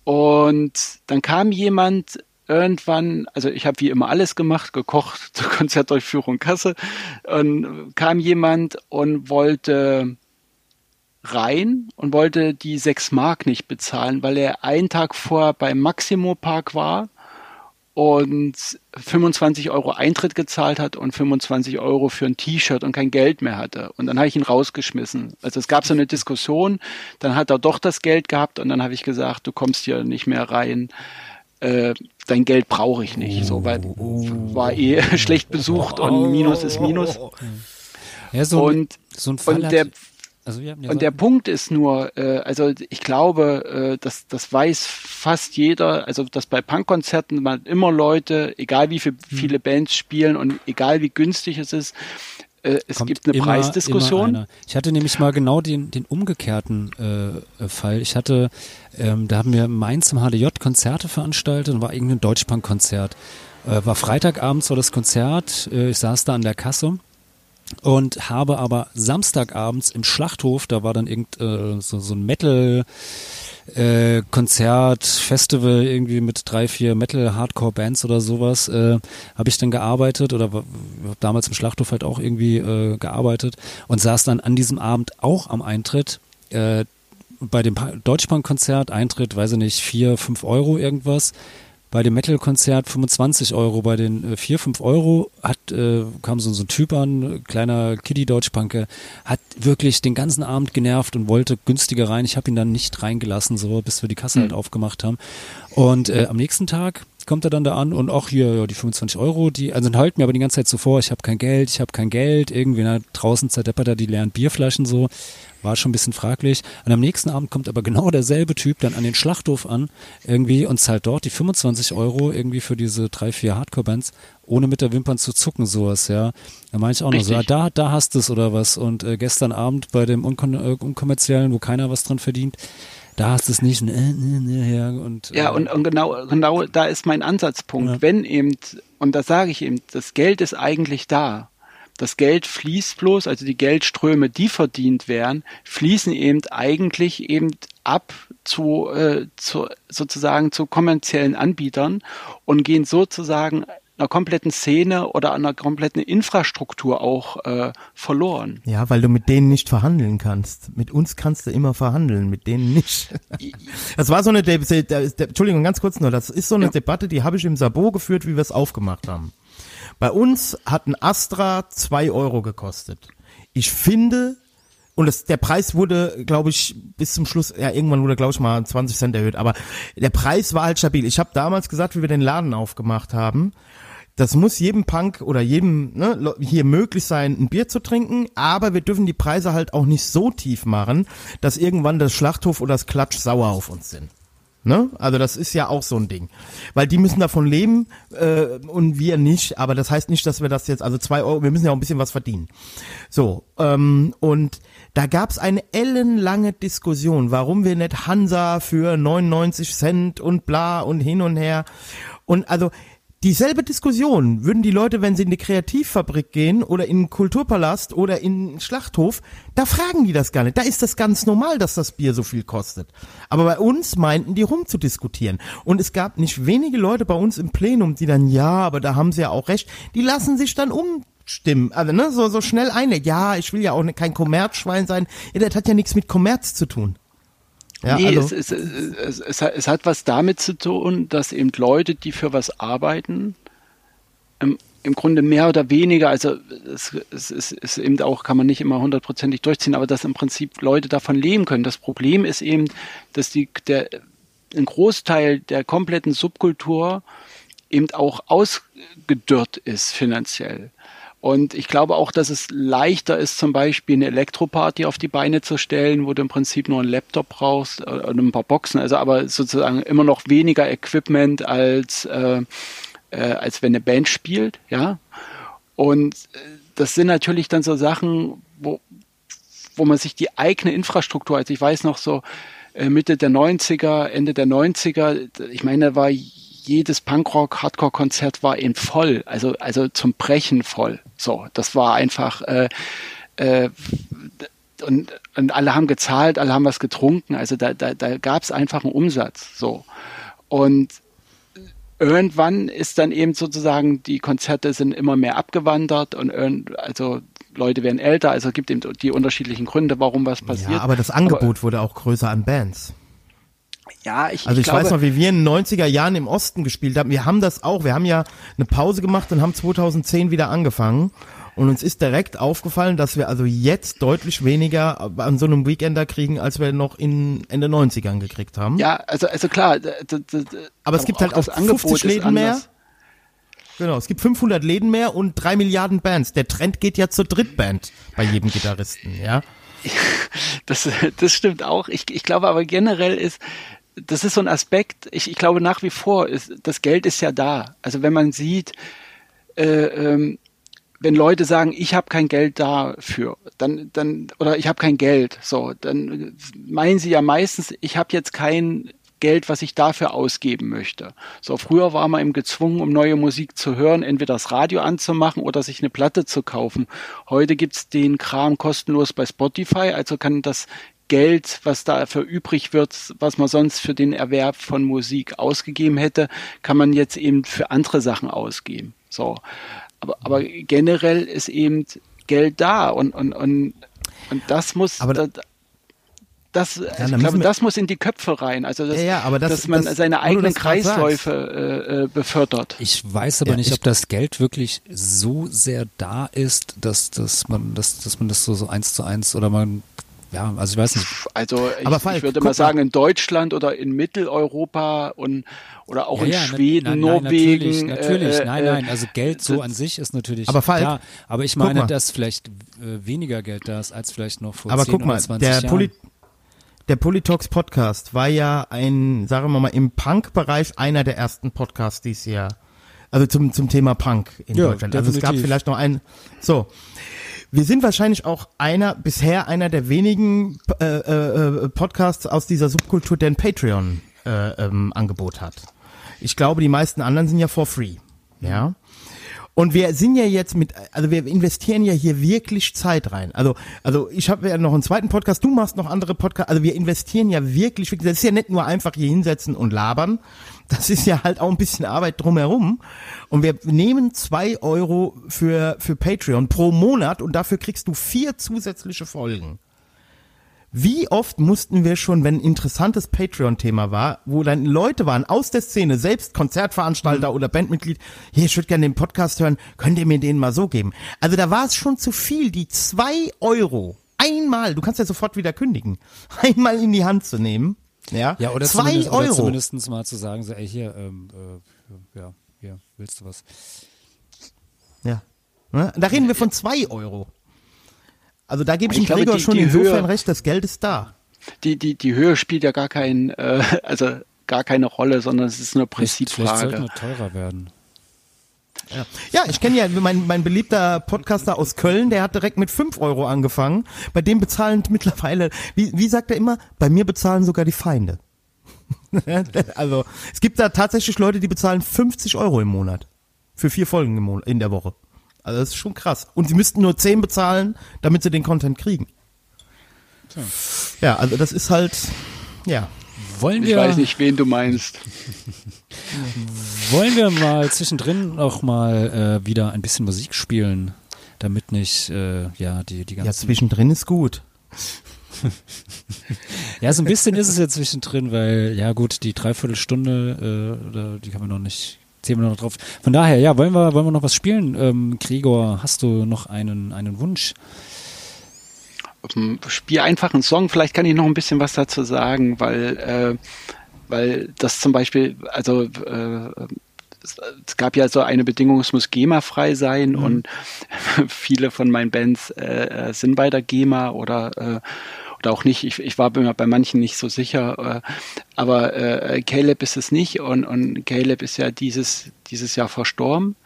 Und dann kam jemand irgendwann, also ich habe wie immer alles gemacht, gekocht, [laughs] zur Konzertdurchführung, Kasse, und kam jemand und wollte rein und wollte die sechs Mark nicht bezahlen, weil er einen Tag vorher beim Maximo Park war und 25 Euro Eintritt gezahlt hat und 25 Euro für ein T-Shirt und kein Geld mehr hatte. Und dann habe ich ihn rausgeschmissen. Also es gab so eine Diskussion, dann hat er doch das Geld gehabt und dann habe ich gesagt, du kommst hier nicht mehr rein. Äh, dein Geld brauche ich nicht, so, weil war eh [laughs] schlecht besucht und Minus ist Minus. Ja, so, ein- Und, so ein Fall und der, also ja, ja, und der Punkt ist nur, äh, also ich glaube, äh, das, das weiß fast jeder, also dass bei Punkkonzerten man immer Leute, egal wie viel, Hm. viele Bands spielen und egal wie günstig es ist, äh, es kommt gibt eine immer- Preisdiskussion. immer. Ich hatte nämlich mal genau den, den umgekehrten äh, Fall. Ich hatte, ähm, da haben wir in Mainz im HDJ Konzerte veranstaltet und war irgendein Deutschpunk-Konzert. Äh, war Freitagabends war das Konzert, äh, ich saß da an der Kasse und habe aber Samstagabends im Schlachthof, da war dann irgend äh, so, so ein Metal äh, Konzert, Festival irgendwie mit drei, vier Metal Hardcore Bands oder sowas, äh, habe ich dann gearbeitet oder habe damals im Schlachthof halt auch irgendwie äh, gearbeitet und saß dann an diesem Abend auch am Eintritt äh, bei dem Pa- Deutschpunk-Konzert, Eintritt, weiß ich nicht, vier, fünf Euro irgendwas. Bei dem Metal-Konzert 25 Euro, bei den äh, 4, 5 Euro hat, äh, kam so, so ein Typ an, kleiner Kiddie-Deutschpanke, hat wirklich den ganzen Abend genervt und wollte günstiger rein. Ich habe ihn dann nicht reingelassen, so bis wir die Kasse halt aufgemacht haben. Und äh, am nächsten Tag kommt er dann da an und auch hier, ja, die 25 Euro, die, also halten mir aber die ganze Zeit so vor, ich habe kein Geld, ich habe kein Geld, irgendwie, na, draußen zerdeppert er die leeren Bierflaschen so, war schon ein bisschen fraglich. Und am nächsten Abend kommt aber genau derselbe Typ dann an den Schlachthof an, irgendwie, und zahlt dort die 25 Euro irgendwie für diese drei, vier Hardcore-Bands, ohne mit der Wimpern zu zucken, sowas, ja. Da meine ich auch noch so, ja, Richtig. da, da hast du es oder was. Und äh, gestern Abend bei dem unkon äh, unkommerziellen, wo keiner was dran verdient, da hast du es nicht, ne, ne, ne, ja, und, Ja, äh, und, und genau, genau da ist mein Ansatzpunkt. Ja. Wenn eben, und da sage ich eben, das Geld ist eigentlich da. Das Geld fließt bloß, also die Geldströme, die verdient werden, fließen eben eigentlich eben ab zu, äh, zu sozusagen zu kommerziellen Anbietern und gehen sozusagen einer kompletten Szene oder einer kompletten Infrastruktur auch äh, verloren. Ja, weil du mit denen nicht verhandeln kannst. Mit uns kannst du immer verhandeln, mit denen nicht. Das war so eine, De De De Entschuldigung, ganz kurz nur, das ist so eine Ja. Debatte, die habe ich im Sabot geführt, wie wir es aufgemacht haben. Bei uns hat ein Astra zwei Euro gekostet. Ich finde, und das, der Preis wurde, glaube ich, bis zum Schluss, ja, irgendwann wurde, glaube ich, mal 20 Cent erhöht, aber der Preis war halt stabil. Ich habe damals gesagt, wie wir den Laden aufgemacht haben, das muss jedem Punk oder jedem ne, hier möglich sein, ein Bier zu trinken, aber wir dürfen die Preise halt auch nicht so tief machen, dass irgendwann das Schlachthof oder das Klatsch sauer auf uns sind. Ne? Also das ist ja auch so ein Ding. Weil die müssen davon leben äh, und wir nicht, aber das heißt nicht, dass wir das jetzt, also zwei Euro, wir müssen ja auch ein bisschen was verdienen. So, ähm, und da gab's eine ellenlange Diskussion, warum wir nicht Hansa für 99 Cent und bla und hin und her. Und also dieselbe Diskussion würden die Leute, wenn sie in die Kreativfabrik gehen oder in den Kulturpalast oder in den Schlachthof, da fragen die das gar nicht. Da ist das ganz normal, dass das Bier so viel kostet. Aber bei uns meinten die rumzudiskutieren. Und es gab nicht wenige Leute bei uns im Plenum, die dann, ja, aber da haben sie ja auch recht, die lassen sich dann umstimmen. Also, ne, so, so schnell eine, ja, ich will ja auch ne- kein Kommerzschwein sein. Ja, das hat ja nichts mit Kommerz zu tun. Ja, nee, es, es, es, es, hat- was damit zu tun, dass eben Leute, die für was arbeiten, im, im Grunde mehr oder weniger, also es ist eben auch, kann man nicht immer hundertprozentig durchziehen, aber dass im Prinzip Leute davon leben können. Das Problem ist eben, dass die, der, ein Großteil der kompletten Subkultur eben auch ausgedörrt ist finanziell. Und ich glaube auch, dass es leichter ist, zum Beispiel eine Elektroparty auf die Beine zu stellen, wo du im Prinzip nur einen Laptop brauchst äh, und ein paar Boxen, also aber sozusagen immer noch weniger Equipment als, äh, äh, als wenn eine Band spielt, ja. Und äh, das sind natürlich dann so Sachen, wo, wo man sich die eigene Infrastruktur, also ich weiß noch so äh, Mitte der 90er, Ende der 90er, ich meine, da war jedes Punkrock, Hardcore-Konzert war eben voll, also, also zum Brechen voll. So, das war einfach, äh, äh, und, und alle haben gezahlt, alle haben was getrunken, also da, da, da gab es einfach einen Umsatz. So. Und irgendwann ist dann eben sozusagen, die Konzerte sind immer mehr abgewandert und irgend, also Leute werden älter, also es gibt eben die unterschiedlichen Gründe, warum was passiert. ja, aber das Angebot wurde auch größer an Bands. Ja, ich, Also ich, glaube, weiß noch, wie wir in den 90er Jahren im Osten gespielt haben. Wir haben das auch. Wir haben ja eine Pause gemacht und haben 2010 wieder angefangen. Und uns ist direkt aufgefallen, dass wir also jetzt deutlich weniger an so einem Weekender kriegen, als wir noch in Ende 90ern gekriegt haben. Ja, also, also klar. Aber es gibt halt auch das Angebot 50 ist Läden mehr. Genau, es gibt 500 Läden mehr und drei Milliarden Bands. Der Trend geht ja zur Drittband bei jedem Gitarristen, ja. [laughs] Das, das stimmt auch. Ich, ich glaube aber generell ist, das ist so ein Aspekt, ich, ich glaube nach wie vor, ist, das Geld ist ja da. Also wenn man sieht, äh, ähm, wenn Leute sagen, ich habe kein Geld dafür, dann, dann, oder ich habe kein Geld, so, dann meinen sie ja meistens, ich habe jetzt kein Geld, was ich dafür ausgeben möchte. So, früher war man eben gezwungen, um neue Musik zu hören, entweder das Radio anzumachen oder sich eine Platte zu kaufen. Heute gibt's den Kram kostenlos bei Spotify, also kann das Geld, was dafür übrig wird, was man sonst für den Erwerb von Musik ausgegeben hätte, kann man jetzt eben für andere Sachen ausgeben. So. Aber, aber generell ist eben Geld da und, und, und, und das muss, Aber da- das, das, also ich glaube, das muss in die Köpfe rein. Also, dass, Ja, ja, aber das- dass man das- seine eigenen. Kreisläufe äh, äh, befördert. Ich weiß aber Ja, nicht, ich- ob das Geld wirklich so sehr da ist, dass, dass man das, dass man das so, so eins zu eins oder man, ja, also ich weiß nicht. Also ich, Aber Falk, ich würde mal sagen, in Deutschland oder in Mitteleuropa und oder auch Ja, in ja, Schweden, nein, nein, Norwegen. Natürlich, natürlich äh, nein, äh, nein. Also Geld so an sich ist natürlich Aber Falk, klar. Aber ich meine, dass vielleicht äh, weniger Geld da ist, als vielleicht noch vor Aber 10 guck mal, oder 20 der, Jahren. Poli der Politox Podcast war ja ein, sagen wir mal, im Punk-Bereich einer der ersten Podcasts dieses Jahr. Also zum, zum Thema Punk in Ja, Deutschland. Also es gab definitiv. vielleicht noch einen. So. Wir sind wahrscheinlich auch einer, bisher einer der wenigen äh, äh, Podcasts aus dieser Subkultur, der ein Patreon äh, ähm, hat. Ich glaube, die meisten anderen sind ja for free. Ja. Und wir sind ja jetzt mit, also wir investieren ja hier wirklich Zeit rein. Also, also ich habe ja noch einen zweiten Podcast, du machst noch andere Podcasts. Also wir investieren ja wirklich, wirklich, das ist ja nicht nur einfach hier hinsetzen und labern. Das ist ja halt auch ein bisschen Arbeit drumherum. Und wir nehmen zwei Euro für, für Patreon pro Monat und dafür kriegst du vier zusätzliche Folgen. Wie oft mussten wir schon, wenn ein interessantes Patreon-Thema war, wo dann Leute waren aus der Szene, selbst Konzertveranstalter Mhm. oder Bandmitglied, hier, ich würde gerne den Podcast hören, könnt ihr mir den mal so geben? Also da war es schon zu viel, die zwei Euro einmal, du kannst ja sofort wieder kündigen, [laughs] einmal in die Hand zu nehmen. Ja, Ja, oder, zwei zumindest, oder Euro. zumindest mal zu sagen, so, ey, hier, ähm, äh, ja, hier, willst du was? Ja. Ne? Da reden wir von zwei Euro. Also da gebe ich, Ich dem glaube, Gregor die- schon die insofern Höhe- recht, das Geld ist da. Die, die, die Höhe spielt ja gar kein, äh, also gar keine Rolle, sondern es ist eine Vielleicht, vielleicht Prinzipfrage. wir teurer werden. Ja, ich kenne ja mein, mein beliebter Podcaster aus Köln, der hat direkt mit 5 Euro angefangen. Bei dem bezahlen [laughs] mittlerweile, wie, wie sagt er immer, bei mir bezahlen sogar die Feinde. [laughs] also es gibt da tatsächlich Leute, die bezahlen 50 Euro im Monat. Für vier Folgen im Monat, in der Woche. Also das ist schon krass. Und sie müssten nur 10 bezahlen, damit sie den Content kriegen. Ja, also das ist halt, ja. Wollen Ich wir, weiß nicht, wen du meinst. wollen wir mal zwischendrin auch mal äh, wieder ein bisschen Musik spielen, damit nicht, äh, ja, die, die Ja, ganzen zwischendrin ist gut. Ja, so ein bisschen ist es ja zwischendrin, weil, ja gut, die Dreiviertelstunde, äh, die kann man noch nicht, zählen wir noch drauf. Von daher, ja, wollen wir, wollen wir noch was spielen? Ähm, Gregor, hast du noch einen, einen Wunsch? Ähm, Spiel einfach einen Song, vielleicht kann ich noch ein bisschen was dazu sagen, weil, äh, weil das zum Beispiel, also äh, es, gab ja so eine Bedingung, es muss GEMA-frei sein und [laughs] viele von meinen Bands äh, äh, sind bei der GEMA oder äh, oder auch nicht. Ich, ich war mir bei manchen nicht so sicher, äh, aber äh, Caleb ist es nicht und, und Caleb ist ja dieses, dieses Jahr verstorben.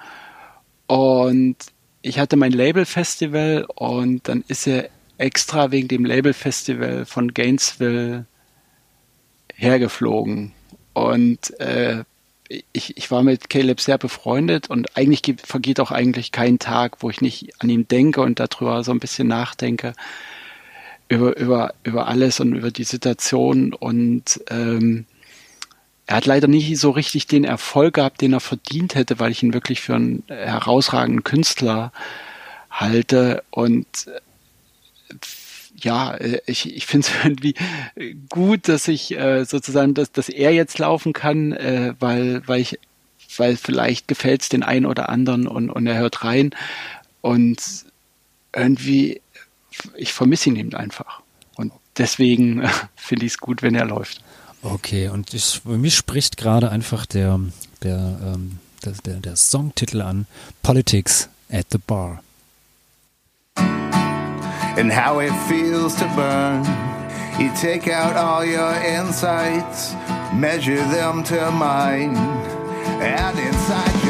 Und ich hatte mein Label-Festival und dann ist er extra wegen dem Label-Festival von Gainesville hergeflogen. Und äh, ich, ich war mit Caleb sehr befreundet und eigentlich vergeht auch eigentlich kein Tag, wo ich nicht an ihn denke und darüber so ein bisschen nachdenke über, über, über alles und über die Situation. Und ähm, er hat leider nicht so richtig den Erfolg gehabt, den er verdient hätte, weil ich ihn wirklich für einen herausragenden Künstler halte. Und äh, ja, ich, ich finde es [laughs] irgendwie gut, dass ich äh, sozusagen, dass, dass er jetzt laufen kann, äh, weil, weil ich, weil vielleicht gefällt es den einen oder anderen und, und er hört rein. Und irgendwie, ich vermisse ihn eben einfach. Und deswegen äh, finde ich es gut, wenn er läuft. Okay, und ich, bei mir spricht gerade einfach der, der, ähm, der, der, der Songtitel an, Politics at the Bar. and how it feels to burn. You take out all your insights, measure them to mine, and inside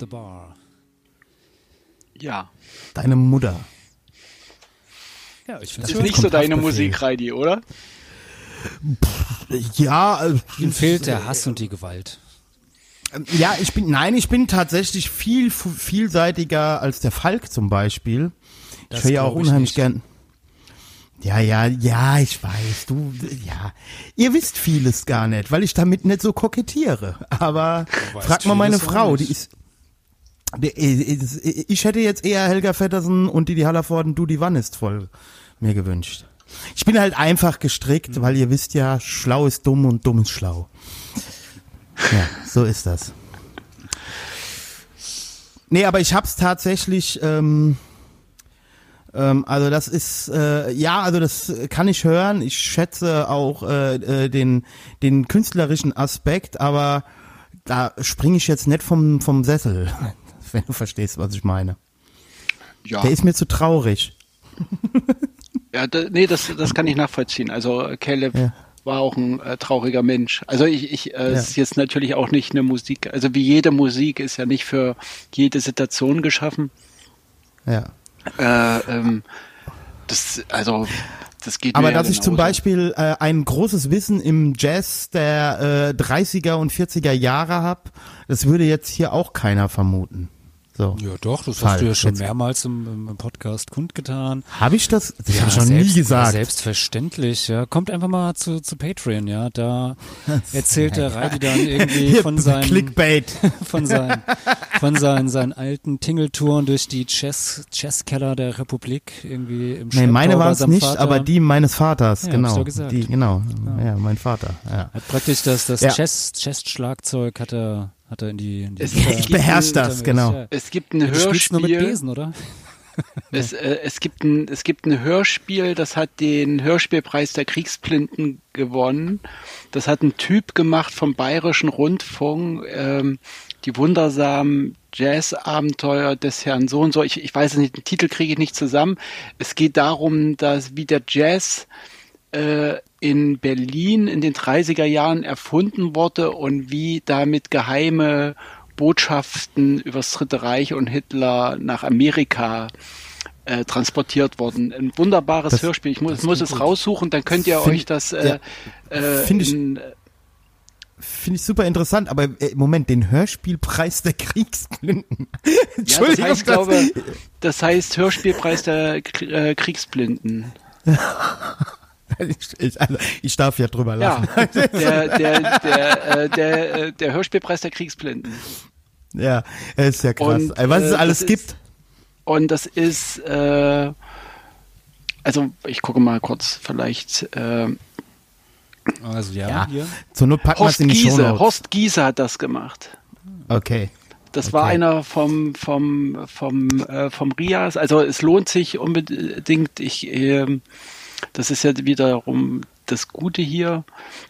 the Bar. Ja. Deine Mutter. Ja, ich Ist finde nicht so deine. Musik, Heidi, oder? Ja, äh, Ihm fehlt der Hass und die Gewalt. ja, ich bin, nein, ich bin tatsächlich viel vielseitiger als der Falk zum Beispiel. Das ich höre ja auch unheimlich gern. Ja, ja, ja, ich weiß, du, ja. Ihr wisst vieles gar nicht, weil ich damit nicht so kokettiere. Aber frag mal meine Frau, ist, die, ist- ich hätte jetzt eher Helga Feddersen und Didi Hallervorden, du die Wann ist voll mir gewünscht. Ich bin halt einfach gestrickt, Hm. weil ihr wisst ja, schlau ist dumm und dumm ist schlau. Ja, so ist das. Nee, aber ich hab's tatsächlich, ähm, ähm, also das ist, äh, ja, also das kann ich hören. Ich schätze auch äh, äh, den, den künstlerischen Aspekt, aber da springe ich jetzt nicht vom, vom Sessel, [laughs] wenn du verstehst, was ich meine. Ja. Der ist mir zu traurig. [laughs] Ja, da, nee, das, das kann ich nachvollziehen. Also Caleb Ja. war auch ein äh, trauriger Mensch. Also ich, ich äh, Ja. es ist jetzt natürlich auch nicht eine Musik, also wie jede Musik ist ja nicht für jede Situation geschaffen. Ja. Äh, ähm, das, also das geht Aber mir ja dass ich zum. Beispiel äh, ein großes Wissen im Jazz der äh, 30er und 40er Jahre hab, das würde jetzt hier auch keiner vermuten. So. Ja, doch, das Fall. hast du ja schon Jetzt- mehrmals im, im Podcast kundgetan. Habe ich das? Das ja, habe ich noch selbst, nie gesagt. Ja, selbstverständlich, ja. Kommt einfach mal zu, zu Patreon, ja. Da [laughs] erzählt der Reidi dann irgendwie von [laughs] seinen, Clickbait. [laughs] von seinen, von seinen, seinen alten Tingeltouren durch die Chess, Chesskeller der Republik irgendwie im Nee, meine waren es nicht, Vater. aber die meines Vaters, Ja, genau. Die, genau. Ja, mein Vater. Ja. Hat praktisch das, das Ja. Chess, Chess-Schlagzeug hat er, hat er in die, in die Es- ich beherrsch Gitter- das, genau. Ja. Es gibt ein Du spielst nur mit Hörspiel. Besen, oder? [laughs] Es, äh, es, gibt ein, es gibt ein Hörspiel, das hat den Hörspielpreis der Kriegsblinden gewonnen. Das hat ein Typ gemacht vom Bayerischen Rundfunk, ähm, die wundersamen Jazz-Abenteuer des Herrn so und so. Ich, ich weiß es nicht, den Titel kriege ich nicht zusammen. Es geht darum, dass wie der Jazz äh, in Berlin in den 30er Jahren erfunden wurde und wie damit geheime Botschaften übers Dritte Reich und Hitler nach Amerika äh, transportiert wurden. Ein wunderbares Das- Hörspiel. Ich muss, muss es gut. raussuchen, dann könnt ihr Find- euch das äh, äh, ich- in, Finde ich super interessant, aber äh, Moment, den Hörspielpreis der Kriegsblinden. [laughs] ja, das Entschuldigung, heißt, glaube, das heißt Hörspielpreis der äh, Kriegsblinden. [laughs] [laughs] ich, also, ich darf ja drüber Ja, lachen. [laughs] der, der, der, äh, der, äh, der Hörspielpreis der Kriegsblinden. Ja, ist ja krass. Und, Ey, Was es äh, alles gibt. Ist, und das ist, äh, also ich gucke mal kurz, vielleicht äh, Also ja, Ja. hier. Zur Not packen wir es in die Giese. Shownotes. Horst Giese hat das gemacht. Okay. Das war Okay. einer vom vom vom äh, vom Rias. Also es lohnt sich unbedingt. Ich ähm, das ist ja wiederum das Gute hier.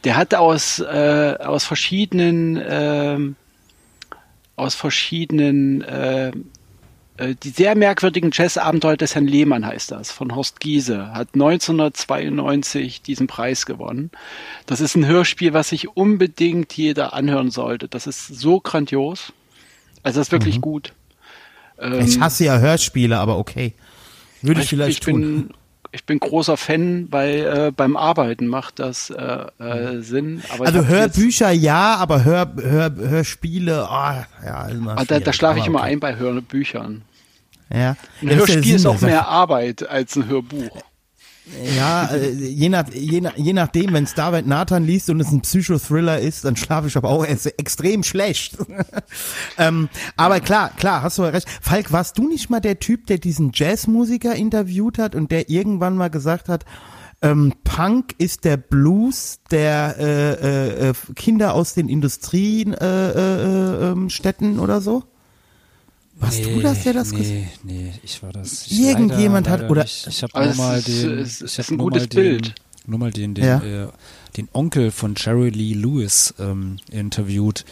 Der hat aus äh, aus verschiedenen ähm, aus verschiedenen äh, äh, die sehr merkwürdigen Jazz-Abenteuer des Herrn Lehmann heißt das, von Horst Giese, hat 1992 diesen Preis gewonnen. Das ist ein Hörspiel, was sich unbedingt jeder anhören sollte. Das ist so grandios. Also das ist wirklich gut. Ähm, Ich hasse ja Hörspiele, aber okay. Würde ich, ich, vielleicht ich tun. Ich bin großer Fan, weil äh, beim Arbeiten macht das äh, äh, Sinn. Aber Also Hörbücher ja, aber Hör, Hör, Hörspiele, oh, ja, ist immer Ah, da, da schlafe ich immer okay. ein bei Hörbüchern. Ja. Ein Ja, Hörspiel ist Sinn auch der mehr Arbeit als ein Hörbuch. Ja, äh, je, nach, je, nach, je nachdem, wenn es David Nathan liest und es ein Psychothriller ist, dann schlafe ich aber auch ex- extrem schlecht. [laughs] ähm, aber klar, klar, hast du ja recht. Falk, warst du nicht mal der Typ, der diesen Jazzmusiker interviewt hat und der irgendwann mal gesagt hat, ähm, Punk ist der Blues der äh, äh, äh, Kinder aus den Industriestädten äh, äh, ähm, Städten oder so? Warst du das, der das gesagt Nee, nee, ich war das. Ich Irgendjemand leider, hat- leider oder- Nicht. Ich habe nur mal ist- den. es ich ist hab ein nur gutes mal Bild. Den, nur mal den, den, Ja. äh, den Onkel von Jerry Lee Lewis ähm, interviewt.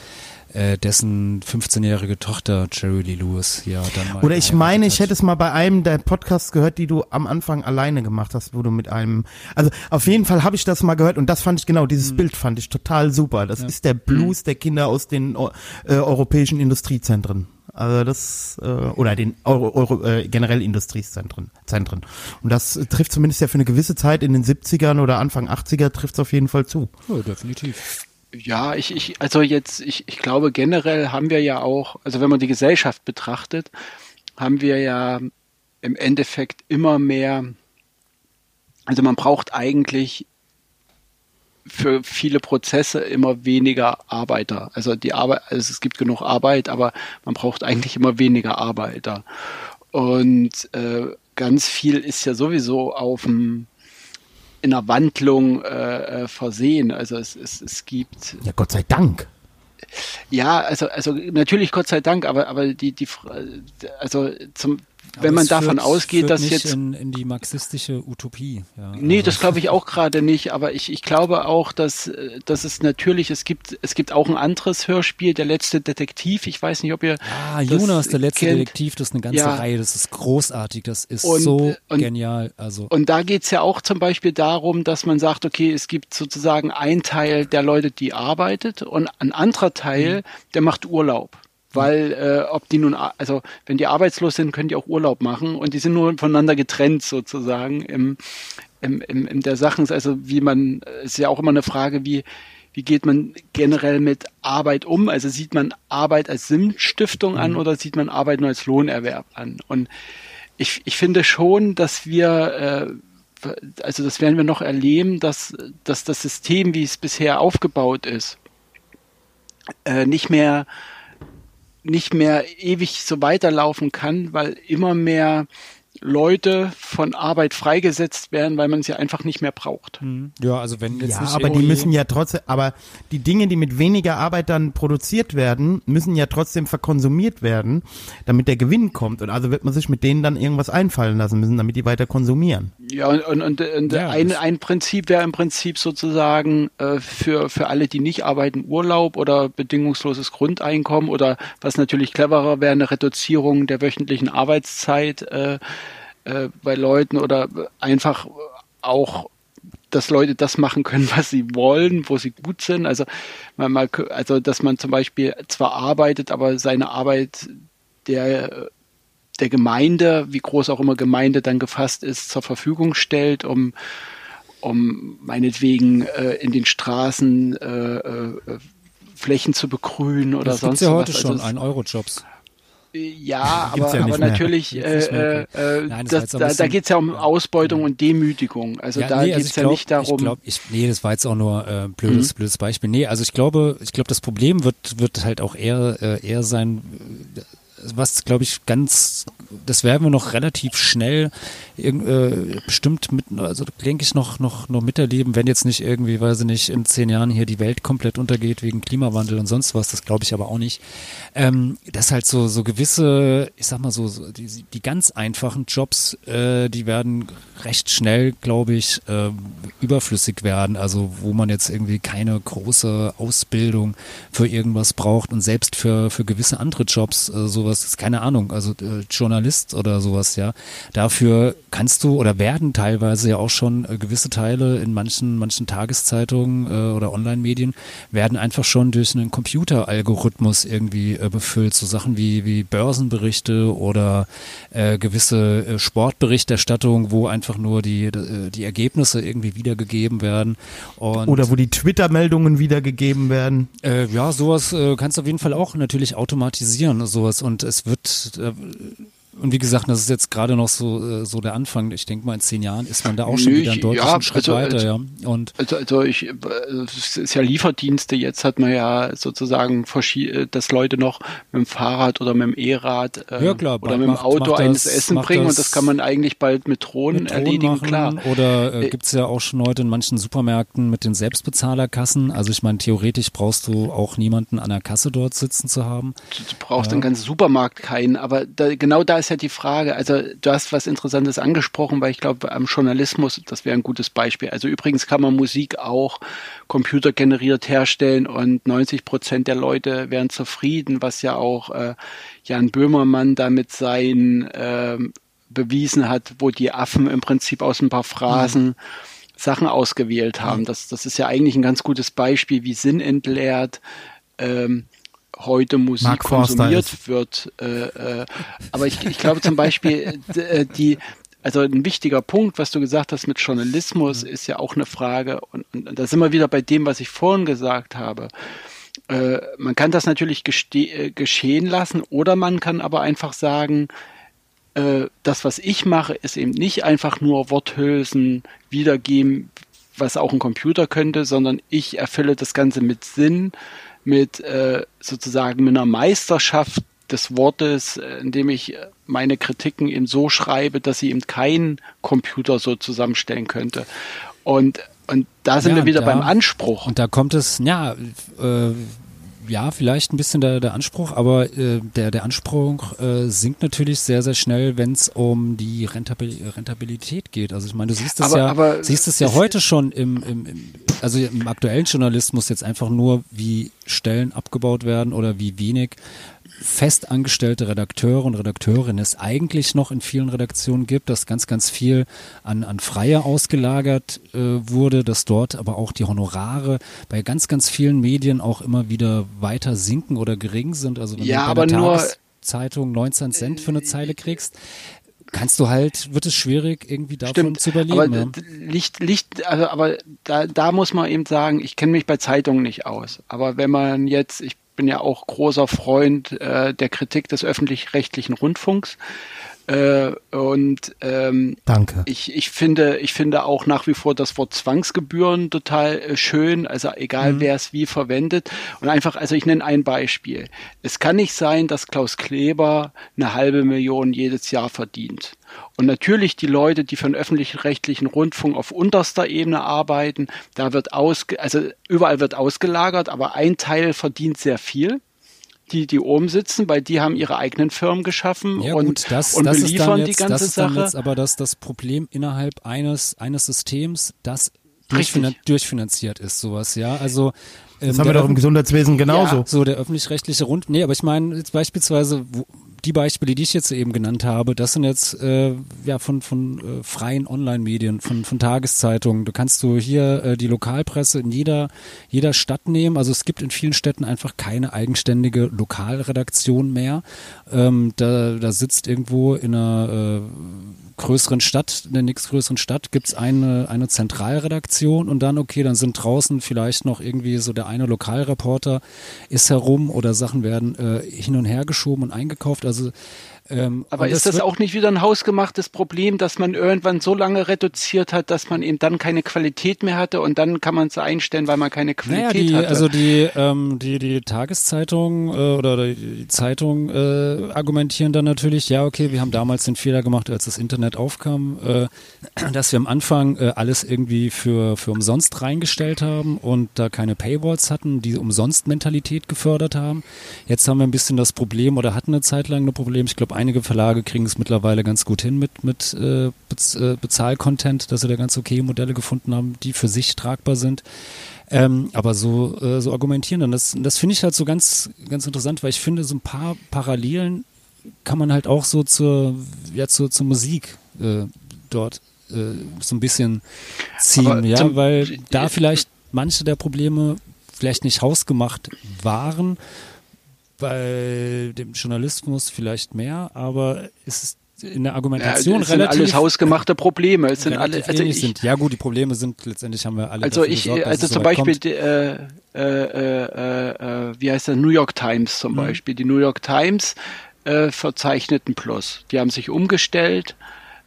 äh, dessen 15-jährige Tochter Jerry Lee Lewis ja dann mal Oder ich meine, ich hätte es mal bei einem der Podcasts gehört, die du am Anfang alleine gemacht hast, wo du mit einem, also auf jeden Fall habe ich das mal gehört und das fand ich genau, dieses Mhm. Bild fand ich total super. Das ist der Blues der Kinder aus den äh, europäischen Industriezentren. Also das, äh, oder den Euro, Euro, äh, generell Industriezentren. Zentren. Und das trifft zumindest ja für eine gewisse Zeit in den 70ern oder Anfang 80er trifft es auf jeden Fall zu. Ja, definitiv. Ja, ich, ich, also jetzt, ich, ich glaube generell haben wir ja auch, also wenn man die Gesellschaft betrachtet, haben wir ja im Endeffekt immer mehr, also man braucht eigentlich für viele Prozesse immer weniger Arbeiter. Also die Arbeit, also es gibt genug Arbeit, aber man braucht eigentlich immer weniger Arbeiter. Und äh, ganz viel ist ja sowieso auf dem in der Wandlung äh, äh, versehen. Also es, es, es gibt Ja, Gott sei Dank. ja, also also natürlich Gott sei Dank, aber aber die die also zum wenn man es davon führt- ausgeht, führt dass nicht jetzt in, in die marxistische Utopie. Ja, Nee, also- das glaube ich auch gerade nicht, aber ich, ich glaube auch, dass, äh, dass es natürlich, es gibt, es gibt auch ein anderes Hörspiel, der letzte Detektiv, ich weiß nicht, ob ihr Ah, Jonas, der letzte kennt. Detektiv, das ist eine ganze Ja. Reihe, das ist großartig, das ist Und- so und- genial. Also Und da geht's ja auch zum Beispiel darum, dass man sagt, okay, es gibt sozusagen ein Teil der Leute, die arbeitet und ein anderer Teil, der macht Urlaub. Weil äh, ob die nun, also wenn die arbeitslos sind, können die auch Urlaub machen und die sind nur voneinander getrennt sozusagen im, im, im, in der Sachen. Also wie man, es ist ja auch immer eine Frage, wie, wie geht man generell mit Arbeit um? Also sieht man Arbeit als Sinnstiftung an oder sieht man Arbeit nur als Lohnerwerb an? Und ich, ich finde schon, dass wir, äh, also das werden wir noch erleben, dass, dass das System, wie es bisher aufgebaut ist, äh, nicht mehr nicht mehr ewig so weiterlaufen kann, weil immer mehr Leute von Arbeit freigesetzt werden, weil man sie einfach nicht mehr braucht. ja, also wenn jetzt Ja, nicht aber die müssen ja trotzdem, aber die Dinge, die mit weniger Arbeit dann produziert werden, müssen ja trotzdem verkonsumiert werden, damit der Gewinn kommt. Und also wird man sich mit denen dann irgendwas einfallen lassen müssen, damit die weiter konsumieren. Ja, und, und, und, und Ja, ein, ein Prinzip wäre im Prinzip sozusagen äh, für, für alle, die nicht arbeiten, Urlaub oder bedingungsloses Grundeinkommen oder was natürlich cleverer wäre, eine Reduzierung der wöchentlichen Arbeitszeit äh, äh, bei Leuten oder einfach auch dass Leute das machen können, [laughs] was sie wollen, wo sie gut sind. Also, man, mal, also dass man zum Beispiel zwar arbeitet, aber seine Arbeit der der Gemeinde, wie groß auch immer Gemeinde dann gefasst ist, zur Verfügung stellt, um, um meinetwegen äh, in den Straßen äh, äh, Flächen zu begrünen oder das sonst ja heute was. schon, Also, ein Eurojobs. Ja, Gibt's aber, ja aber natürlich, äh, äh. Nein, das das, ein da, da bisschen- geht's ja um Ausbeutung und Demütigung. Also da nee, geht's ich ja glaub- nicht darum. Ich glaub, ich, nee, das war jetzt auch nur äh, blödes, Mhm. blödes Beispiel. Nee, also ich glaube, ich glaube, das Problem wird, wird halt auch eher, äh, eher sein, äh, was glaube ich ganz, das werden wir noch relativ schnell äh, bestimmt mit, also denke ich noch, noch, noch miterleben, wenn jetzt nicht irgendwie, weiß ich nicht, in zehn Jahren hier die Welt komplett untergeht wegen Klimawandel und sonst was, das glaube ich aber auch nicht. Ähm, dass halt so, so gewisse, ich sag mal so, so die, die ganz einfachen Jobs, äh, die werden recht schnell, glaube ich, äh, überflüssig werden. Also wo man jetzt irgendwie keine große Ausbildung für irgendwas braucht und selbst für, für gewisse andere Jobs, äh, sowas, ist keine Ahnung, also äh, Journalist oder sowas, ja. Dafür kannst du oder werden teilweise ja auch schon äh, gewisse Teile in manchen, manchen Tageszeitungen äh, oder Online-Medien werden einfach schon durch einen Computeralgorithmus irgendwie äh, befüllt. So Sachen wie, wie Börsenberichte oder äh, gewisse äh, Sportberichterstattung, wo einfach nur die, äh, die Ergebnisse irgendwie wiedergegeben werden. Und Oder wo die Twitter-Meldungen wiedergegeben werden. äh, ja, sowas äh, kannst du auf jeden Fall auch natürlich automatisieren, sowas. Und es wird, äh, und wie gesagt, das ist jetzt gerade noch so, äh, so der Anfang. Ich denke mal, in zehn Jahren ist man da auch schon Nö, wieder einen ich- deutlichen ja, Schritt also, weiter, also- ja. Und Also, also ich, äh, es ist ja Lieferdienste. Jetzt hat man ja sozusagen äh, dass Leute noch mit dem Fahrrad oder mit dem E-Rad äh, Ja, klar, oder mit dem macht- Auto macht eines das- Essen bringen das und das kann man eigentlich bald mit Drohnen mit Drohnen erledigen, machen. klar. Oder äh, Äh, gibt's ja auch schon heute in manchen Supermärkten mit den Selbstbezahlerkassen. Also ich meine, theoretisch brauchst du auch niemanden an der Kasse dort sitzen zu haben. Du, du brauchst Ja. den ganzen Supermarkt keinen, aber da, genau da ist ja die Frage, also du hast was Interessantes angesprochen, weil ich glaube, am Journalismus, das wäre ein gutes Beispiel. Also übrigens kann man Musik auch computergeneriert herstellen und 90 Prozent der Leute wären zufrieden, was ja auch äh, Jan Böhmermann damit sein äh, bewiesen hat, wo die Affen im Prinzip aus ein paar Phrasen mhm. Sachen ausgewählt haben. Das, das ist ja eigentlich ein ganz gutes Beispiel, wie Sinn entleert. Ähm, heute Musik Mark konsumiert wird. Äh, äh, aber ich, ich glaube zum Beispiel, äh, die, also ein wichtiger Punkt, was du gesagt hast mit Journalismus, mhm. ist ja auch eine Frage, und, und da sind wir wieder bei dem, was ich vorhin gesagt habe. Äh, man kann das natürlich äh, geschehen lassen oder man kann aber einfach sagen, äh, das, was ich mache, ist eben nicht einfach nur Worthülsen wiedergeben, was auch ein Computer könnte, sondern ich erfülle das Ganze mit Sinn, mit äh, sozusagen mit einer Meisterschaft des Wortes, äh, indem ich meine Kritiken eben so schreibe, dass sie eben kein Computer so zusammenstellen könnte. Und und da sind ja, wir wieder beim Anspruch. Und da kommt es, ja, äh, ja, vielleicht ein bisschen der, der Anspruch, aber äh, der, der Anspruch äh, sinkt natürlich sehr, sehr schnell, wenn es um die Rentabil Rentabilität geht. Also ich meine, du siehst es ja, aber siehst es ja heute schon im, im, im, also im aktuellen Journalismus jetzt einfach nur, wie Stellen abgebaut werden oder wie wenig festangestellte Redakteure und Redakteurinnen es eigentlich noch in vielen Redaktionen gibt, dass ganz, ganz viel an, an Freie ausgelagert äh, wurde, dass dort aber auch die Honorare bei ganz, ganz vielen Medien auch immer wieder weiter sinken oder gering sind. Also wenn ja, du bei der nur, Tageszeitung 19 Cent für eine Zeile kriegst, kannst du halt, wird es schwierig, irgendwie davon Stimmt, zu überleben. Aber ja. Licht, Licht, also, aber da, da muss man eben sagen, ich kenne mich bei Zeitungen nicht aus. Aber wenn man jetzt, ich bin ja auch großer Freund äh, der Kritik des öffentlich-rechtlichen Rundfunks. Äh, und ähm, Danke. Ich, ich finde, ich finde auch nach wie vor das Wort Zwangsgebühren total äh, schön. Also egal mhm. wer es wie verwendet. Und einfach, also ich nenne ein Beispiel. Es kann nicht sein, dass Klaus Kleber eine halbe Million jedes Jahr verdient. Und natürlich die Leute, die für den öffentlich-rechtlichen Rundfunk auf unterster Ebene arbeiten, da wird aus, also überall wird ausgelagert, aber ein Teil verdient sehr viel die, die oben sitzen, weil die haben ihre eigenen Firmen geschaffen ja, und, gut, das, und das beliefern jetzt, die ganze das ist Sache. Jetzt aber das, das Problem innerhalb eines, eines Systems, das durchfinan durchfinanziert ist, sowas, ja. Also ähm, das haben wir doch im Gesundheitswesen genauso. Ja, so der öffentlich-rechtliche Rund, nee, aber ich meine jetzt beispielsweise, wo, die Beispiele, die ich jetzt eben genannt habe, das sind jetzt äh, ja von von äh, freien Online-Medien, von von Tageszeitungen. Du kannst du hier äh, die Lokalpresse in jeder jeder Stadt nehmen. Also es gibt in vielen Städten einfach keine eigenständige Lokalredaktion mehr. Ähm, da da sitzt irgendwo in einer äh, größeren Stadt, in der nächstgrößeren Stadt, gibt's eine, eine Zentralredaktion und dann, okay, dann sind draußen vielleicht noch irgendwie so der eine Lokalreporter ist herum oder Sachen werden äh, hin und her geschoben und eingekauft. Also 是 ähm, Aber ist das, das auch nicht wieder ein hausgemachtes Problem, dass man irgendwann so lange reduziert hat, dass man eben dann keine Qualität mehr hatte und dann kann man es einstellen, weil man keine Qualität naja, die, hatte? Also die, ähm, die, die Tageszeitung äh, oder die Zeitung äh, argumentieren dann natürlich, ja, okay, wir haben damals den Fehler gemacht, als das Internet aufkam, äh, [clears throat] dass wir am Anfang äh, alles irgendwie für, für umsonst reingestellt haben und da keine Paywalls hatten, die umsonst Mentalität gefördert haben. Jetzt haben wir ein bisschen das Problem oder hatten eine Zeit lang ein Problem, ich glaube einige Verlage kriegen es mittlerweile ganz gut hin mit, mit äh, Bez äh, Bezahlcontent, dass sie da ganz okay Modelle gefunden haben, die für sich tragbar sind. Ähm, aber so, äh, so argumentieren dann. Das, das finde ich halt so ganz, ganz interessant, weil ich finde, so ein paar Parallelen kann man halt auch so zur, ja, zur, zur Musik äh, dort äh, so ein bisschen ziehen, aber ja, weil da vielleicht manche der Probleme vielleicht nicht hausgemacht waren, bei dem Journalismus vielleicht mehr, aber es ist in der Argumentation ja, es relativ. Sind alles hausgemachte Probleme. Es sind alle, also ich, sind. Ja gut, die Probleme sind letztendlich haben wir alle. Also ich, gesorgt, also zum Beispiel, die, äh, äh, äh, äh, wie heißt der New York Times zum mhm. Beispiel. Die New York Times äh, verzeichneten Plus. Die haben sich umgestellt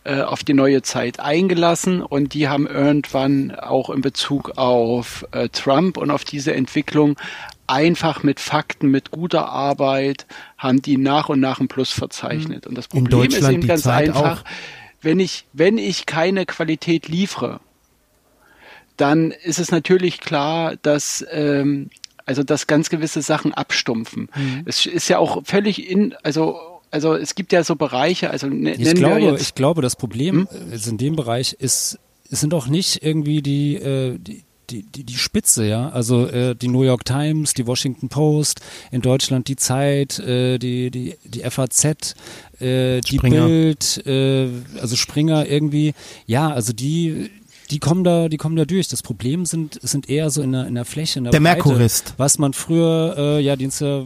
äh, auf die neue Zeit eingelassen und die haben irgendwann auch in Bezug auf äh, Trump und auf diese Entwicklung einfach mit Fakten, mit guter Arbeit, haben die nach und nach ein Plus verzeichnet. Und das Problem ist eben ganz Zeit einfach, auch. wenn ich, wenn ich keine Qualität liefere, dann ist es natürlich klar, dass ähm, also dass ganz gewisse Sachen abstumpfen. Mhm. Es ist ja auch völlig in, also also es gibt ja so Bereiche, also ne, Ich nennen glaube, wir jetzt, ich glaube, das Problem Hm? äh, in dem Bereich ist, es sind auch nicht irgendwie die, äh, die die, die, die Spitze, ja, also äh, die New York Times, die Washington Post, in Deutschland die Zeit, äh, die, die, die FAZ, äh, die Springer. Bild, äh, also Springer irgendwie, ja, also die, die kommen da, die kommen da durch. Das Problem sind, sind eher so in der, in der Fläche, in der, Der Breite, Merkurist. Was man früher, äh, ja, den es ja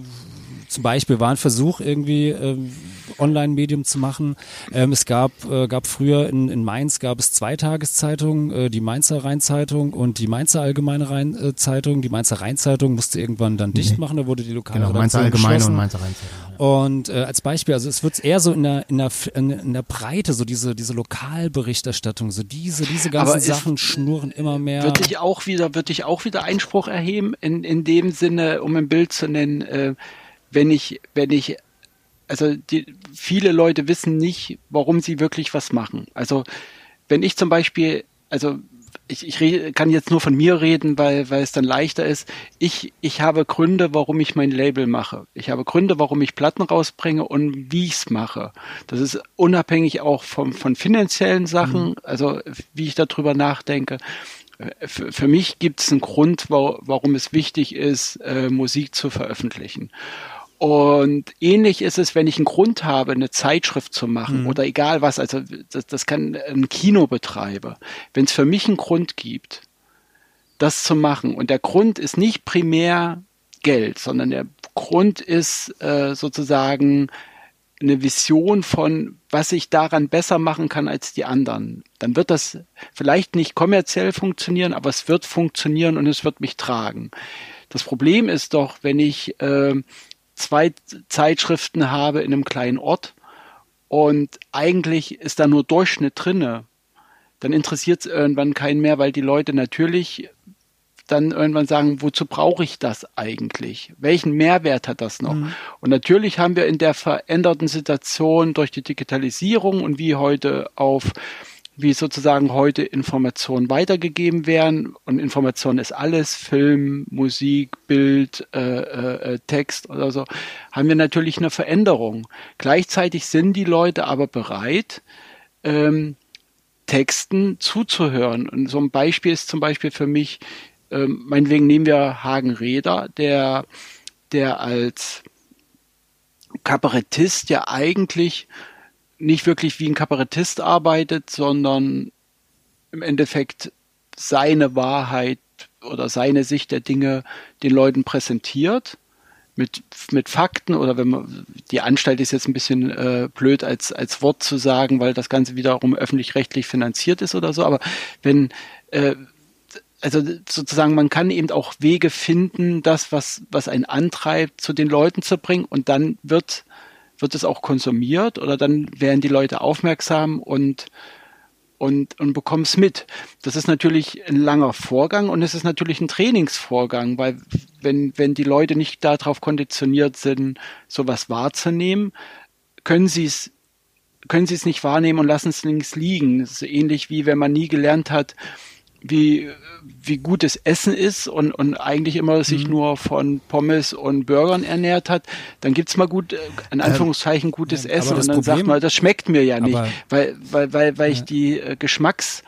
zum Beispiel war ein Versuch, irgendwie ähm, Online-Medium zu machen. Ähm, es gab, äh, gab früher in, in Mainz gab es zwei Tageszeitungen, äh, die Mainzer Rheinzeitung und die Mainzer Allgemeine Rhein, äh, Zeitung. Die Mainzer Rheinzeitung musste irgendwann dann dicht machen, da wurde die lokale Genau, Mainzer Allgemeine geschlossen. und Mainzer Rheinzeitung. Und äh, als Beispiel, also es wird eher so in der, in der, in, der Breite, so diese, diese Lokalberichterstattung, so diese, diese ganzen Sachen schnurren immer mehr. würde ich auch wieder, würde ich auch wieder Einspruch erheben, in, in dem Sinne, um ein Bild zu nennen, äh, wenn ich, wenn ich, also die, viele Leute wissen nicht, warum sie wirklich was machen. Also wenn ich zum Beispiel, also ich, ich rede, kann jetzt nur von mir reden, weil, weil es dann leichter ist. Ich, ich habe Gründe, warum ich mein Label mache. Ich habe Gründe, warum ich Platten rausbringe und wie ich es mache. Das ist unabhängig auch vom, von finanziellen Sachen, also wie ich darüber nachdenke. Für, für mich gibt es einen Grund, wa warum es wichtig ist, äh, Musik zu veröffentlichen. Und ähnlich ist es, wenn ich einen Grund habe, eine Zeitschrift zu machen oder egal was, also das, das kann ein Kinobetreiber. Wenn es für mich einen Grund gibt, das zu machen und der Grund ist nicht primär Geld, sondern der Grund ist äh, sozusagen eine Vision von, was ich daran besser machen kann als die anderen, dann wird das vielleicht nicht kommerziell funktionieren, aber es wird funktionieren und es wird mich tragen. Das Problem ist doch, wenn ich äh, zwei Zeitschriften habe in einem kleinen Ort und eigentlich ist da nur Durchschnitt drinne, dann interessiert es irgendwann keinen mehr, weil die Leute natürlich dann irgendwann sagen, wozu brauche ich das eigentlich? Welchen Mehrwert hat das noch? Und natürlich haben wir in der veränderten Situation durch die Digitalisierung und wie heute auf wie sozusagen heute Informationen weitergegeben werden. Und Information ist alles, Film, Musik, Bild, äh, äh, Text oder so, haben wir natürlich eine Veränderung. Gleichzeitig sind die Leute aber bereit, ähm, Texten zuzuhören. Und so ein Beispiel ist zum Beispiel für mich, ähm, meinetwegen nehmen wir Hagen Reder, der, der als Kabarettist ja eigentlich nicht wirklich wie ein Kabarettist arbeitet, sondern im Endeffekt seine Wahrheit oder seine Sicht der Dinge den Leuten präsentiert mit, mit Fakten oder wenn man, die Anstalt ist jetzt ein bisschen äh, blöd als, als Wort zu sagen, weil das Ganze wiederum öffentlich-rechtlich finanziert ist oder so, aber wenn, äh, also sozusagen, man kann eben auch Wege finden, das, was, was einen antreibt, zu den Leuten zu bringen und dann wird, wird es auch konsumiert oder dann werden die Leute aufmerksam und und, und bekommen es mit. Das ist natürlich ein langer Vorgang und es ist natürlich ein Trainingsvorgang, weil wenn, wenn die Leute nicht darauf konditioniert sind, sowas wahrzunehmen, können sie es können sie es nicht wahrnehmen und lassen es links liegen. Das ist ähnlich wie wenn man nie gelernt hat, wie, wie gutes Essen ist und, und eigentlich immer sich nur von Pommes und Burgern ernährt hat, dann gibt's mal gut, in Anführungszeichen, gutes Essen aber das und dann sagt Problem- man, das schmeckt mir ja nicht, Aber- weil, weil, weil, weil ich die äh, Geschmacks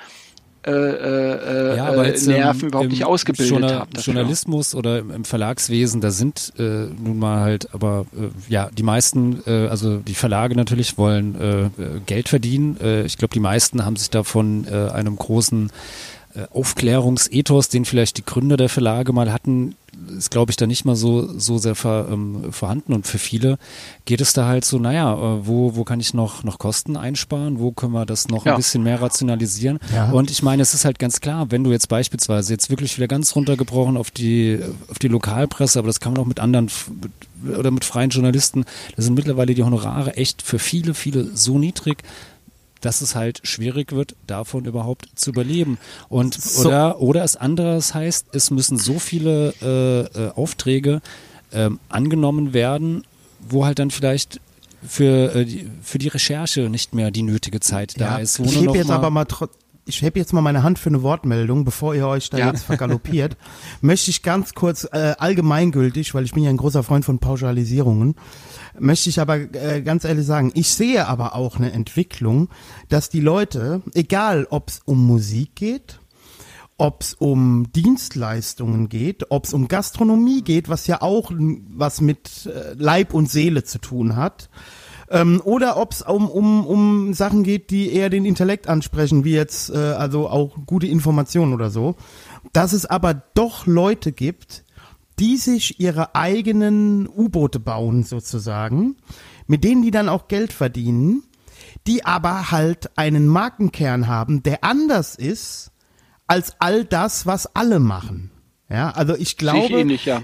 äh, äh, ja, aber äh, jetzt, Nerven ähm, überhaupt im nicht ausgebildet Journa- habe. Journalismus oder im, im Verlagswesen, da sind äh, nun mal halt, aber äh, ja, die meisten, äh, also die Verlage natürlich wollen äh, äh, Geld verdienen. Äh, ich glaube, die meisten haben sich davon äh, einem großen Aufklärungsethos, den vielleicht die Gründer der Verlage mal hatten, ist, glaube ich, da nicht mal so, so sehr ver, ähm, vorhanden. Und für viele geht es da halt so, naja, äh, wo, wo kann ich noch, noch Kosten einsparen? Wo können wir das noch Ja. ein bisschen mehr rationalisieren? Ja. Und ich meine, es ist halt ganz klar, wenn du jetzt beispielsweise jetzt wirklich wieder ganz runtergebrochen auf die, auf die Lokalpresse, aber das kann man auch mit anderen mit, oder mit freien Journalisten, da sind mittlerweile die Honorare echt für viele, viele so niedrig, dass es halt schwierig wird, davon überhaupt zu überleben. Und So- oder oder es anderes heißt, es müssen so viele äh, äh, Aufträge ähm, angenommen werden, wo halt dann vielleicht für, äh, die, für die Recherche nicht mehr die nötige Zeit da Ja, ist. Ich hebe jetzt mal, aber mal ich heb jetzt mal meine Hand für eine Wortmeldung, bevor ihr euch da Ja. jetzt vergaloppiert, möchte ich ganz kurz äh, allgemeingültig, weil ich bin ja ein großer Freund von Pauschalisierungen, möchte ich aber äh, ganz ehrlich sagen, ich sehe aber auch eine Entwicklung, dass die Leute, egal ob es um Musik geht, ob es um Dienstleistungen geht, ob es um Gastronomie geht, was ja auch was mit äh, Leib und Seele zu tun hat, ähm, oder ob es um, um, um Sachen geht, die eher den Intellekt ansprechen, wie jetzt äh, also auch gute Informationen oder so, dass es aber doch Leute gibt, die sich ihre eigenen U-Boote bauen sozusagen, mit denen die dann auch Geld verdienen, die aber halt einen Markenkern haben, der anders ist als all das, was alle machen. Ja, also ich glaube, ähnlich, ja.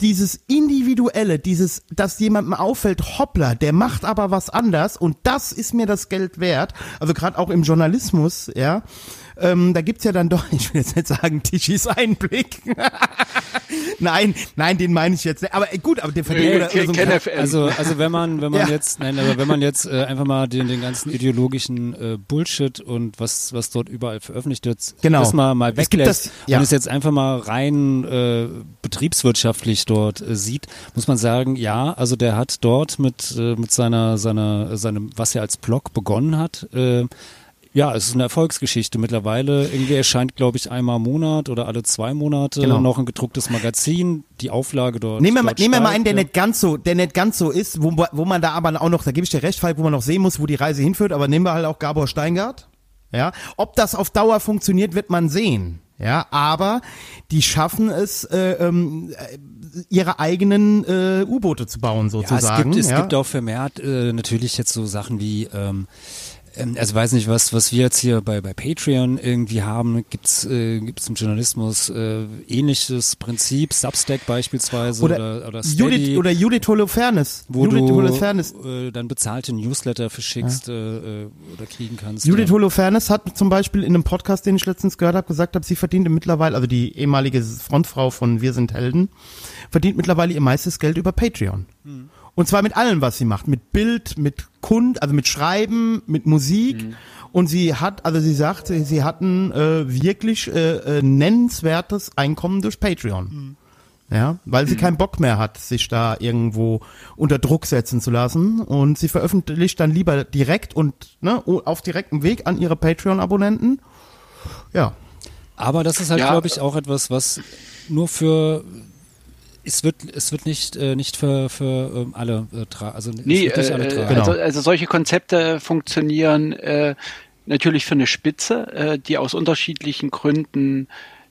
dieses individuelle, dieses, dass jemandem auffällt, hoppla, der macht aber was anders und das ist mir das Geld wert. Also gerade auch im Journalismus, ja. Ähm, da gibt's ja dann doch, [laughs] ich will jetzt nicht sagen, Tischis Einblick. [laughs] nein, nein, den meine ich jetzt nicht. Aber äh, gut, aber der verdient Nee, oder, oder so ein. Also, also wenn man, wenn man Ja. jetzt, nein, aber wenn man jetzt äh, einfach mal den, den ganzen ideologischen äh, Bullshit und was, was dort überall veröffentlicht wird, Genau. das mal, mal weglässt das- ja. und es jetzt einfach mal rein äh, betriebswirtschaftlich dort äh, sieht, muss man sagen, ja, also der hat dort mit, äh, mit seiner, seiner, seinem, was er als Blog begonnen hat, äh, ja, es ist eine Erfolgsgeschichte mittlerweile. Irgendwie erscheint, glaube ich, einmal im Monat oder alle zwei Monate Genau. noch ein gedrucktes Magazin. Die Auflage dort. Nehmen wir, mal, dort nehmen wir mal einen, der ja. nicht ganz so, der nicht ganz so ist, wo, wo man da aber auch noch, da gebe ich dir recht, Falk, wo man noch sehen muss, wo die Reise hinführt, aber nehmen wir halt auch Gabor Steingart. Ja, ob das auf Dauer funktioniert, wird man sehen. Ja, aber die schaffen es, äh, ähm, äh, ihre eigenen äh, U-Boote zu bauen, Ja, sozusagen. es gibt, es ja. gibt auch vermehrt äh, natürlich jetzt so Sachen wie, ähm, also weiß nicht, was, was wir jetzt hier bei, bei Patreon irgendwie haben, gibt's äh, gibt's im Journalismus äh, ähnliches Prinzip, Substack beispielsweise oder, oder, oder, Steady, Judith, oder Judith Holofernes. wo Judith du Holofernes. äh, dann bezahlte Newsletter verschickst äh, äh, oder kriegen kannst. Judith ja. Holofernes hat zum Beispiel in einem Podcast, den ich letztens gehört habe, gesagt, habe, sie verdient mittlerweile, also die ehemalige Frontfrau von Wir sind Helden, verdient mittlerweile ihr meistes Geld über Patreon. Und zwar mit allem, was sie macht. Mit Bild, mit Kund, also mit Schreiben, mit Musik. Und sie hat, also sie sagt, sie, hatten äh, wirklich äh, äh, nennenswertes Einkommen durch Patreon. Ja, weil sie [clears throat] keinen Bock mehr hat, sich da irgendwo unter Druck setzen zu lassen. Und sie veröffentlicht dann lieber direkt und ne, auf direktem Weg an ihre Patreon-Abonnenten. Ja. Aber das ist halt, Ja. glaube ich, auch etwas, was nur für es wird es wird nicht äh, nicht für für ähm, alle äh, tra also Nee, nicht alle äh, tragen. Genau. also, also solche Konzepte funktionieren äh, natürlich für eine Spitze, äh, die aus unterschiedlichen Gründen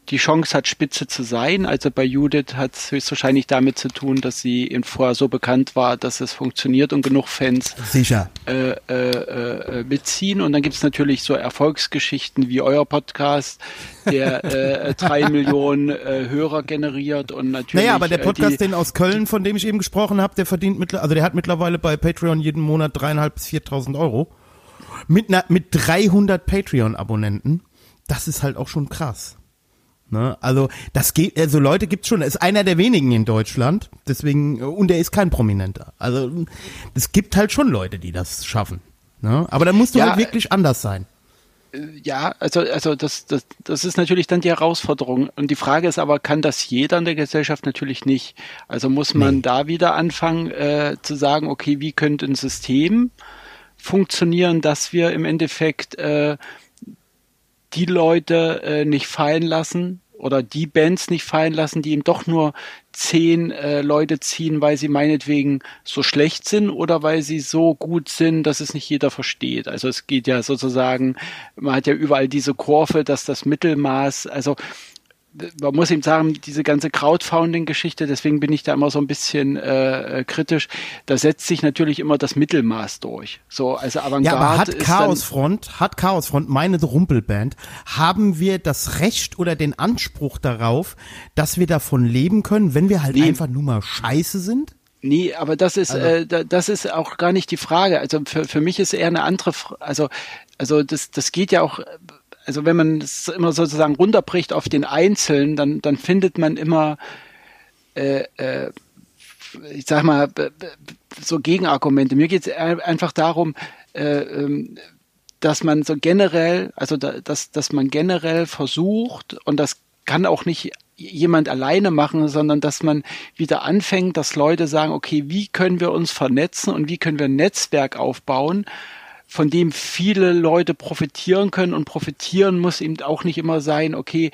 die Chance hat, Spitze zu sein. Also bei Judith hat es höchstwahrscheinlich damit zu tun, dass sie eben vorher so bekannt war, dass es funktioniert und genug Fans Sicher. äh, äh, äh, mitziehen. Und dann gibt es natürlich so Erfolgsgeschichten wie euer Podcast, der äh, drei [laughs] Millionen äh, Hörer generiert und natürlich. Naja, aber der äh, Podcast, die, den aus Köln, von dem ich eben gesprochen habe, der verdient mittlerweile, also der hat mittlerweile bei Patreon jeden Monat dreieinhalb bis 4.000 Euro. Mit, na, mit 300 Patreon-Abonnenten. Das ist halt auch schon krass. Ne? Also das geht, also Leute gibt's schon. Ist einer der wenigen in Deutschland. Deswegen und er ist kein Prominenter. Also es gibt halt schon Leute, die das schaffen. Ne? Aber da musst du Ja, halt wirklich anders sein. Ja, also, also das, das, das ist natürlich dann die Herausforderung. Und die Frage ist aber, kann das jeder in der Gesellschaft natürlich nicht? Also muss man da wieder anfangen äh, zu sagen, okay, wie könnte ein System funktionieren, dass wir im Endeffekt äh, die Leute äh, nicht fallen lassen oder die Bands nicht fallen lassen, die eben doch nur zehn äh, Leute ziehen, weil sie meinetwegen so schlecht sind oder weil sie so gut sind, dass es nicht jeder versteht. Also es geht ja sozusagen, man hat ja überall diese Kurve, dass das Mittelmaß, also man muss eben sagen, diese ganze Crowdfunding-Geschichte, deswegen bin ich da immer so ein bisschen äh, kritisch, da setzt sich natürlich immer das Mittelmaß durch. So, also Avantgarde Ja, aber hat Chaosfront, hat Chaosfront, meine Rumpelband, haben wir das Recht oder den Anspruch darauf, dass wir davon leben können, wenn wir halt Nee. einfach nur mal scheiße sind? Nee, aber das ist, äh, da- das ist auch gar nicht die Frage. Also für, für mich ist eher eine andere, also, also das, das geht ja auch, also wenn man es immer sozusagen runterbricht auf den Einzelnen, dann, dann findet man immer, äh, äh, ich sag mal, so Gegenargumente. Mir geht es einfach darum, äh, ähm, dass man so generell, also da, dass, dass man generell versucht, und das kann auch nicht jemand alleine machen, sondern dass man wieder anfängt, dass Leute sagen, okay, wie können wir uns vernetzen und wie können wir ein Netzwerk aufbauen, von dem viele Leute profitieren können und profitieren muss eben auch nicht immer sein, okay,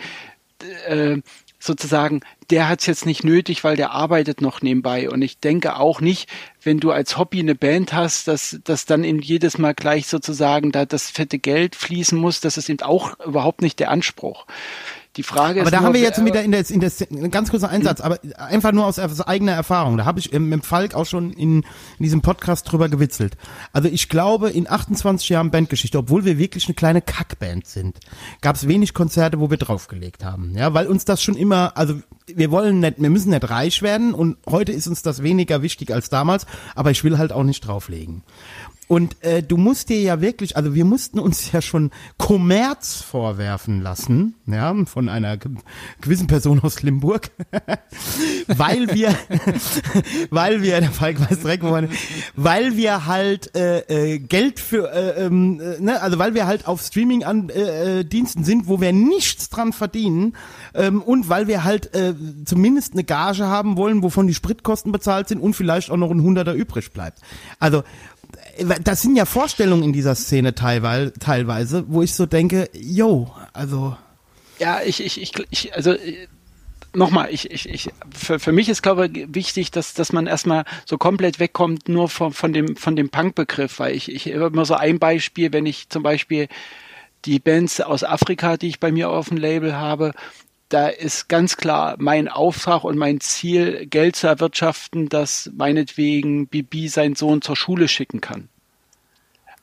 äh, sozusagen, der hat es jetzt nicht nötig, weil der arbeitet noch nebenbei. Und ich denke auch nicht, wenn du als Hobby eine Band hast, dass, dass dann eben jedes Mal gleich sozusagen da das fette Geld fließen muss. Das ist eben auch überhaupt nicht der Anspruch. Die Frage aber ist da nur, haben wir jetzt wieder in der, in der ganz kurzer Einsatz, aber einfach nur aus, aus eigener Erfahrung. Da habe ich ähm, mit Falk auch schon in, in diesem Podcast drüber gewitzelt. Also ich glaube, in 28 Jahren Bandgeschichte, obwohl wir wirklich eine kleine Kackband sind, gab es wenig Konzerte, wo wir draufgelegt haben. Ja, weil uns das schon immer, also wir wollen nicht, wir müssen nicht reich werden und heute ist uns das weniger wichtig als damals, aber ich will halt auch nicht drauflegen. Und äh, du musst dir ja wirklich, also wir mussten uns ja schon Kommerz vorwerfen lassen, ja, von einer ge- gewissen Person aus Limburg, [laughs] weil wir, [laughs] weil wir, der Falk weiß direkt, wo man, weil wir halt äh, äh, Geld für, äh, ähm, äh, ne, also weil wir halt auf Streaming-Diensten äh, äh, sind, wo wir nichts dran verdienen ähm, und weil wir halt äh, zumindest eine Gage haben wollen, wovon die Spritkosten bezahlt sind und vielleicht auch noch ein Hunderter übrig bleibt. Also das sind ja Vorstellungen in dieser Szene teilweise, wo ich so denke, yo, also. Ja, ich, ich, ich, ich also äh, nochmal, ich, ich, ich, für, für mich ist, glaube ich, wichtig, dass, dass man erstmal so komplett wegkommt nur von, von dem, von dem Punk-Begriff, weil ich, ich immer so ein Beispiel, wenn ich zum Beispiel die Bands aus Afrika, die ich bei mir auf dem Label habe, da ist ganz klar mein Auftrag und mein Ziel, Geld zu erwirtschaften, dass meinetwegen Bibi seinen Sohn zur Schule schicken kann.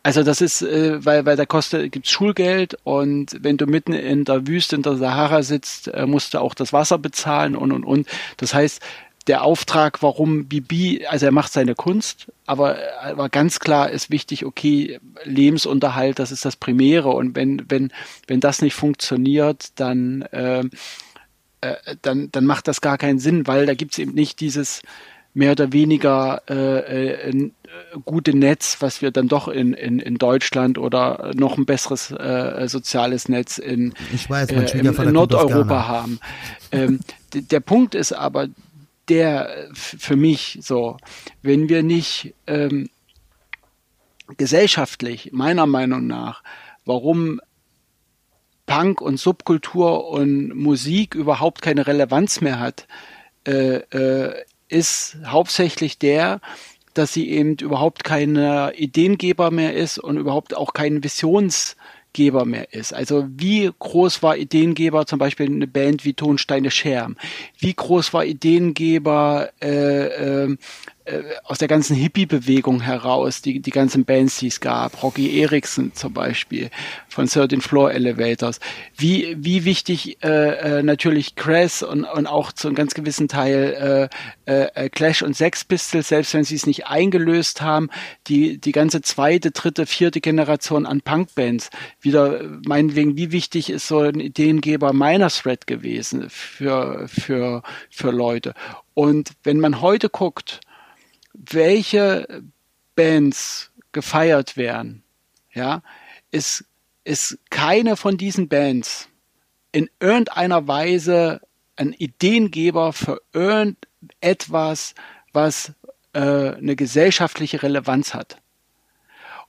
Also das ist, äh, weil, weil da kostet, gibt's Schulgeld und wenn du mitten in der Wüste, in der Sahara sitzt, äh, musst du auch das Wasser bezahlen und und und. Das heißt, der Auftrag, warum Bibi, also er macht seine Kunst, aber, aber ganz klar ist wichtig, okay, Lebensunterhalt, das ist das Primäre und wenn, wenn, wenn das nicht funktioniert, dann, äh, äh, dann, dann macht das gar keinen Sinn, weil da gibt's eben nicht dieses mehr oder weniger äh, äh, äh, gute Netz, was wir dann doch in, in, in Deutschland oder noch ein besseres äh, soziales Netz in, weiß, äh, in aus Nordeuropa haben. Ähm, der Punkt ist aber der für mich so, wenn wir nicht ähm, gesellschaftlich, meiner Meinung nach, warum Punk und Subkultur und Musik überhaupt keine Relevanz mehr hat, äh, äh, ist hauptsächlich der, dass sie eben überhaupt keine Ideengeber mehr ist und überhaupt auch kein Visionsgeber mehr ist. Also wie groß war Ideengeber zum Beispiel eine Band wie Tonsteine Scherm? Wie groß war Ideengeber äh, äh, aus der ganzen Hippie-Bewegung heraus, die, die ganzen Bands, die es gab, Rocky Erickson zum Beispiel von 13 Floor Elevators, wie, wie wichtig äh, äh, natürlich Crass und, und auch zu einem ganz gewissen Teil äh, äh, Clash und Sex Pistols, selbst wenn sie es nicht eingelöst haben, die, die ganze zweite, dritte, vierte Generation an Punkbands, wieder äh, meinetwegen, wie wichtig ist so ein Ideengeber meiner Thread gewesen für, für, für Leute. Und wenn man heute guckt, welche Bands gefeiert werden, ja, ist, ist keine von diesen Bands in irgendeiner Weise ein Ideengeber für irgendetwas, was äh, eine gesellschaftliche Relevanz hat.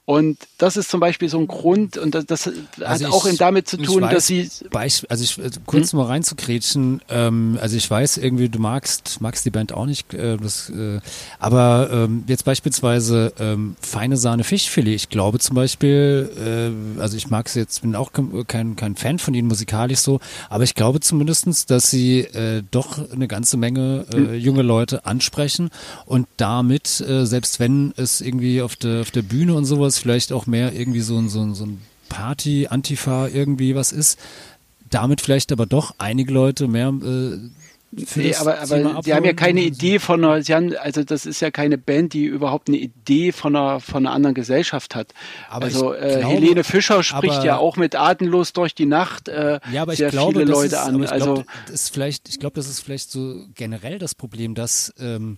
Und das ist zum Beispiel so ein Grund, und das, das hat Also auch ich- damit zu tun, weiß, dass sie Beisp also ich, also kurz mal reinzukretschen, ähm, also ich weiß irgendwie, du magst, magst die Band auch nicht, äh, das, äh, aber ähm, jetzt beispielsweise ähm, feine Sahne Fischfilet, ich glaube zum Beispiel, äh, also ich mag sie jetzt, bin auch kein, kein, kein Fan von ihnen musikalisch so, aber ich glaube zumindestens, dass sie äh, doch eine ganze Menge äh, junge Leute ansprechen und damit, äh, selbst wenn es irgendwie auf der, auf der Bühne und sowas vielleicht auch mehr irgendwie so ein, so ein, so ein Party, Antifa irgendwie was ist, damit vielleicht aber doch einige Leute mehr äh, Nee, das aber, aber die haben ja keine Idee von einer, sie haben, also das ist ja keine Band, die überhaupt eine Idee von einer, von einer anderen Gesellschaft hat. Aber also ich äh, glaube- Helene Fischer spricht aber- ja auch mit Atemlos durch die Nacht äh, Ja, aber ich sehr glaube, viele das Leute ist, an. aber ich also glaube, das ist vielleicht, ich glaube, das ist vielleicht so generell das Problem, dass ähm,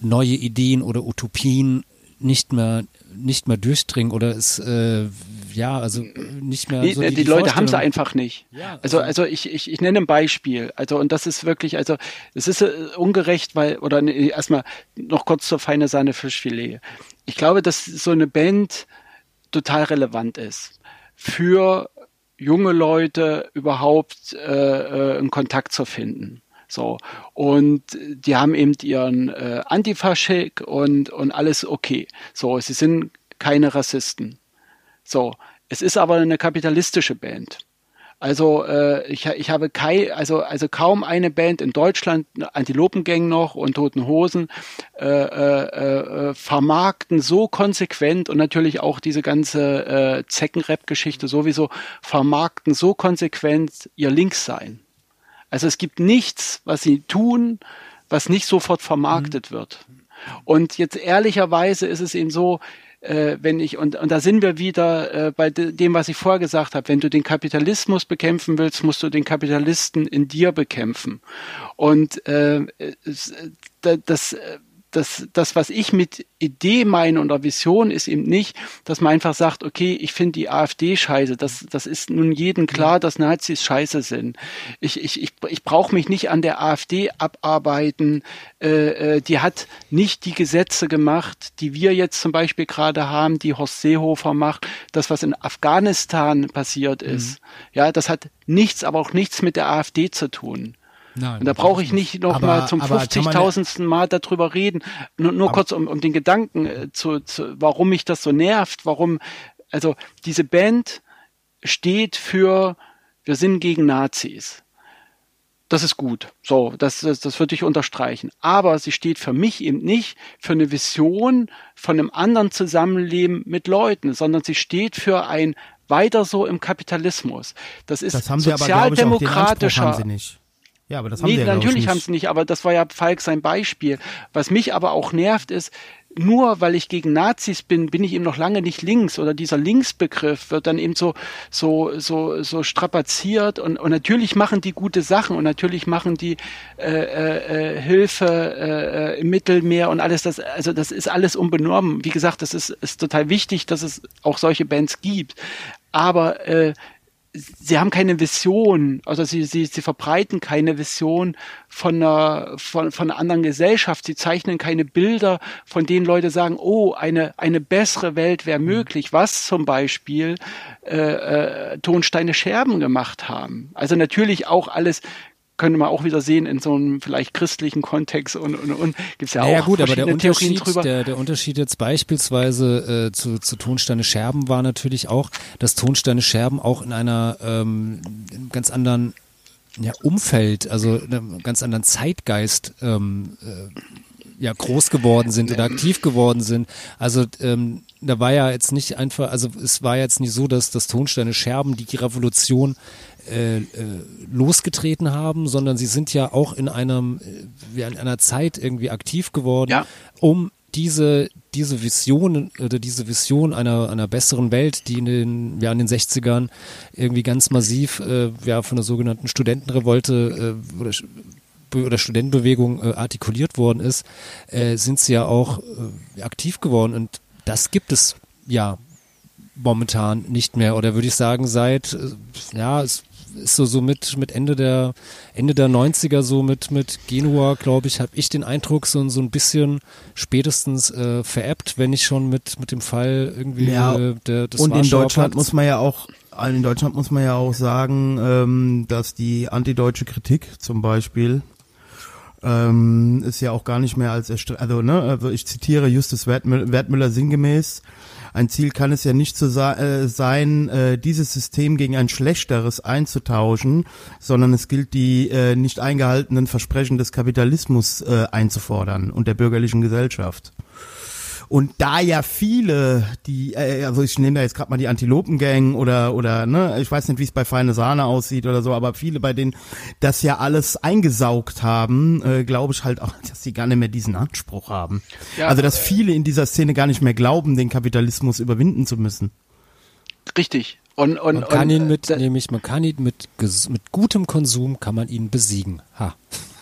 neue Ideen oder Utopien nicht mehr nicht mehr durchdringen oder es äh, ja, also nicht mehr. Nee, so die, die Leute haben sie einfach nicht. Ja, also, also- also ich, ich, ich nenne ein Beispiel. Also, und das ist wirklich, also, es ist äh, ungerecht, weil, oder nee, erstmal noch kurz zur feine Sahne Fischfilet. Ich glaube, dass so eine Band total relevant ist für junge Leute überhaupt äh, äh, einen Kontakt zu finden. So. Und die haben eben ihren äh, Antifa-Schick und, und alles okay. So, sie sind keine Rassisten. So, es ist aber eine kapitalistische Band. Also äh, ich, ich habe kei, also, also kaum eine Band in Deutschland, Antilopengang noch und Toten Hosen, äh, äh, äh, vermarkten so konsequent und natürlich auch diese ganze äh, Zeckenrap-Geschichte sowieso, vermarkten so konsequent ihr Linkssein. Also es gibt nichts, was sie tun, was nicht sofort vermarktet wird. Und jetzt ehrlicherweise ist es eben so, äh, wenn ich, und, und da sind wir wieder äh, bei de, dem, was ich vorher gesagt habe, wenn du den Kapitalismus bekämpfen willst, musst du den Kapitalisten in dir bekämpfen. Und äh, da- das, äh, das, das, was ich mit Idee meine oder Vision, ist eben nicht, dass man einfach sagt, okay, ich finde die AfD scheiße. Das, das ist nun jedem klar, dass Nazis scheiße sind. Ich, ich, ich, ich brauche mich nicht an der AfD abarbeiten. Äh, äh, die hat nicht die Gesetze gemacht, die wir jetzt zum Beispiel gerade haben, die Horst Seehofer macht, das, was in Afghanistan passiert ist. Ja, das hat nichts, aber auch nichts mit der AfD zu tun. Nein, Und da brauche ich nicht noch Aber- mal zum aber kann man ja- 50.000. Mal darüber reden. Nur, nur kurz, um, um den Gedanken äh, zu, zu, warum mich das so nervt, warum, also diese Band steht für, wir sind gegen Nazis. Das ist gut. So, das, das, das würde ich unterstreichen. Aber sie steht für mich eben nicht für eine Vision von einem anderen Zusammenleben mit Leuten, sondern sie steht für ein weiter so im Kapitalismus. Das ist Das haben sie aber, glaube ich, auch den Anspruch sozialdemokratischer. haben sie nicht. Ja, aber das haben Nee, sie ja, natürlich haben sie nicht, aber das war ja Falk sein Beispiel. Was mich aber auch nervt ist, nur weil ich gegen Nazis bin, bin ich eben noch lange nicht links. Oder dieser Linksbegriff wird dann eben so so so so strapaziert. Und, und natürlich machen die gute Sachen. Und natürlich machen die äh, äh, äh, Hilfe äh, äh, im Mittelmeer und alles das. Also das ist alles unbenommen. Wie gesagt, das ist ist total wichtig, dass es auch solche Bands gibt, aber äh, sie haben keine Vision, also sie, sie, sie verbreiten keine Vision von einer, von, von einer anderen Gesellschaft. Sie zeichnen keine Bilder, von denen Leute sagen, oh, eine, eine bessere Welt wäre möglich, was zum Beispiel äh, äh, Tonsteine Scherben gemacht haben. Also natürlich auch alles könnte man auch wieder sehen in so einem vielleicht christlichen Kontext und, und, und gibt's ja Naja auch gut, aber der verschiedene Theorien Unterschied, drüber. der, der Unterschied jetzt beispielsweise äh, zu, zu Tonsteine Scherben war natürlich auch, dass Tonsteine Scherben auch in einer ähm, ganz anderen ja, Umfeld, also in einem ganz anderen Zeitgeist ähm, äh, ja groß geworden sind oder aktiv geworden sind. Also ähm, da war ja jetzt nicht einfach, also es war jetzt nicht so, dass das Tonsteine Scherben die Revolution äh, äh, losgetreten haben, sondern sie sind ja auch in einem äh, in einer Zeit irgendwie aktiv geworden, Ja. um diese diese Vision oder diese Vision einer einer besseren Welt, die in den ja in den 60ern irgendwie ganz massiv äh, ja von der sogenannten Studentenrevolte äh, oder oder Studentenbewegung äh, artikuliert worden ist, sind sie ja auch aktiv geworden und das gibt es ja momentan nicht mehr oder würde ich sagen seit ja es ist so so mit mit Ende der Ende der 90er so mit mit Genua glaube ich habe ich den Eindruck so so ein bisschen spätestens äh, veräppt wenn nicht schon mit mit dem Fall irgendwie Ja, äh, der, des Und in Deutschland muss man ja auch, in Deutschland muss man ja auch sagen, ähm, dass die antideutsche Kritik zum Beispiel ähm, ist ja auch gar nicht mehr als also ne, also ich zitiere Justus Wertmüller sinngemäß. Ein Ziel kann es ja nicht sa- äh, sein, äh, dieses System gegen ein schlechteres einzutauschen, sondern es gilt, die äh, nicht eingehaltenen Versprechen des Kapitalismus äh, einzufordern und der bürgerlichen Gesellschaft. Und da ja viele, die, äh, also ich nehme da jetzt gerade mal die Antilopengang oder oder ne, ich weiß nicht, wie es bei Feine Sahne aussieht oder so, aber viele, bei denen das ja alles eingesaugt haben, äh, glaube ich halt auch, [laughs] dass sie gar nicht mehr diesen Anspruch haben. Ja. also dass viele in dieser Szene gar nicht mehr glauben, den Kapitalismus überwinden zu müssen. Richtig. Und, und, man kann und, ihn mit äh, nämlich man kann ihn mit mit gutem Konsum kann man ihn besiegen ha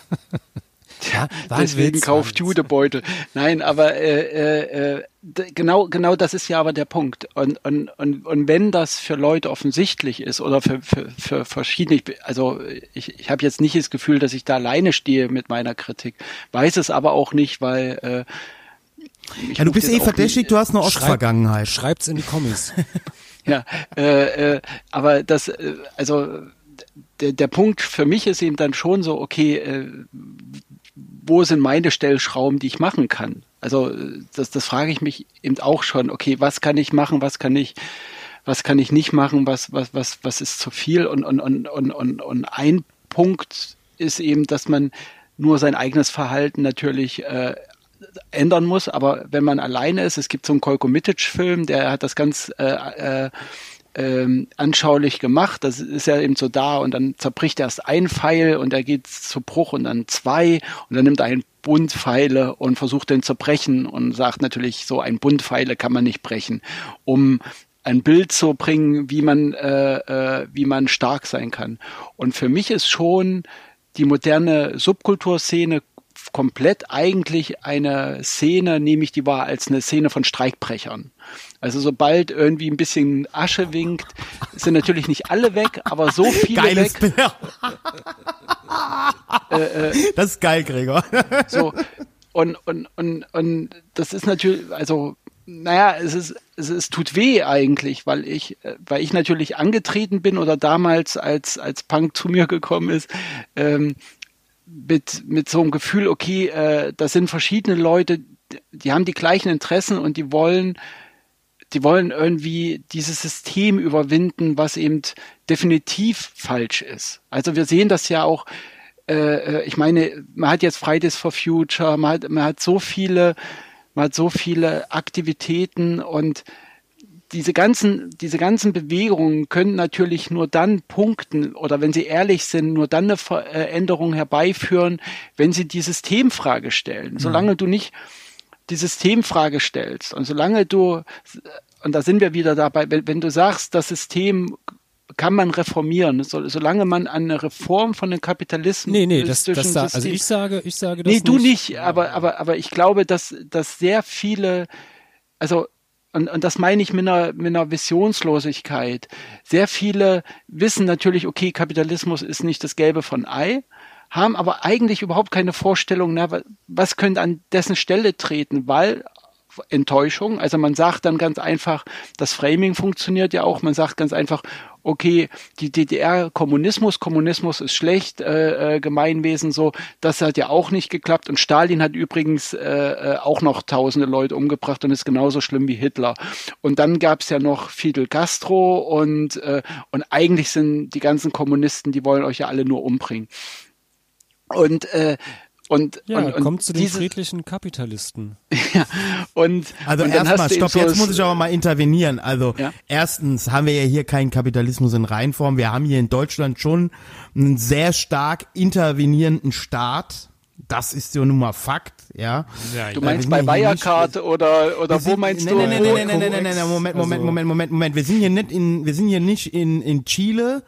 [laughs] [laughs] Ja, Deswegen Witz, kauft. Judebeutel. Nein, aber äh, äh, äh, genau, genau das ist ja aber der Punkt. Und, und, und, und wenn das für Leute offensichtlich ist oder für, für, für verschiedene, also ich, ich habe jetzt nicht das Gefühl, dass ich da alleine stehe mit meiner Kritik, weiß es aber auch nicht, weil äh, ich Ja, du bist eh verdächtig, du hast eine Schreib- Ostvergangenheit. Schreibt's in die Kommis. [laughs] Ja, äh, äh, aber das, äh, also der, der Punkt für mich ist eben dann schon so, okay, äh, wo sind meine Stellschrauben, die ich machen kann? Also äh, das, das frage ich mich eben auch schon, okay, was kann ich machen, was kann ich, was kann ich nicht machen, was, was, was, was ist zu viel? Und, und, und, und, und, und ein Punkt ist eben, dass man nur sein eigenes Verhalten natürlich äh, ändern muss, aber wenn man alleine ist, es gibt so einen Kolko Mitic-Film, der hat das ganz äh, äh, ähm, anschaulich gemacht. Das ist ja eben so da und dann zerbricht erst ein Pfeil und er geht zu Bruch und dann zwei und dann nimmt er einen Bund Pfeile und versucht den zu brechen und sagt natürlich, so ein Bund Pfeile kann man nicht brechen, um ein Bild zu bringen, wie man, äh, äh, wie man stark sein kann. Und für mich ist schon die moderne Subkulturszene komplett eigentlich eine Szene, nehme ich die wahr, als eine Szene von Streikbrechern. Also sobald irgendwie ein bisschen Asche winkt, sind natürlich nicht alle weg, aber so [laughs] viele Geiles weg. Bild. das ist geil, Gregor. So, und, und, und, und das ist natürlich, also, naja, es ist, es, es tut weh eigentlich, weil ich, äh, weil ich natürlich angetreten bin oder damals als, als Punk zu mir gekommen ist, ähm, mit, mit so einem Gefühl, okay, äh, das sind verschiedene Leute, die haben die gleichen Interessen und die wollen, die wollen irgendwie dieses System überwinden, was eben definitiv falsch ist. Also wir sehen das ja auch, äh, äh, ich meine, man hat jetzt Fridays for Future, man hat, man hat so viele, man hat so viele Aktivitäten und diese ganzen, diese ganzen Bewegungen können natürlich nur dann punkten oder wenn sie ehrlich sind, nur dann eine Veränderung herbeiführen, wenn sie die Systemfrage stellen. Solange du nicht die Systemfrage stellst und solange du, und da sind wir wieder dabei, wenn, wenn du sagst, das System kann man reformieren, so, solange man an eine Reform von dem Kapitalismus Nee, nee, das, das da, also ich sage, ich sage das Nee, du nicht. nicht, aber, aber, aber ich glaube, dass, dass sehr viele, also, und, und das meine ich mit einer, mit einer Visionslosigkeit. Sehr viele wissen natürlich, okay, Kapitalismus ist nicht das Gelbe von Ei, haben aber eigentlich überhaupt keine Vorstellung, na, wa- was könnte an dessen Stelle treten, weil Enttäuschung, also man sagt dann ganz einfach, das Framing funktioniert ja auch, man sagt ganz einfach, okay, die DDR Kommunismus, Kommunismus ist schlecht, äh, äh, Gemeinwesen so, das hat ja auch nicht geklappt und Stalin hat übrigens äh, äh, auch noch tausende Leute umgebracht und ist genauso schlimm wie Hitler. Und dann gab's ja noch Fidel Castro und, äh, und eigentlich sind die ganzen Kommunisten, die wollen euch ja alle nur umbringen. Und äh, und, Ja, und, und kommt zu den friedlichen Kapitalisten. [laughs] ja, und, Also erstmal, stopp, so jetzt muss ich aber mal intervenieren. Also Ja. erstens haben wir ja hier keinen Kapitalismus in Reinform. Wir haben hier in Deutschland schon einen sehr stark intervenierenden Staat. Das ist ja nun mal Fakt, ja. Du meinst sind bei Wirecard oder, oder Wir wo sind- meinst nee, du? Nee, nee, nee, nee, nee, nee, nee, nee, Moment, Moment, Also- Moment, Moment, Moment. Wir sind hier nicht in, wir sind hier nicht in, in Chile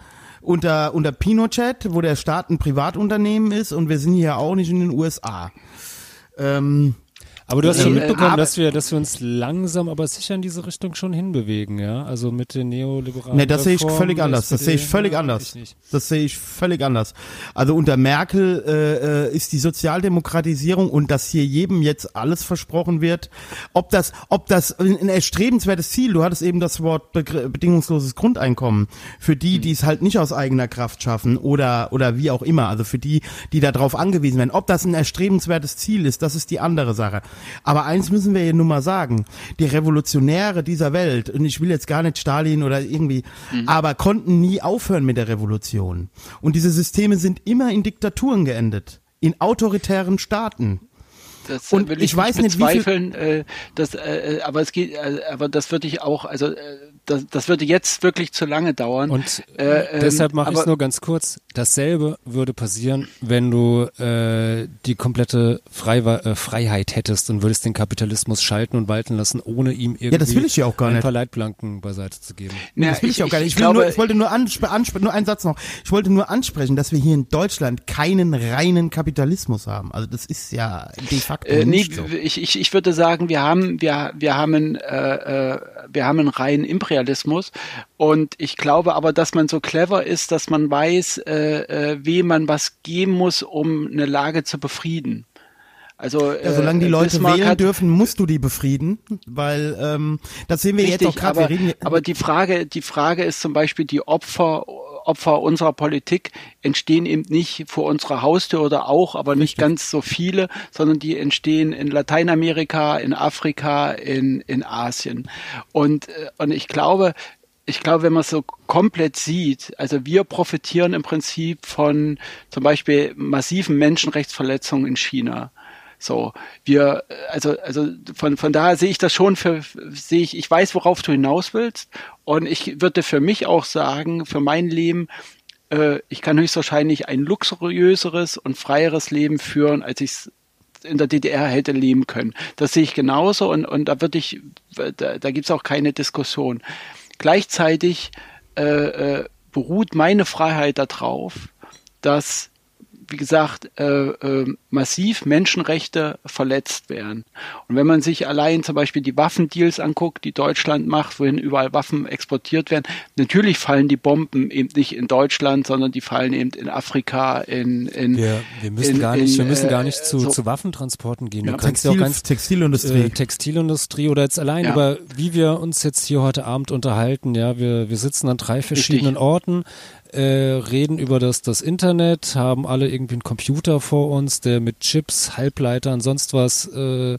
unter, unter Pinochet, wo der Staat ein Privatunternehmen ist und wir sind hier auch nicht in den USA. Ähm, Aber du hast schon Nee, mitbekommen, aber- dass wir, dass wir uns langsam, aber sicher in diese Richtung schon hinbewegen, ja? Also mit den neoliberalen. Ne, das sehe ich völlig der anders. Das sehe ich völlig anders. ich. Das sehe ich völlig anders. Also unter Merkel äh, äh, ist die Sozialdemokratisierung und dass hier jedem jetzt alles versprochen wird, ob das, ob das ein ein erstrebenswertes Ziel, du hattest eben das Wort begr- bedingungsloses Grundeinkommen, für die, die es halt nicht aus eigener Kraft schaffen oder, oder wie auch immer, also für die, die darauf angewiesen werden, ob das ein erstrebenswertes Ziel ist, das ist die andere Sache. Aber eins müssen wir hier nun mal sagen, die Revolutionäre dieser Welt, und ich will jetzt gar nicht Stalin oder irgendwie, aber konnten nie aufhören mit der Revolution. Und diese Systeme sind immer in Diktaturen geendet. In autoritären Staaten. Das Und will ich ich, weiß nicht nicht, wie viel- äh, das, äh, aber es geht, äh, aber das würde ich auch, also äh, das, das würde jetzt wirklich zu lange dauern. Und Äh, ähm, deshalb mache ich es nur ganz kurz. Dasselbe würde passieren, wenn du äh, die komplette Freiwa äh, Freiheit hättest und würdest den Kapitalismus schalten und walten lassen, ohne ihm irgendwie das will ich ja auch gar ein nicht. paar Leitplanken beiseite zu geben. Ja, das will ich, auch gar nicht. Ich, will glaube, nur, ich wollte nur ansp ansp nur einen Satz noch. Ich wollte nur ansprechen, dass wir hier in Deutschland keinen reinen Kapitalismus haben. Also das ist ja de facto Äh, nee, nicht so. ich, ich, ich würde sagen, wir haben, wir, wir haben, einen, äh, äh, wir haben einen reinen Imperialismus und ich glaube aber, dass man so clever ist, dass man weiß, äh, äh, wem man was geben muss, um eine Lage zu befrieden. Also Ja, solange die äh, Leute Bismarck wählen hat- dürfen, musst du die befrieden, weil ähm, das sehen wir jetzt Richtig, auch gerade. aber, aber die Frage, die Frage ist zum Beispiel, die Opfer, Opfer unserer Politik entstehen eben nicht vor unserer Haustür oder auch, aber nicht ganz so viele, sondern die entstehen in Lateinamerika, in Afrika, in, in Asien. Und, äh, und ich glaube, ich glaube, wenn man es so komplett sieht, also wir profitieren im Prinzip von zum Beispiel massiven Menschenrechtsverletzungen in China. So, wir, also, also von, von daher sehe ich das schon für, sehe ich, ich weiß, worauf du hinaus willst. Und ich würde für mich auch sagen, für mein Leben, äh, ich kann höchstwahrscheinlich ein luxuriöseres und freieres Leben führen, als ich es in der DDR hätte leben können. Das sehe ich genauso und, und da würde ich, da, da gibt es auch keine Diskussion. Gleichzeitig äh, äh, beruht meine Freiheit darauf, dass wie gesagt, äh, äh, massiv Menschenrechte verletzt werden. Und wenn man sich allein zum Beispiel die Waffendeals anguckt, die Deutschland macht, wohin überall Waffen exportiert werden, natürlich fallen die Bomben eben nicht in Deutschland, sondern die fallen eben in Afrika, in, in Wir, wir müssen in, gar nicht, wir in, müssen äh, gar nicht zu, so, zu Waffentransporten gehen. Ja, du kannst ja auch Textil, ganz Textilindustrie. äh, Textilindustrie oder jetzt allein Ja. über wie wir uns jetzt hier heute Abend unterhalten. Ja, wir, wir sitzen an drei verschiedenen Orten, äh, reden über das, das Internet, haben alle irgendwie einen Computer vor uns, der mit Chips, Halbleitern, sonst was äh,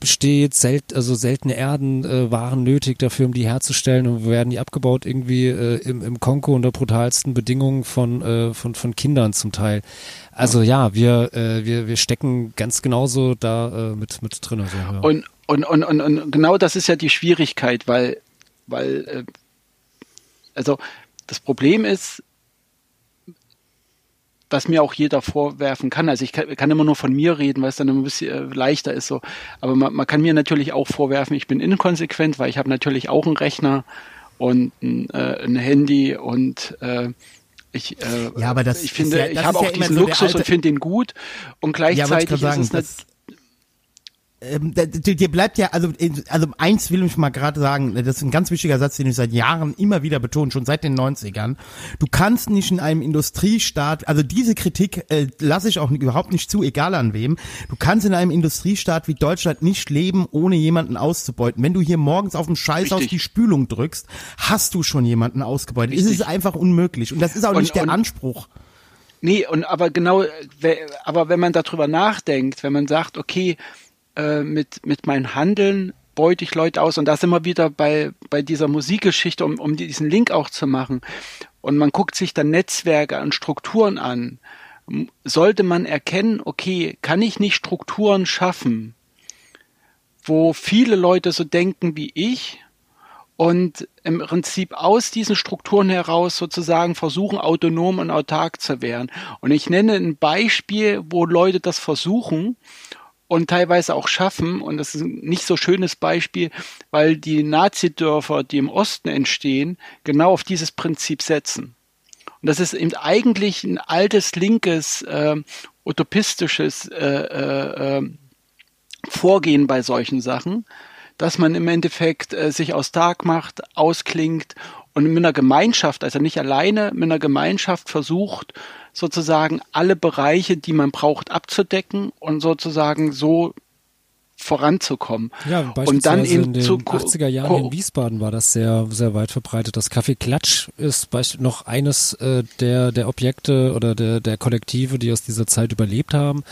besteht, sel also seltene Erden äh, waren nötig dafür, um die herzustellen und werden die abgebaut irgendwie äh, im, im Kongo unter brutalsten Bedingungen von, äh, von, von Kindern zum Teil. Also ja, wir, äh, wir, wir stecken ganz genauso da äh, mit, mit drin. Also, ja. Und, und, und, und, und genau das ist ja die Schwierigkeit, weil, weil äh, also das Problem ist, dass mir auch jeder vorwerfen kann. Also ich kann, kann immer nur von mir reden, weil es dann immer ein bisschen äh, leichter ist so. Aber man, man kann mir natürlich auch vorwerfen, ich bin inkonsequent, weil ich habe natürlich auch einen Rechner und ein, äh, ein Handy und äh, ich, äh, Ja, aber das ich finde, ja- ich habe ja auch immer diesen so Luxus alte- und finde den gut. Und ja, gleichzeitig sagen, ist es eine, das, ähm, dir bleibt ja, also, also eins will ich mal gerade sagen, das ist ein ganz wichtiger Satz, den ich seit Jahren immer wieder betone, schon seit den 90ern. Du kannst nicht in einem Industriestaat, also diese Kritik äh, lasse ich auch überhaupt nicht zu, egal an wem. Du kannst in einem Industriestaat wie Deutschland nicht leben, ohne jemanden auszubeuten. Wenn du hier morgens auf dem Scheiß Richtig. auf die Spülung drückst, hast du schon jemanden ausgebeutet. Es ist Richtig. einfach unmöglich. Und das ist auch Und- nicht der Anspruch. Nee, und aber genau, aber wenn man darüber nachdenkt, wenn man sagt, okay, äh, mit, mit meinem Handeln beute ich Leute aus, und da sind wir wieder bei, bei dieser Musikgeschichte, um, um diesen Link auch zu machen. Und man guckt sich dann Netzwerke und Strukturen an, sollte man erkennen, okay, kann ich nicht Strukturen schaffen, wo viele Leute so denken wie ich, und im Prinzip aus diesen Strukturen heraus sozusagen versuchen, autonom und autark zu werden. Und ich nenne ein Beispiel, wo Leute das versuchen und teilweise auch schaffen. Und das ist ein nicht so schönes Beispiel, weil die Nazidörfer, die im Osten entstehen, genau auf dieses Prinzip setzen. Und das ist eben eigentlich ein altes, linkes, äh, utopistisches äh, äh, äh, Vorgehen bei solchen Sachen, dass man im Endeffekt äh, sich autark macht, ausklingt und mit einer Gemeinschaft, also nicht alleine, mit einer Gemeinschaft versucht, sozusagen alle Bereiche, die man braucht, abzudecken und sozusagen so voranzukommen. Ja, und beispielsweise dann eben in den zu ko- 80er Jahren in Wiesbaden war das sehr, sehr weit verbreitet. Das Café Klatsch ist noch eines äh, der, der Objekte oder der, der Kollektive, die aus dieser Zeit überlebt haben.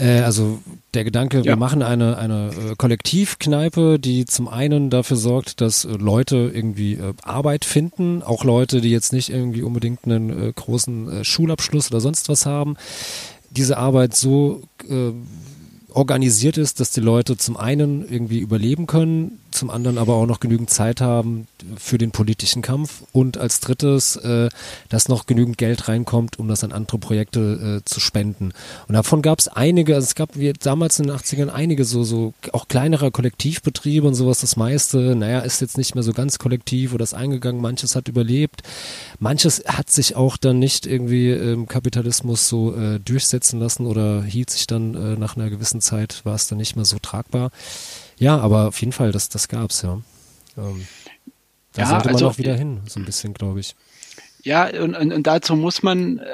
Äh, also der Gedanke, wir Ja. machen eine, eine äh, Kollektivkneipe, die zum einen dafür sorgt, dass äh, Leute irgendwie äh, Arbeit finden, auch Leute, die jetzt nicht irgendwie unbedingt einen äh, großen äh, Schulabschluss oder sonst was haben, diese Arbeit so organisiert ist, dass die Leute zum einen irgendwie überleben können, zum anderen aber auch noch genügend Zeit haben für den politischen Kampf und als drittes, äh, dass noch genügend Geld reinkommt, um das an andere Projekte äh, zu spenden. Und davon gab es einige, also es gab wie damals in den 80ern einige so, so auch kleinere Kollektivbetriebe und sowas, das meiste, naja, ist jetzt nicht mehr so ganz kollektiv oder ist eingegangen, manches hat überlebt, manches hat sich auch dann nicht irgendwie im Kapitalismus so äh, durchsetzen lassen oder hielt sich dann äh, nach einer gewissen Zeit, war es dann nicht mehr so tragbar. Ja, aber auf jeden Fall, das, das gab's, ja. Ähm, da Ja, sollte man also- auch wieder hin, so ein bisschen, glaube ich. Ja, und, und, und dazu muss man, äh,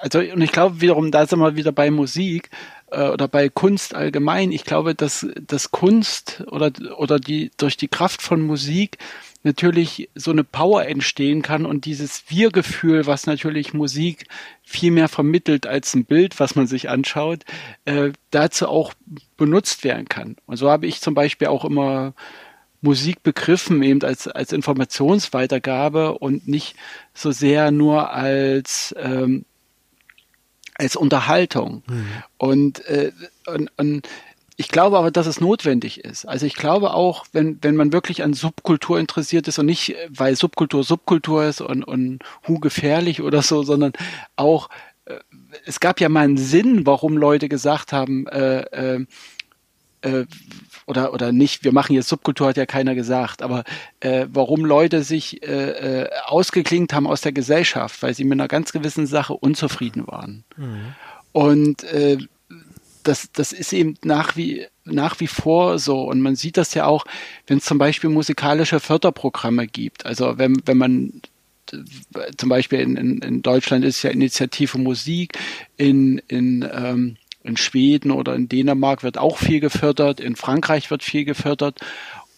also und ich glaube wiederum, da sind wir wieder bei Musik äh, oder bei Kunst allgemein. Ich glaube, dass, dass Kunst oder, oder die durch die Kraft von Musik natürlich so eine Power entstehen kann und dieses Wir-Gefühl, was natürlich Musik viel mehr vermittelt als ein Bild, was man sich anschaut, äh, dazu auch benutzt werden kann. Und so habe ich zum Beispiel auch immer Musik begriffen eben als, als Informationsweitergabe und nicht so sehr nur als, ähm, als Unterhaltung. Und, äh, und, und ich glaube aber, dass es notwendig ist. Also ich glaube auch, wenn, wenn man wirklich an Subkultur interessiert ist und nicht, äh, weil Subkultur Subkultur ist und, und hu gefährlich oder so, sondern auch, äh, es gab ja mal einen Sinn, warum Leute gesagt haben, äh, äh, äh, oder oder nicht, wir machen jetzt Subkultur, hat ja keiner gesagt, aber äh, warum Leute sich äh, äh, ausgeklingt haben aus der Gesellschaft, weil sie mit einer ganz gewissen Sache unzufrieden waren. Und äh, das, das ist eben nach wie, nach wie vor so. Und man sieht das ja auch, wenn es zum Beispiel musikalische Förderprogramme gibt. Also wenn, wenn man äh, zum Beispiel in, in, in Deutschland ist ja Initiative Musik, in, in, ähm, in Schweden oder in Dänemark wird auch viel gefördert, in Frankreich wird viel gefördert.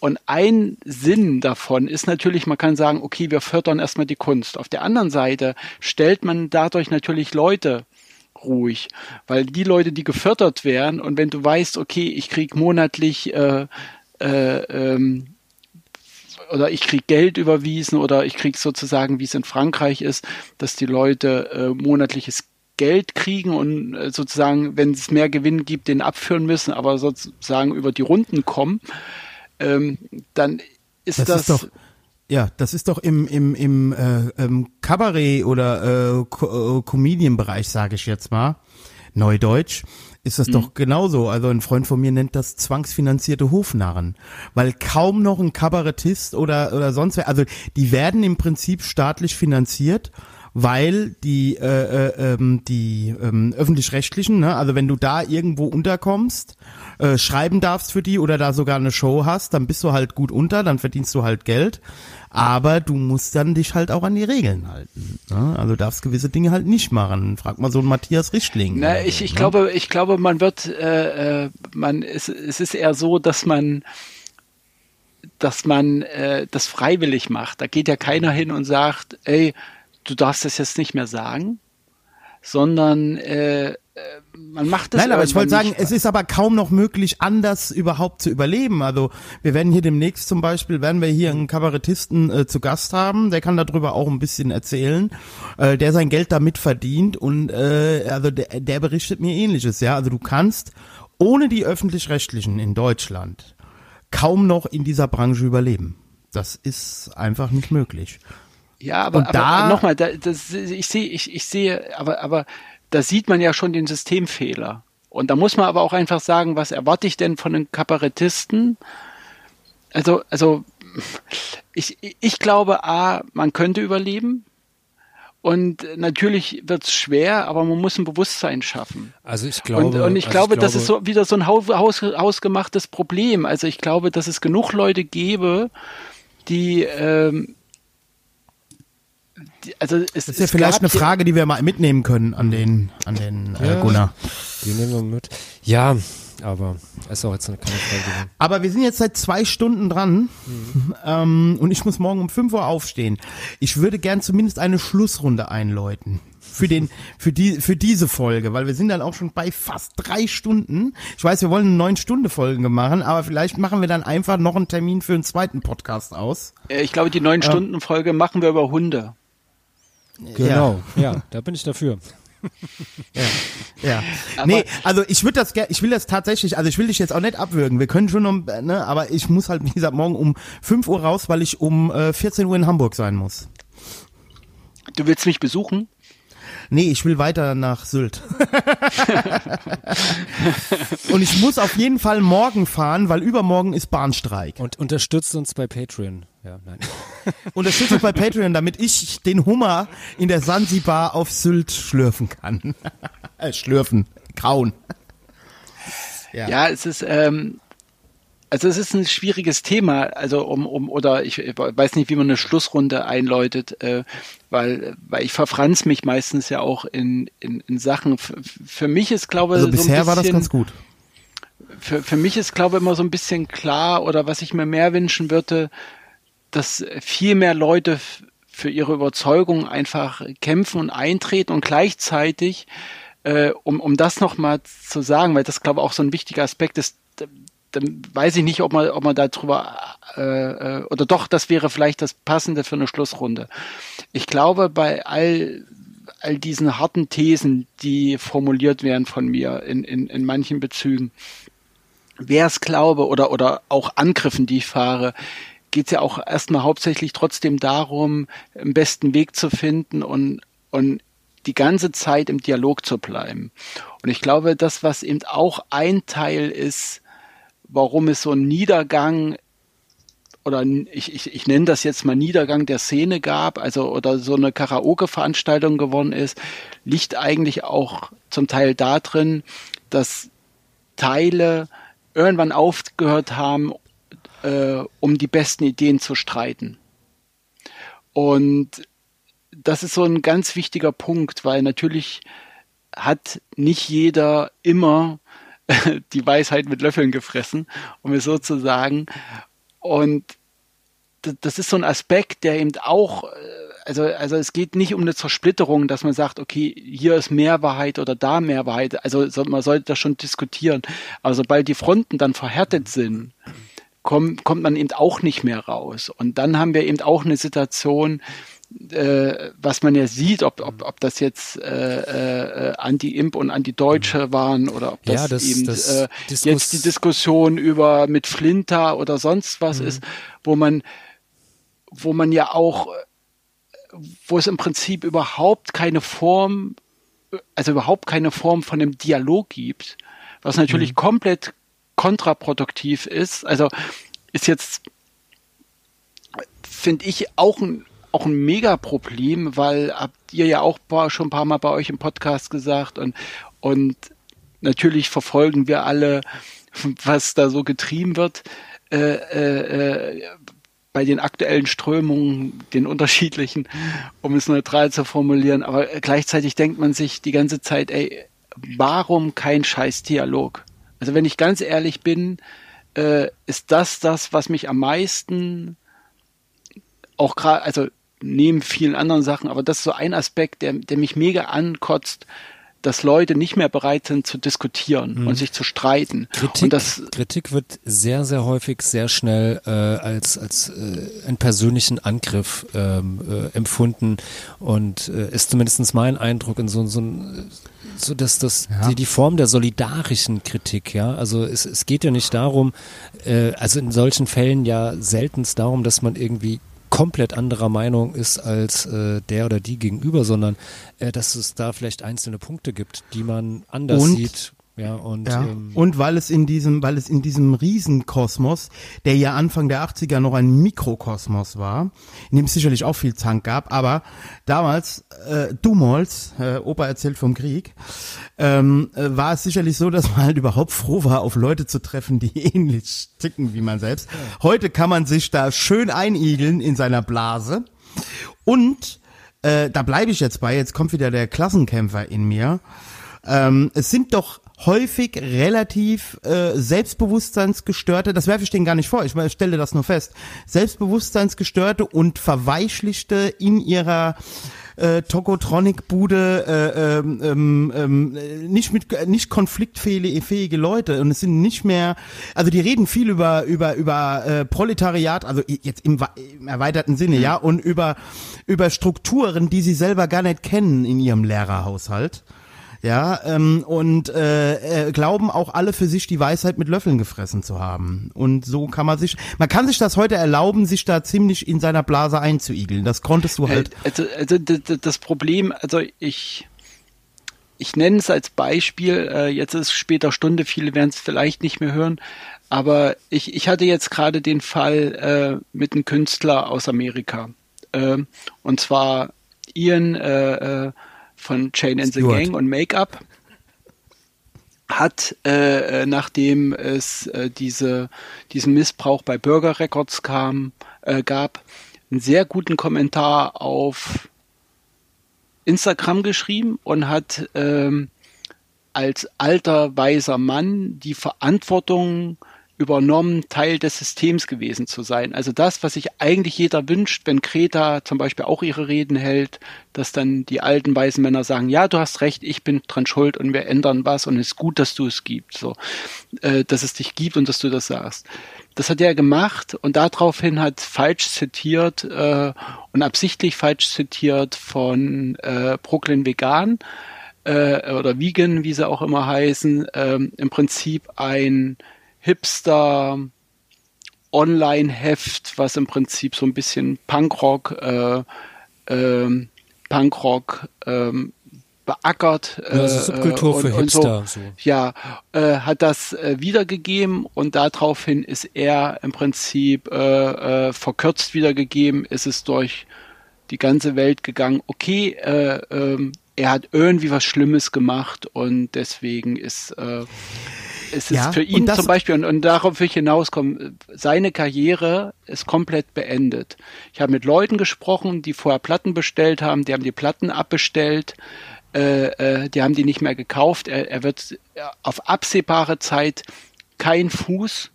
Und ein Sinn davon ist natürlich, man kann sagen, okay, wir fördern erstmal die Kunst. Auf der anderen Seite stellt man dadurch natürlich Leute ruhig, weil die Leute, die gefördert werden und wenn du weißt, okay, ich krieg monatlich äh, äh, ähm, oder ich krieg Geld überwiesen oder ich krieg sozusagen, wie es in Frankreich ist, dass die Leute äh, monatliches Geld kriegen und äh, sozusagen, wenn es mehr Gewinn gibt, den abführen müssen, aber sozusagen über die Runden kommen, ähm, dann ist Das, das, ist doch, ja, das ist doch im, im, im äh, ähm, Kabarett oder äh, Co äh, Comedian-Bereich, sage ich jetzt mal, Neudeutsch, ist das doch genauso. Also ein Freund von mir nennt das zwangsfinanzierte Hofnarren, weil kaum noch ein Kabarettist oder oder sonst wer, also die werden im Prinzip staatlich finanziert weil die äh, äh, ähm, die ähm, öffentlich-rechtlichen, ne, also wenn du da irgendwo unterkommst, äh, schreiben darfst für die oder da sogar eine Show hast, dann bist du halt gut unter, dann verdienst du halt Geld, aber du musst dann dich halt auch an die Regeln halten. Ne? Also darfst gewisse Dinge halt nicht machen. Frag mal so einen Matthias Richtling. Na, ich, so, ich ne? glaube, ich glaube, man wird, äh, äh, man, es, es ist eher so, dass man, dass man äh, das freiwillig macht. Da geht ja keiner hin und sagt, ey, du darfst das jetzt nicht mehr sagen, sondern äh, äh, man macht das. Nein, aber ich wollte sagen, es ist aber kaum noch möglich, anders überhaupt zu überleben. Also wir werden hier demnächst zum Beispiel, werden wir hier einen Kabarettisten äh, zu Gast haben, der kann darüber auch ein bisschen erzählen, äh, der sein Geld damit verdient und äh, also der, der berichtet mir ähnliches, ja. Also du kannst ohne die öffentlich-rechtlichen in Deutschland kaum noch in dieser Branche überleben. Das ist einfach nicht möglich. Ja, aber, Und aber da- nochmal, da, das, ich sehe, ich, ich sehe, aber, aber da sieht man ja schon den Systemfehler. Und da muss man aber auch einfach sagen, was erwarte ich denn von den Kabarettisten? Also, also ich, ich glaube, A, man könnte überleben. Und natürlich wird es schwer, aber man muss ein Bewusstsein schaffen. Also ich glaube, und, und ich also glaube, das ist so wieder so ein Haus, Haus, hausgemachtes Problem. Also ich glaube, dass es genug Leute gäbe, die, ähm, die also es, Das ist ja es vielleicht eine Frage, die wir mal mitnehmen können an den, an den äh, Ja. Gunnar. Die nehmen wir mit. Ja, aber ist auch jetzt keine Frage. Aber wir sind jetzt seit zwei Stunden dran ähm, und ich muss morgen um 5 Uhr aufstehen. Ich würde gern zumindest eine Schlussrunde einläuten. Für, den, für, die, für diese Folge, weil wir sind dann auch schon bei fast drei Stunden. Ich weiß, wir wollen eine neun Stunde Folge machen, aber vielleicht machen wir dann einfach noch einen Termin für einen zweiten Podcast aus. Äh, Ich glaube, die neun Stunden Folge machen wir über Hunde. Genau, ja. da bin ich dafür. [laughs] ja. ja. nee, also ich würde das gerne, ich will das tatsächlich, also ich will dich jetzt auch nicht abwürgen. Wir können schon um, ne, aber ich muss halt, wie gesagt, morgen um 5 Uhr raus, weil ich um äh, 14 Uhr in Hamburg sein muss. Du willst mich besuchen? Nee, ich will weiter nach Sylt. [laughs] Und ich muss auf jeden Fall morgen fahren, weil übermorgen ist Bahnstreik. Und unterstützt uns bei Patreon. Ja, nein. Unterstützt uns bei Patreon, damit ich den Hummer in der Sansibar auf Sylt schlürfen kann. [laughs] äh, schlürfen, kauen. Ja. ja, es ist, ähm, also es ist ein schwieriges Thema, also um, um oder ich weiß nicht, wie man eine Schlussrunde einläutet, äh, weil, weil ich verfranz mich meistens ja auch in, in, in Sachen. Für, für mich ist, glaube ich, also bisher so war das ganz gut. Für, für mich ist, glaube ich, immer so ein bisschen klar oder was ich mir mehr wünschen würde, dass viel mehr Leute für ihre Überzeugung einfach kämpfen und eintreten und gleichzeitig, äh, um, um das nochmal zu sagen, weil das, glaube ich, auch so ein wichtiger Aspekt ist, dann weiß ich nicht, ob man, ob man darüber äh, äh, oder doch, das wäre vielleicht das Passende für eine Schlussrunde. Ich glaube, bei all all diesen harten Thesen, die formuliert werden von mir in, in, in manchen Bezügen, wer es glaube oder, oder auch Angriffen, die ich fahre, geht es ja auch erstmal hauptsächlich trotzdem darum, im besten Weg zu finden und, und die ganze Zeit im Dialog zu bleiben. Und ich glaube, das, was eben auch ein Teil ist, warum es so einen Niedergang oder ich, ich, ich nenne das jetzt mal Niedergang der Szene gab, also oder so eine Karaoke-Veranstaltung geworden ist, liegt eigentlich auch zum Teil darin, dass Teile irgendwann aufgehört haben, äh, um die besten Ideen zu streiten. Und das ist so ein ganz wichtiger Punkt, weil natürlich hat nicht jeder immer [laughs] die Weisheit mit Löffeln gefressen, um es so zu sagen. Und das ist so ein Aspekt, der eben auch, äh, also, also es geht nicht um eine Zersplitterung, dass man sagt, okay, hier ist mehr Wahrheit oder da mehr Wahrheit. Also man sollte das schon diskutieren. Aber sobald die Fronten dann verhärtet sind, kommt, kommt man eben auch nicht mehr raus. Und dann haben wir eben auch eine Situation, äh, was man ja sieht, ob, ob, ob das jetzt äh, äh, Anti-Imp und Anti-Deutsche mhm. waren oder ob das, ja, das eben das äh, jetzt die Diskussion über mit Flinter oder sonst was mhm. ist, wo man, wo man ja auch, wo es im Prinzip überhaupt keine Form, also überhaupt keine Form von einem Dialog gibt, was natürlich mhm. komplett kontraproduktiv ist. Also ist jetzt finde ich auch ein auch ein Mega-Problem, weil habt ihr ja auch schon ein paar Mal bei euch im Podcast gesagt und, und natürlich verfolgen wir alle, was da so getrieben wird. Äh, äh, äh, bei den aktuellen Strömungen, den unterschiedlichen, um es neutral zu formulieren, aber gleichzeitig denkt man sich die ganze Zeit, ey, warum kein scheiß Dialog? Also wenn ich ganz ehrlich bin, äh, ist das das, was mich am meisten auch gerade, also neben vielen anderen Sachen, aber das ist so ein Aspekt, der, der mich mega ankotzt, dass Leute nicht mehr bereit sind zu diskutieren mhm. und sich zu streiten. Kritik, das, Kritik wird sehr, sehr häufig sehr schnell äh, als, als äh, einen persönlichen Angriff ähm, äh, empfunden und äh, ist zumindest mein Eindruck in so, so ein so dass das ja. die, die Form der solidarischen Kritik, ja. Also es, es geht ja nicht darum, äh, also in solchen Fällen ja seltenst darum, dass man irgendwie komplett anderer Meinung ist als äh, der oder die gegenüber, sondern äh, dass es da vielleicht einzelne Punkte gibt, die man anders und, sieht. Ja, und, ja. Ähm, und weil es in diesem, weil es in diesem Riesenkosmos, der ja Anfang der 80er noch ein Mikrokosmos war, in dem es sicherlich auch viel Zank gab, aber damals, äh, Dumolz, äh, Opa erzählt vom Krieg, ähm, äh, war es sicherlich so, dass man halt überhaupt froh war, auf Leute zu treffen, die [laughs] ähnlich ticken wie man selbst. Heute kann man sich da schön einigeln in seiner Blase und äh, da bleibe ich jetzt bei, jetzt kommt wieder der Klassenkämpfer in mir. Ähm, es sind doch häufig relativ äh, selbstbewusstseinsgestörte, das werfe ich denen gar nicht vor, ich stelle das nur fest, selbstbewusstseinsgestörte und verweichlichte in ihrer äh, Tokotronic-Bude äh, ähm, ähm, ähm, nicht mit nicht konfliktfähige fähige Leute und es sind nicht mehr, also die reden viel über über über äh, Proletariat, also jetzt im, im erweiterten Sinne, ja, und über über Strukturen, die sie selber gar nicht kennen in ihrem Lehrerhaushalt. Ja, ähm, und äh, äh, glauben auch alle für sich die Weisheit mit Löffeln gefressen zu haben. Und so kann man sich, man kann sich das heute erlauben, sich da ziemlich in seiner Blase einzuigeln. Das konntest du halt. Also, also das Problem, also ich, ich nenne es als Beispiel, äh, jetzt ist später Stunde, viele werden es vielleicht nicht mehr hören, aber ich, ich hatte jetzt gerade den Fall äh, mit einem Künstler aus Amerika. Äh, und zwar Ian äh, äh, von Chain and the Gang und Make-up hat, äh, äh, nachdem es äh, diese, diesen Missbrauch bei Burger Records kam, äh, gab, einen sehr guten Kommentar auf Instagram geschrieben und hat ähm, als alter weiser Mann die Verantwortung übernommen, Teil des Systems gewesen zu sein. Also das, was sich eigentlich jeder wünscht, wenn Kreta zum Beispiel auch ihre Reden hält, dass dann die alten weißen Männer sagen, ja, du hast recht, ich bin dran schuld und wir ändern was und es ist gut, dass du es gibst, so, äh, dass es dich gibt und dass du das sagst. Das hat er gemacht und daraufhin hat falsch zitiert äh, und absichtlich falsch zitiert von äh, Brooklyn Vegan äh, oder Vegan, wie sie auch immer heißen, äh, im Prinzip ein Hipster Online-Heft, was im Prinzip so ein bisschen Punkrock, äh, äh, Punkrock ähm, beackert. Ja, also Subkultur äh, für Hipster. So, so. Ja, äh, hat das äh, wiedergegeben und daraufhin ist er im Prinzip äh, äh, verkürzt wiedergegeben, ist es durch die ganze Welt gegangen. Okay, äh, äh, er hat irgendwie was Schlimmes gemacht und deswegen ist äh, es ist Ja, für ihn zum Beispiel, und, und darauf will ich hinauskommen, seine Karriere ist komplett beendet. Ich habe mit Leuten gesprochen, die vorher Platten bestellt haben, die haben die Platten abbestellt, äh, äh, die haben die nicht mehr gekauft. Er, er wird auf absehbare Zeit keinen Fuß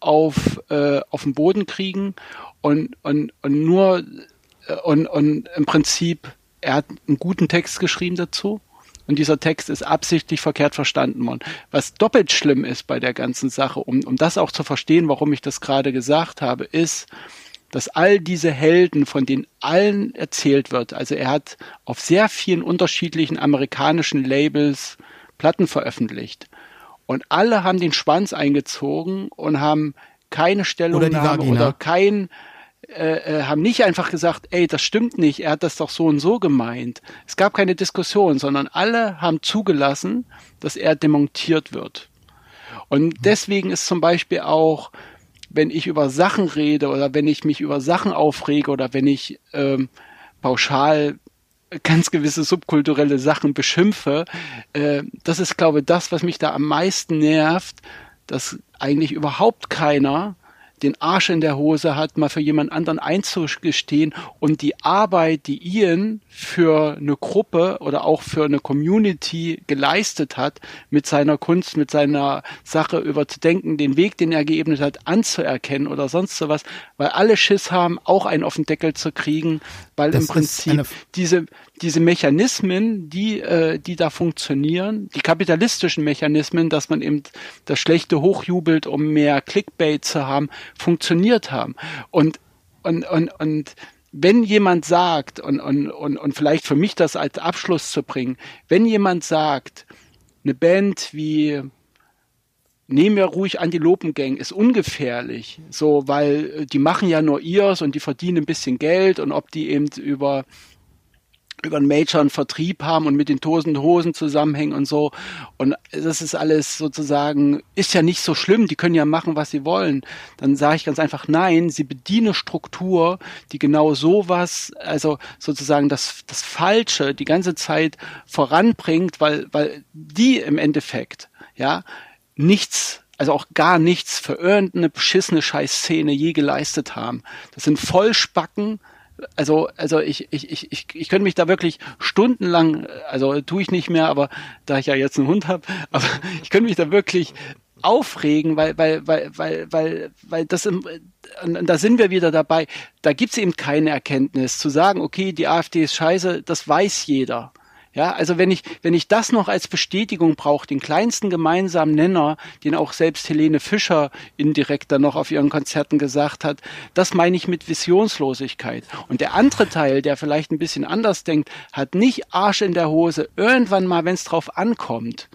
auf, äh, auf den Boden kriegen und, und, und nur äh, und, und im Prinzip, er hat einen guten Text geschrieben dazu. Und dieser Text ist absichtlich verkehrt verstanden worden. Was doppelt schlimm ist bei der ganzen Sache, um, um das auch zu verstehen, warum ich das gerade gesagt habe, ist, dass all diese Helden, von denen allen erzählt wird, also er hat auf sehr vielen unterschiedlichen amerikanischen Labels Platten veröffentlicht. Und alle haben den Schwanz eingezogen und haben keine Stellungnahme Vagina. oder kein, äh, äh, haben nicht einfach gesagt, ey, das stimmt nicht, er hat das doch so und so gemeint. Es gab keine Diskussion, sondern alle haben zugelassen, dass er demontiert wird. Und deswegen ist zum Beispiel auch, wenn ich über Sachen rede oder wenn ich mich über Sachen aufrege oder wenn ich ähm, pauschal ganz gewisse subkulturelle Sachen beschimpfe, äh, das ist, glaube ich, das, was mich da am meisten nervt, dass eigentlich überhaupt keiner den Arsch in der Hose hat, mal für jemand anderen einzugestehen und die Arbeit, die Ian für eine Gruppe oder auch für eine Community geleistet hat, mit seiner Kunst, mit seiner Sache überzudenken, den Weg, den er geebnet hat, anzuerkennen oder sonst sowas, weil alle Schiss haben, auch einen auf den Deckel zu kriegen, weil Das im Prinzip diese, diese Mechanismen, die, äh, die da funktionieren, die kapitalistischen Mechanismen, dass man eben das Schlechte hochjubelt, um mehr Clickbait zu haben, funktioniert haben. Und, und, und, und wenn jemand sagt, und, und, und, und vielleicht für mich das als Abschluss zu bringen, wenn jemand sagt, eine Band wie nehmen wir ruhig Antilopengang, ist ungefährlich, so, weil äh, die machen ja nur ihrs und die verdienen ein bisschen Geld und ob die eben über über einen Major einen Vertrieb haben und mit den Tosen Hosen zusammenhängen und so. Und das ist alles sozusagen, ist ja nicht so schlimm, die können ja machen, was sie wollen. Dann sage ich ganz einfach, nein, sie bedienen Struktur, die genau sowas, also sozusagen das, das Falsche die ganze Zeit voranbringt, weil, weil die im Endeffekt, ja, nichts also auch gar nichts für irgendeine beschissene Scheißszene je geleistet haben. Das sind Vollspacken, also, also ich, ich, ich, ich, ich könnte mich da wirklich stundenlang, also tue ich nicht mehr, aber da ich ja jetzt einen Hund habe, [laughs] aber ich könnte mich da wirklich aufregen, weil, weil, weil, weil, weil, weil das im, da sind wir wieder dabei, da gibt's eben keine Erkenntnis zu sagen, okay, die AfD ist scheiße, das weiß jeder. Ja, also wenn ich, wenn ich das noch als Bestätigung brauche, den kleinsten gemeinsamen Nenner, den auch selbst Helene Fischer indirekt dann noch auf ihren Konzerten gesagt hat, das meine ich mit Visionslosigkeit. Und der andere Teil, der vielleicht ein bisschen anders denkt, hat nicht Arsch in der Hose, irgendwann mal, wenn es drauf ankommt,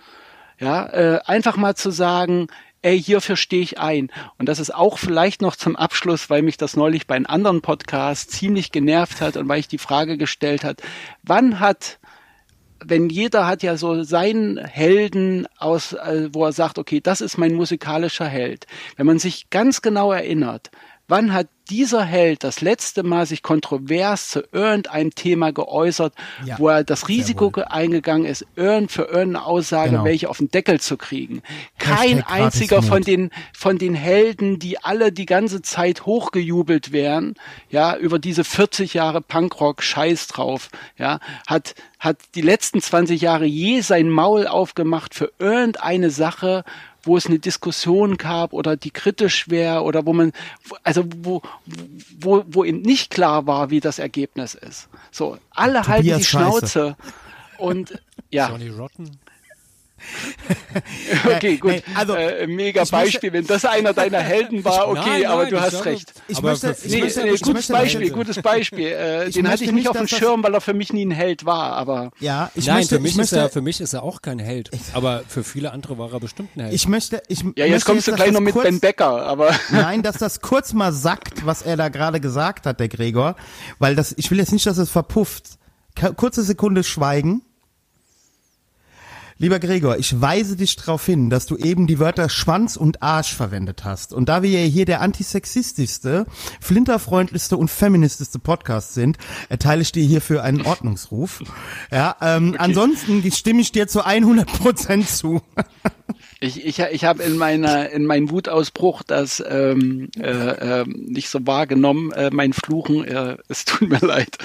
ja, äh, einfach mal zu sagen, ey, hierfür stehe ich ein. Und das ist auch vielleicht noch zum Abschluss, weil mich das neulich bei einem anderen Podcast ziemlich genervt hat und weil ich die Frage gestellt hat, wann hat wenn jeder hat ja so seinen Helden aus, äh, wo er sagt, okay, das ist mein musikalischer Held. Wenn man sich ganz genau erinnert, wann hat dieser Held das letzte Mal sich kontrovers zu irgendeinem Thema geäußert, ja, wo er das Risiko eingegangen ist, irgend für irgendeine Aussage genau. welche auf den Deckel zu kriegen. Kein einziger von den, von den Helden, die alle die ganze Zeit hochgejubelt werden, ja, über diese 40 Jahre Punkrock Scheiß drauf, ja, hat, hat die letzten 20 Jahre je sein Maul aufgemacht für irgendeine Sache, wo es eine Diskussion gab oder die kritisch wäre oder wo man, also wo, wo, wo eben nicht klar war, wie das Ergebnis ist. So, alle Tobias halten die Schnauze und ja. Johnny Rotten. [laughs] okay, gut. Also, äh, mega Beispiel. Wenn das einer deiner [laughs] Helden war, okay, nein, nein, aber du hast recht. Ich aber möchte, ich nee, möchte, nee, gutes möchte, Beispiel, gutes Beispiel. Äh, [laughs] den hatte ich nicht auf dem Schirm, weil er für mich nie ein Held war, aber. Ja, ich nein, möchte, für mich ist er, für mich ist er auch kein Held. Aber für viele andere war er bestimmt ein Held. Ich möchte, ich Ja, jetzt kommst du gleich noch mit kurz, Ben Becker, aber. Nein, dass das kurz mal sagt, was er da gerade gesagt hat, der Gregor, weil das, ich will jetzt nicht, dass es verpufft. Kurze Sekunde Schweigen. Lieber Gregor, ich weise dich darauf hin, dass du eben die Wörter Schwanz und Arsch verwendet hast. Und da wir ja hier der antisexistischste, flinterfreundlichste und feministischste Podcast sind, erteile ich dir hierfür einen Ordnungsruf. Ja, ähm, okay. ansonsten stimme ich dir zu 100 Prozent zu. Ich, ich, ich habe in meiner in meinem Wutausbruch das ähm, äh, äh, nicht so wahrgenommen, äh, mein Fluchen. Äh, es tut mir [laughs] leid.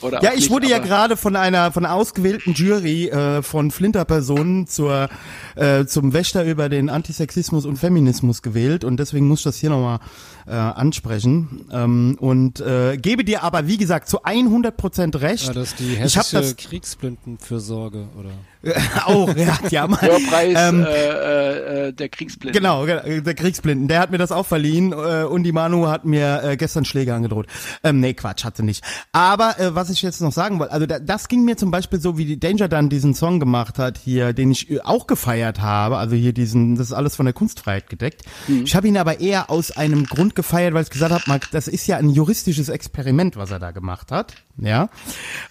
Oder ja, ich nicht, wurde ja gerade von einer von einer ausgewählten Jury äh, von Flinterpersonen zur äh, zum Wächter über den Antisexismus und Feminismus gewählt und deswegen muss ich das hier nochmal äh, ansprechen ähm, und äh, gebe dir aber wie gesagt zu 100 Prozent recht. Ja, das ist die hessische das Kriegsblindenfürsorge oder [laughs] auch, ja, ja mal. Hörpreis ähm, äh, äh, der Kriegsblinden. Genau, der Kriegsblinden. Der hat mir das auch verliehen äh, und die Manu hat mir äh, gestern Schläge angedroht. Ähm, nee, Quatsch, hatte nicht. Aber äh, was ich jetzt noch sagen wollte, also da, das ging mir zum Beispiel so, wie die Danger dann diesen Song gemacht hat hier, den ich äh, auch gefeiert habe. Also hier diesen, das ist alles von der Kunstfreiheit gedeckt. Mhm. Ich habe ihn aber eher aus einem Grund gefeiert, weil ich gesagt habe, das ist ja ein juristisches Experiment, was er da gemacht hat. Ja.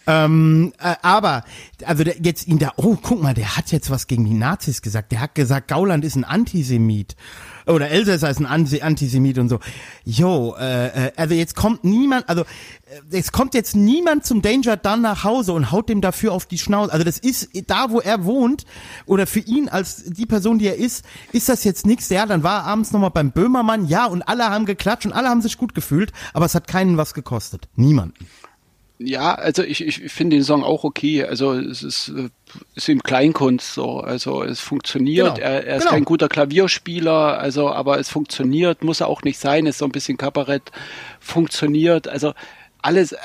Ähm, äh, aber, also der, jetzt ihn da, oh, guck mal, der hat jetzt was gegen die Nazis gesagt. Der hat gesagt, Gauland ist ein Antisemit. Oder Elsässer ist ein Antisemit und so. Jo, äh, äh, also jetzt kommt niemand, also äh, es kommt jetzt niemand zum Danger dann nach Hause und haut dem dafür auf die Schnauze. Also das ist da, wo er wohnt oder für ihn als die Person, die er ist, ist das jetzt nichts. Ja, dann war er abends nochmal beim Böhmermann, ja, und alle haben geklatscht und alle haben sich gut gefühlt, aber es hat keinen was gekostet. Niemanden. Ja, also ich, ich finde den Song auch okay. Also es ist, äh, ist ihm Kleinkunst so. Also es funktioniert. Genau. Er, er, ist genau. kein guter Klavierspieler, also aber es funktioniert, muss er auch nicht sein, ist so ein bisschen Kabarett, funktioniert. Also alles,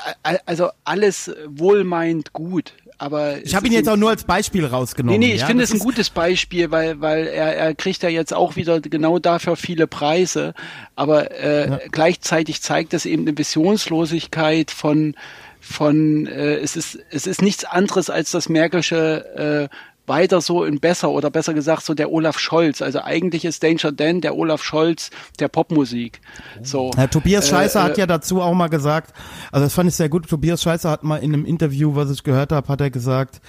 also alles wohlmeint gut. Aber ich habe ihn jetzt auch nur als Beispiel rausgenommen. Nee, nee, ich ja? finde es ein gutes Beispiel, weil, weil er, er kriegt ja jetzt auch wieder genau dafür viele Preise. Aber äh, ja. gleichzeitig zeigt es eben eine Visionslosigkeit von von äh, es ist es ist nichts anderes als das Märkische äh, weiter so in besser oder besser gesagt so der Olaf Scholz. Also eigentlich ist Danger Dan der Olaf Scholz der Popmusik. So. Ja, Tobias äh, Scheißer äh, hat ja dazu auch mal gesagt, also das fand ich sehr gut. Tobias Scheißer hat mal in einem Interview, was ich gehört habe, hat er gesagt,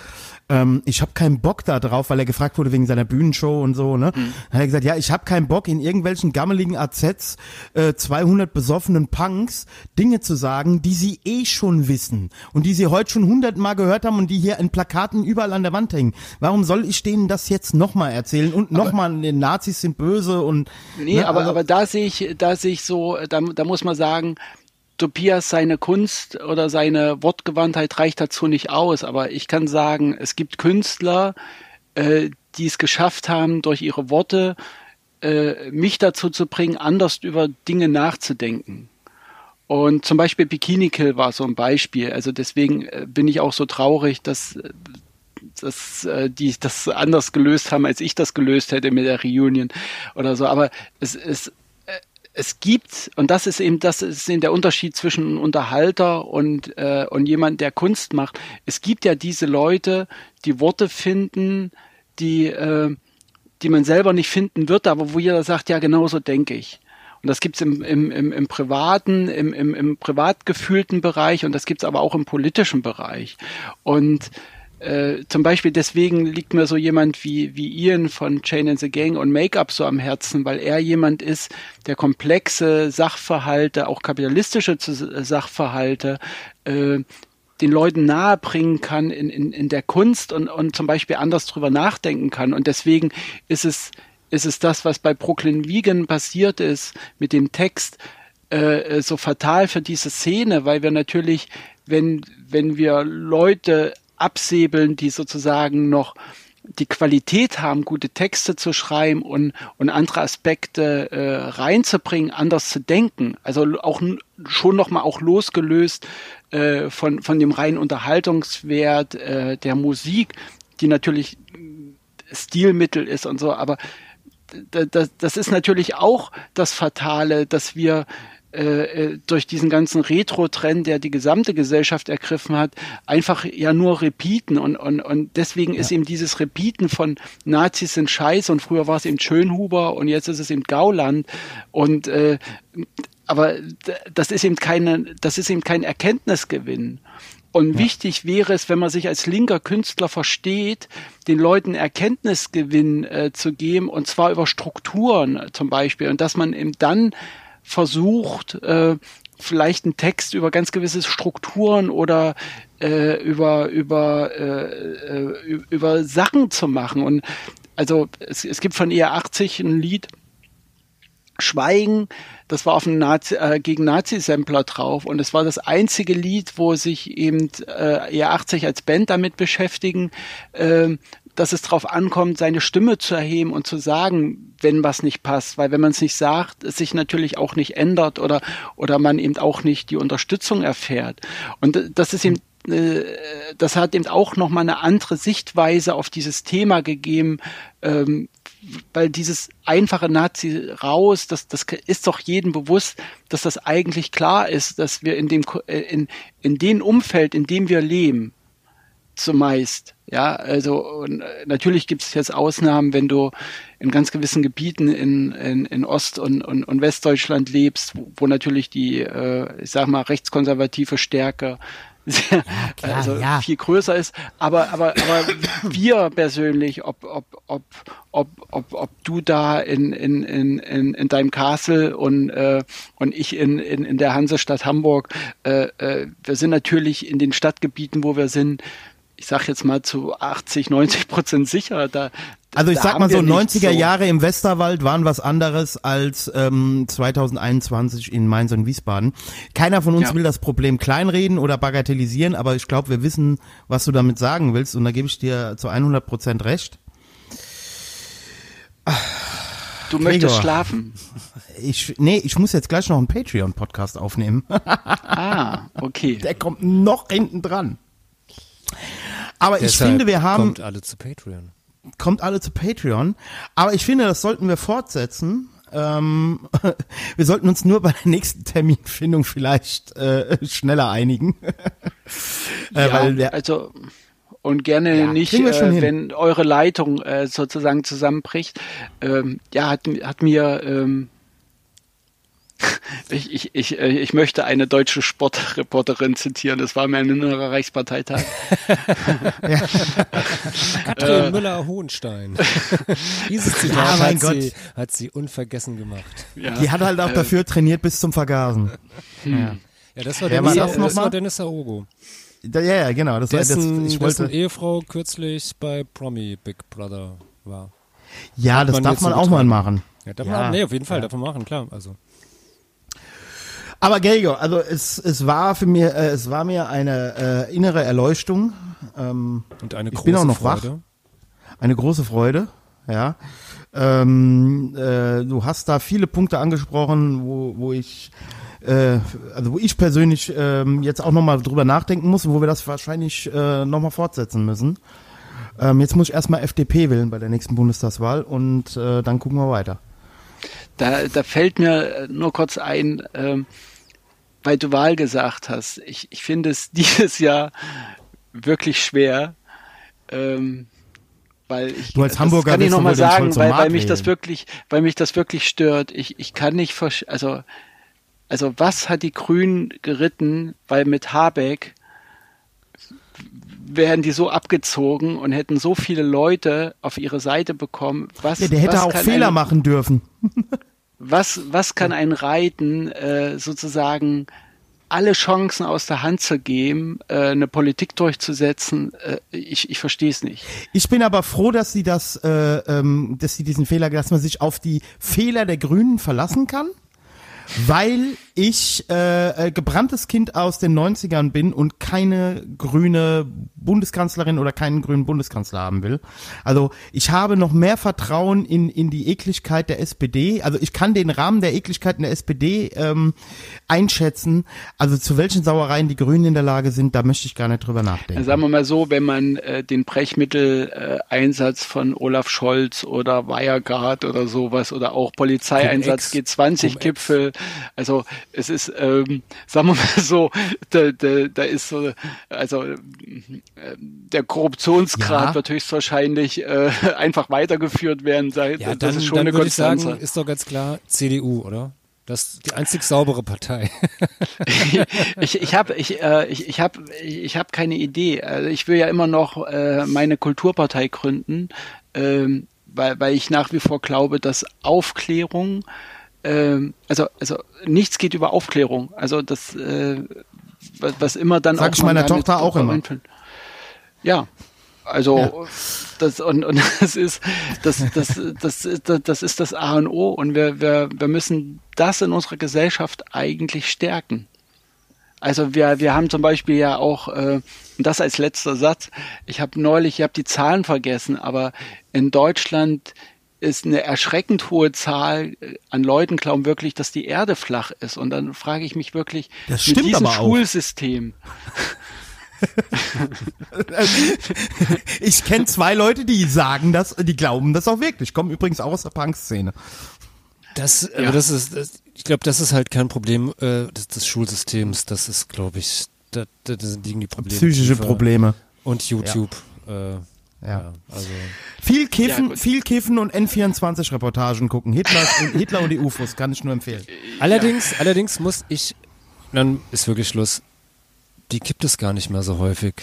ähm, ich habe keinen Bock da drauf, weil er gefragt wurde wegen seiner Bühnenshow und so, ne? Mhm. Dann hat er gesagt, ja, ich habe keinen Bock in irgendwelchen gammeligen AZs äh, 200 besoffenen Punks Dinge zu sagen, die sie eh schon wissen und die sie heute schon hundertmal gehört haben und die hier in Plakaten überall an der Wand hängen. Warum soll ich denen das jetzt nochmal erzählen und nochmal, die Nazis sind böse und Nee, ne, aber also, aber da sehe ich da sehe ich so, da, da muss man sagen, Tobias seine Kunst oder seine Wortgewandtheit reicht dazu nicht aus, aber ich kann sagen, es gibt Künstler, äh, die es geschafft haben, durch ihre Worte äh, mich dazu zu bringen, anders über Dinge nachzudenken. Und zum Beispiel Bikini Kill war so ein Beispiel. Also deswegen äh, bin ich auch so traurig, dass, dass äh, die das anders gelöst haben, als ich das gelöst hätte mit der Reunion oder so. Aber es, es, äh, es gibt, und das ist eben, das ist eben der Unterschied zwischen einem Unterhalter und, äh, und jemand, der Kunst macht. Es gibt ja diese Leute, die Worte finden, die, äh, die man selber nicht finden wird, aber wo jeder sagt, ja, genau so denke ich. Und das gibt's im, im, im, im privaten, im, im, im privat gefühlten Bereich und das gibt's aber auch im politischen Bereich. Und äh, zum Beispiel deswegen liegt mir so jemand wie, wie Ian von Chain and the Gang und Make-up so am Herzen, weil er jemand ist, der komplexe Sachverhalte, auch kapitalistische Sachverhalte, äh, den Leuten nahebringen kann in, in, in der Kunst und, und zum Beispiel anders drüber nachdenken kann. Und deswegen ist es ist es das, was bei Brooklyn Vegan passiert ist mit dem Text, äh, so fatal für diese Szene, weil wir natürlich, wenn, wenn wir Leute absäbeln, die sozusagen noch die Qualität haben, gute Texte zu schreiben und, und andere Aspekte äh, reinzubringen, anders zu denken. Also auch schon nochmal auch losgelöst äh, von, von dem reinen Unterhaltungswert äh, der Musik, die natürlich Stilmittel ist und so, aber das, das ist natürlich auch das Fatale, dass wir äh, äh, durch diesen ganzen Retro-Trend, der die gesamte Gesellschaft ergriffen hat, einfach ja nur repeaten und, und, und deswegen ja. ist eben dieses Repeaten von Nazis sind scheiße und früher war es eben Schönhuber und jetzt ist es eben Gauland und äh, aber das ist eben keine, das ist eben kein Erkenntnisgewinn. Und ja. wichtig wäre es, wenn man sich als linker Künstler versteht, den Leuten Erkenntnisgewinn äh, zu geben, und zwar über Strukturen äh, zum Beispiel. Und dass man eben dann versucht, äh, vielleicht einen Text über ganz gewisse Strukturen oder äh, über, über, äh, äh über Sachen zu machen. Und also es, es gibt von ER80 ein Lied, Schweigen, das war auf einem Nazi, äh, gegen Nazi-Sampler drauf und es war das einzige Lied, wo sich eben äh, ER80 als Band damit beschäftigen, äh, dass es darauf ankommt, seine Stimme zu erheben und zu sagen, wenn was nicht passt, weil wenn man es nicht sagt, es sich natürlich auch nicht ändert oder oder man eben auch nicht die Unterstützung erfährt. Und das ist eben äh, das hat eben auch nochmal eine andere Sichtweise auf dieses Thema gegeben, ähm, weil dieses einfache Nazi raus, das, das ist doch jedem bewusst, dass das eigentlich klar ist, dass wir in dem, äh, in, in dem Umfeld, in dem wir leben, zumeist, ja, also und äh, natürlich gibt es jetzt Ausnahmen, wenn du in ganz gewissen Gebieten in, in, in Ost- und, und, und Westdeutschland lebst, wo, wo natürlich die, äh, ich sag mal, rechtskonservative Stärke [laughs] sehr, ja, klar, also ja. viel größer ist. Aber, aber, aber wir persönlich, ob, ob, ob, ob, ob, ob du da in, in, in, in, in deinem Castle und, äh, und ich in, in, in der Hansestadt Hamburg, äh, äh, wir sind natürlich in den Stadtgebieten, wo wir sind, ich sag jetzt mal zu 80, 90 Prozent sicher. Da, also ich sag mal so, 90er so. Jahre im Westerwald waren was anderes als ähm, 2021 in Mainz und Wiesbaden. Keiner von uns ja. will das Problem kleinreden oder bagatellisieren, aber ich glaube, wir wissen, was du damit sagen willst und da gebe ich dir zu 100 Prozent recht. Du Gregor, möchtest schlafen. Ich, nee, ich muss jetzt gleich noch einen Patreon-Podcast aufnehmen. ah, okay. [laughs] Der kommt noch hinten dran. Aber Deshalb ich finde, wir haben. Kommt alle zu Patreon. Kommt alle zu Patreon. Aber ich finde, das sollten wir fortsetzen. Ähm, [laughs] wir sollten uns nur bei der nächsten Terminfindung vielleicht äh, schneller einigen. [laughs] äh, ja, weil der, also und gerne ja, nicht, äh, wenn eure Leitung äh, sozusagen zusammenbricht. Ähm, ja, hat, hat mir ähm, [laughs] ich, ich, ich, äh, ich möchte eine deutsche Sportreporterin zitieren. Das war mir ein innerer Reichsparteitag. [laughs] Katrin äh, Müller-Hohenstein. [laughs] Dieses Zitat ja, hat, sie, hat sie unvergessen gemacht. Ja, Die hat halt auch äh, dafür trainiert bis zum Vergasen. Hm. Ja. ja, das war, Dennis, war das, das war Dennis Aogo. Ja, ja, genau. Das dessen, war, das, ich wollte, dessen Ehefrau kürzlich bei Promi Big Brother war. Ja, das darf man auch mal machen. Ja, darf man, nee, auf jeden Fall, ja. darf man machen, klar. Also. Aber Gregor, also es, es war für mir, äh, es war mir eine äh, innere Erleuchtung. Ähm, Und eine große ich bin auch noch Freude. wach. Eine große Freude. ja. Ähm, äh, du hast da viele Punkte angesprochen, wo, wo ich äh, also wo ich persönlich ähm, jetzt auch nochmal drüber nachdenken muss wo wir das wahrscheinlich äh, nochmal fortsetzen müssen. Ähm, jetzt muss ich erstmal FDP wählen bei der nächsten Bundestagswahl und äh, dann gucken wir weiter. Da, da fällt mir nur kurz ein, ähm, weil du Wahl gesagt hast. Ich, ich finde es [laughs] dieses Jahr wirklich schwer. Ähm, weil ich Du als Hamburger kann ich bist, noch du mal willst den sagen, weil, weil mich das wirklich, weil mich das wirklich stört. Ich, ich kann nicht also also was hat die Grünen geritten, weil mit Habeck wären die so abgezogen und hätten so viele Leute auf ihre Seite bekommen. Was, Ja, der hätte was auch Fehler ein, machen dürfen. [laughs] Was, was kann ein Reiten äh, sozusagen alle Chancen aus der Hand zu geben, äh, eine Politik durchzusetzen? Äh, ich ich verstehe es nicht. Ich bin aber froh, dass sie das, äh, ähm, dass sie diesen Fehler, dass man sich auf die Fehler der Grünen verlassen kann, weil ich äh, äh, gebranntes Kind aus den 90ern bin und keine grüne Bundeskanzlerin oder keinen grünen Bundeskanzler haben will. Also ich habe noch mehr Vertrauen in, in die Ekligkeit der SPD. Also ich kann den Rahmen der Ekligkeit in der SPD ähm, einschätzen. Also zu welchen Sauereien die Grünen in der Lage sind, da möchte ich gar nicht drüber nachdenken. Sagen wir mal so, wenn man äh, den Brechmitteleinsatz von Olaf Scholz oder Wirecard oder sowas oder auch Polizeieinsatz Cum-Ex. G20-Gipfel, also es ist, ähm, sagen wir mal so, da, da, da ist so, also äh, der Korruptionsgrad Ja. wird höchstwahrscheinlich äh, einfach weitergeführt werden. Da- Ja, das dann, ist schon dann eine würde ich sagen, Konstanze. ist doch ganz klar CDU, oder? Das ist die einzig saubere Partei. [laughs] ich ich habe ich, äh, ich, ich hab, ich hab keine Idee. Also ich will ja immer noch äh, meine Kulturpartei gründen, ähm, weil, weil ich nach wie vor glaube, dass Aufklärung, ähm, also, also nichts geht über Aufklärung. Also das, äh, was, was immer dann Sag auch man meiner Tochter auch immer. verwenden- Ja, also das und, und [laughs] das ist das, das, das, das, das ist das A und O und wir, wir, wir müssen das in unserer Gesellschaft eigentlich stärken. Also wir, wir haben zum Beispiel ja auch, äh, und das als letzter Satz, ich habe neulich, ich habe die Zahlen vergessen, aber in Deutschland ist eine erschreckend hohe Zahl äh, an Leuten glauben wirklich, dass die Erde flach ist. Und dann frage ich mich wirklich, Das mit stimmt diesem. Schulsystem, [laughs] Ich kenne zwei Leute, die sagen das, die glauben das auch wirklich. Kommen übrigens auch aus der Punk-Szene. Das, Ja. aber das ist, das, ich glaube, das ist halt kein Problem äh, des, des Schulsystems. Das ist, glaube ich, da, da, liegen die Probleme. Psychische tiefer. Probleme. Und YouTube. Äh, Ja. ja. also Viel Kiffen, Ja, viel Kiffen und N24-Reportagen gucken. Hitler, und, [laughs] Hitler und die UFOs kann ich nur empfehlen. allerdings, allerdings muss ich, dann ist wirklich Schluss. Die gibt es gar nicht mehr so häufig.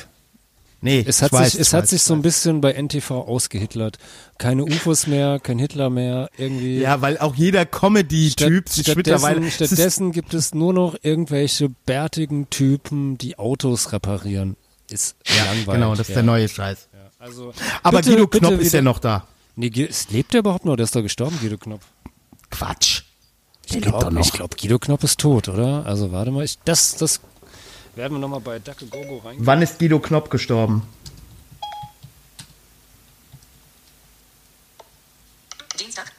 Nee, Es hat ich weiß, sich, es ich hat weiß, sich ich so ein weiß. bisschen bei NTV ausgehitlert. Keine UFOs mehr, kein Hitler mehr, irgendwie. Ja, weil auch jeder Comedy-Typ Statt, sich mittlerweile. stattdessen, gibt es nur noch irgendwelche bärtigen Typen, die Autos reparieren. Ist langweilig. Genau, das ist ja. der neue Scheiß. Also, Aber bitte- Guido bitte Knopp ist ja noch da. Nee, lebt der überhaupt noch? Der ist doch gestorben, Guido Knopp. Quatsch. Ich Der lebt doch glaube, noch. ich glaub, Guido Knopp ist tot, oder? Also warte mal, ich, das, das werden wir nochmal bei Dacke Gogo rein. Wann ist Guido Knopp gestorben? Dienstag,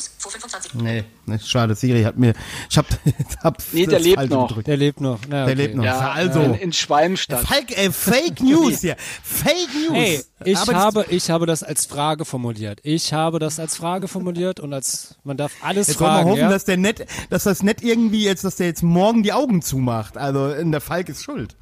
31. Weltnews, vor 25 Nee, nee, schade, Siri hat mir. Ich hab, [laughs] hab Nee, der lebt noch. gedrückt. Der lebt noch. Na, Der okay. lebt noch. ja, also. in, in Schwalmstadt. Fake, äh, Fake News hier. Fake News. Hey, ich Aber habe, ich habe das als Frage formuliert. Ich habe das als Frage formuliert und als man darf alles Jetzt wollen wir fragen. hoffen, ja? dass der net, dass das nicht irgendwie jetzt, dass der jetzt morgen die Augen zumacht. Also in der Falk ist schuld.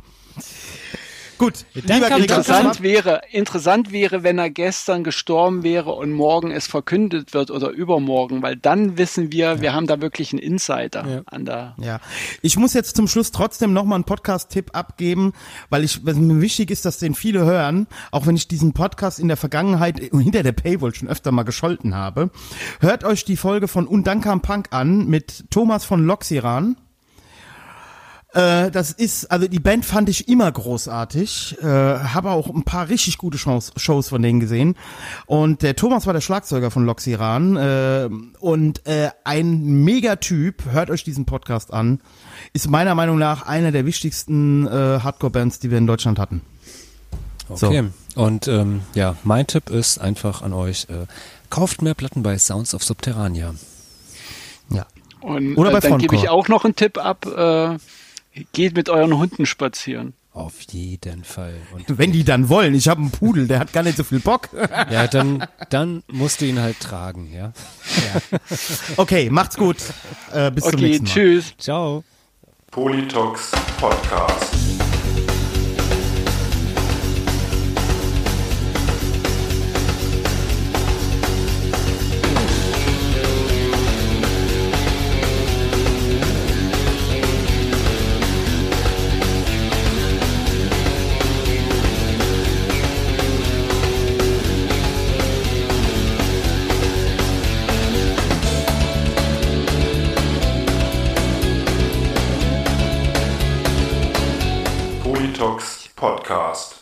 Gut, lieber Interessant wäre, interessant wäre, wenn er gestern gestorben wäre und morgen es verkündet wird oder übermorgen, weil dann wissen wir, wir haben da wirklich einen Insider Ja. an der. Ja, ich muss jetzt zum Schluss trotzdem noch mal einen Podcast-Tipp abgeben, weil ich, was mir wichtig ist, dass den viele hören, auch wenn ich diesen Podcast in der Vergangenheit hinter der Paywall schon öfter mal gescholten habe. Hört euch die Folge von Undankam Punk an mit Thomas von Loxiran. Äh, das ist, also die Band fand ich immer großartig, äh, habe auch ein paar richtig gute Shows, Shows von denen gesehen. Und der Thomas war der Schlagzeuger von Loxiran äh, und äh, ein Megatyp, hört euch diesen Podcast an, ist meiner Meinung nach einer der wichtigsten äh, Hardcore-Bands, die wir in Deutschland hatten. Okay. Und ähm, ja, mein Tipp ist einfach an euch, äh, Kauft mehr Platten bei Sounds of Subterranea. Ja. Und Oder bei äh, dann gebe ich auch noch einen Tipp ab. Äh, geht mit euren Hunden spazieren. Auf jeden Fall. Und [laughs] Wenn die dann wollen. Ich habe einen Pudel, der hat gar nicht so viel Bock. [laughs] ja, dann, dann musst du ihn halt tragen, ja. Okay, macht's gut. Äh, bis zum Okay, nächsten Mal. tschüss. Ciao. Politox Podcast. Podcast.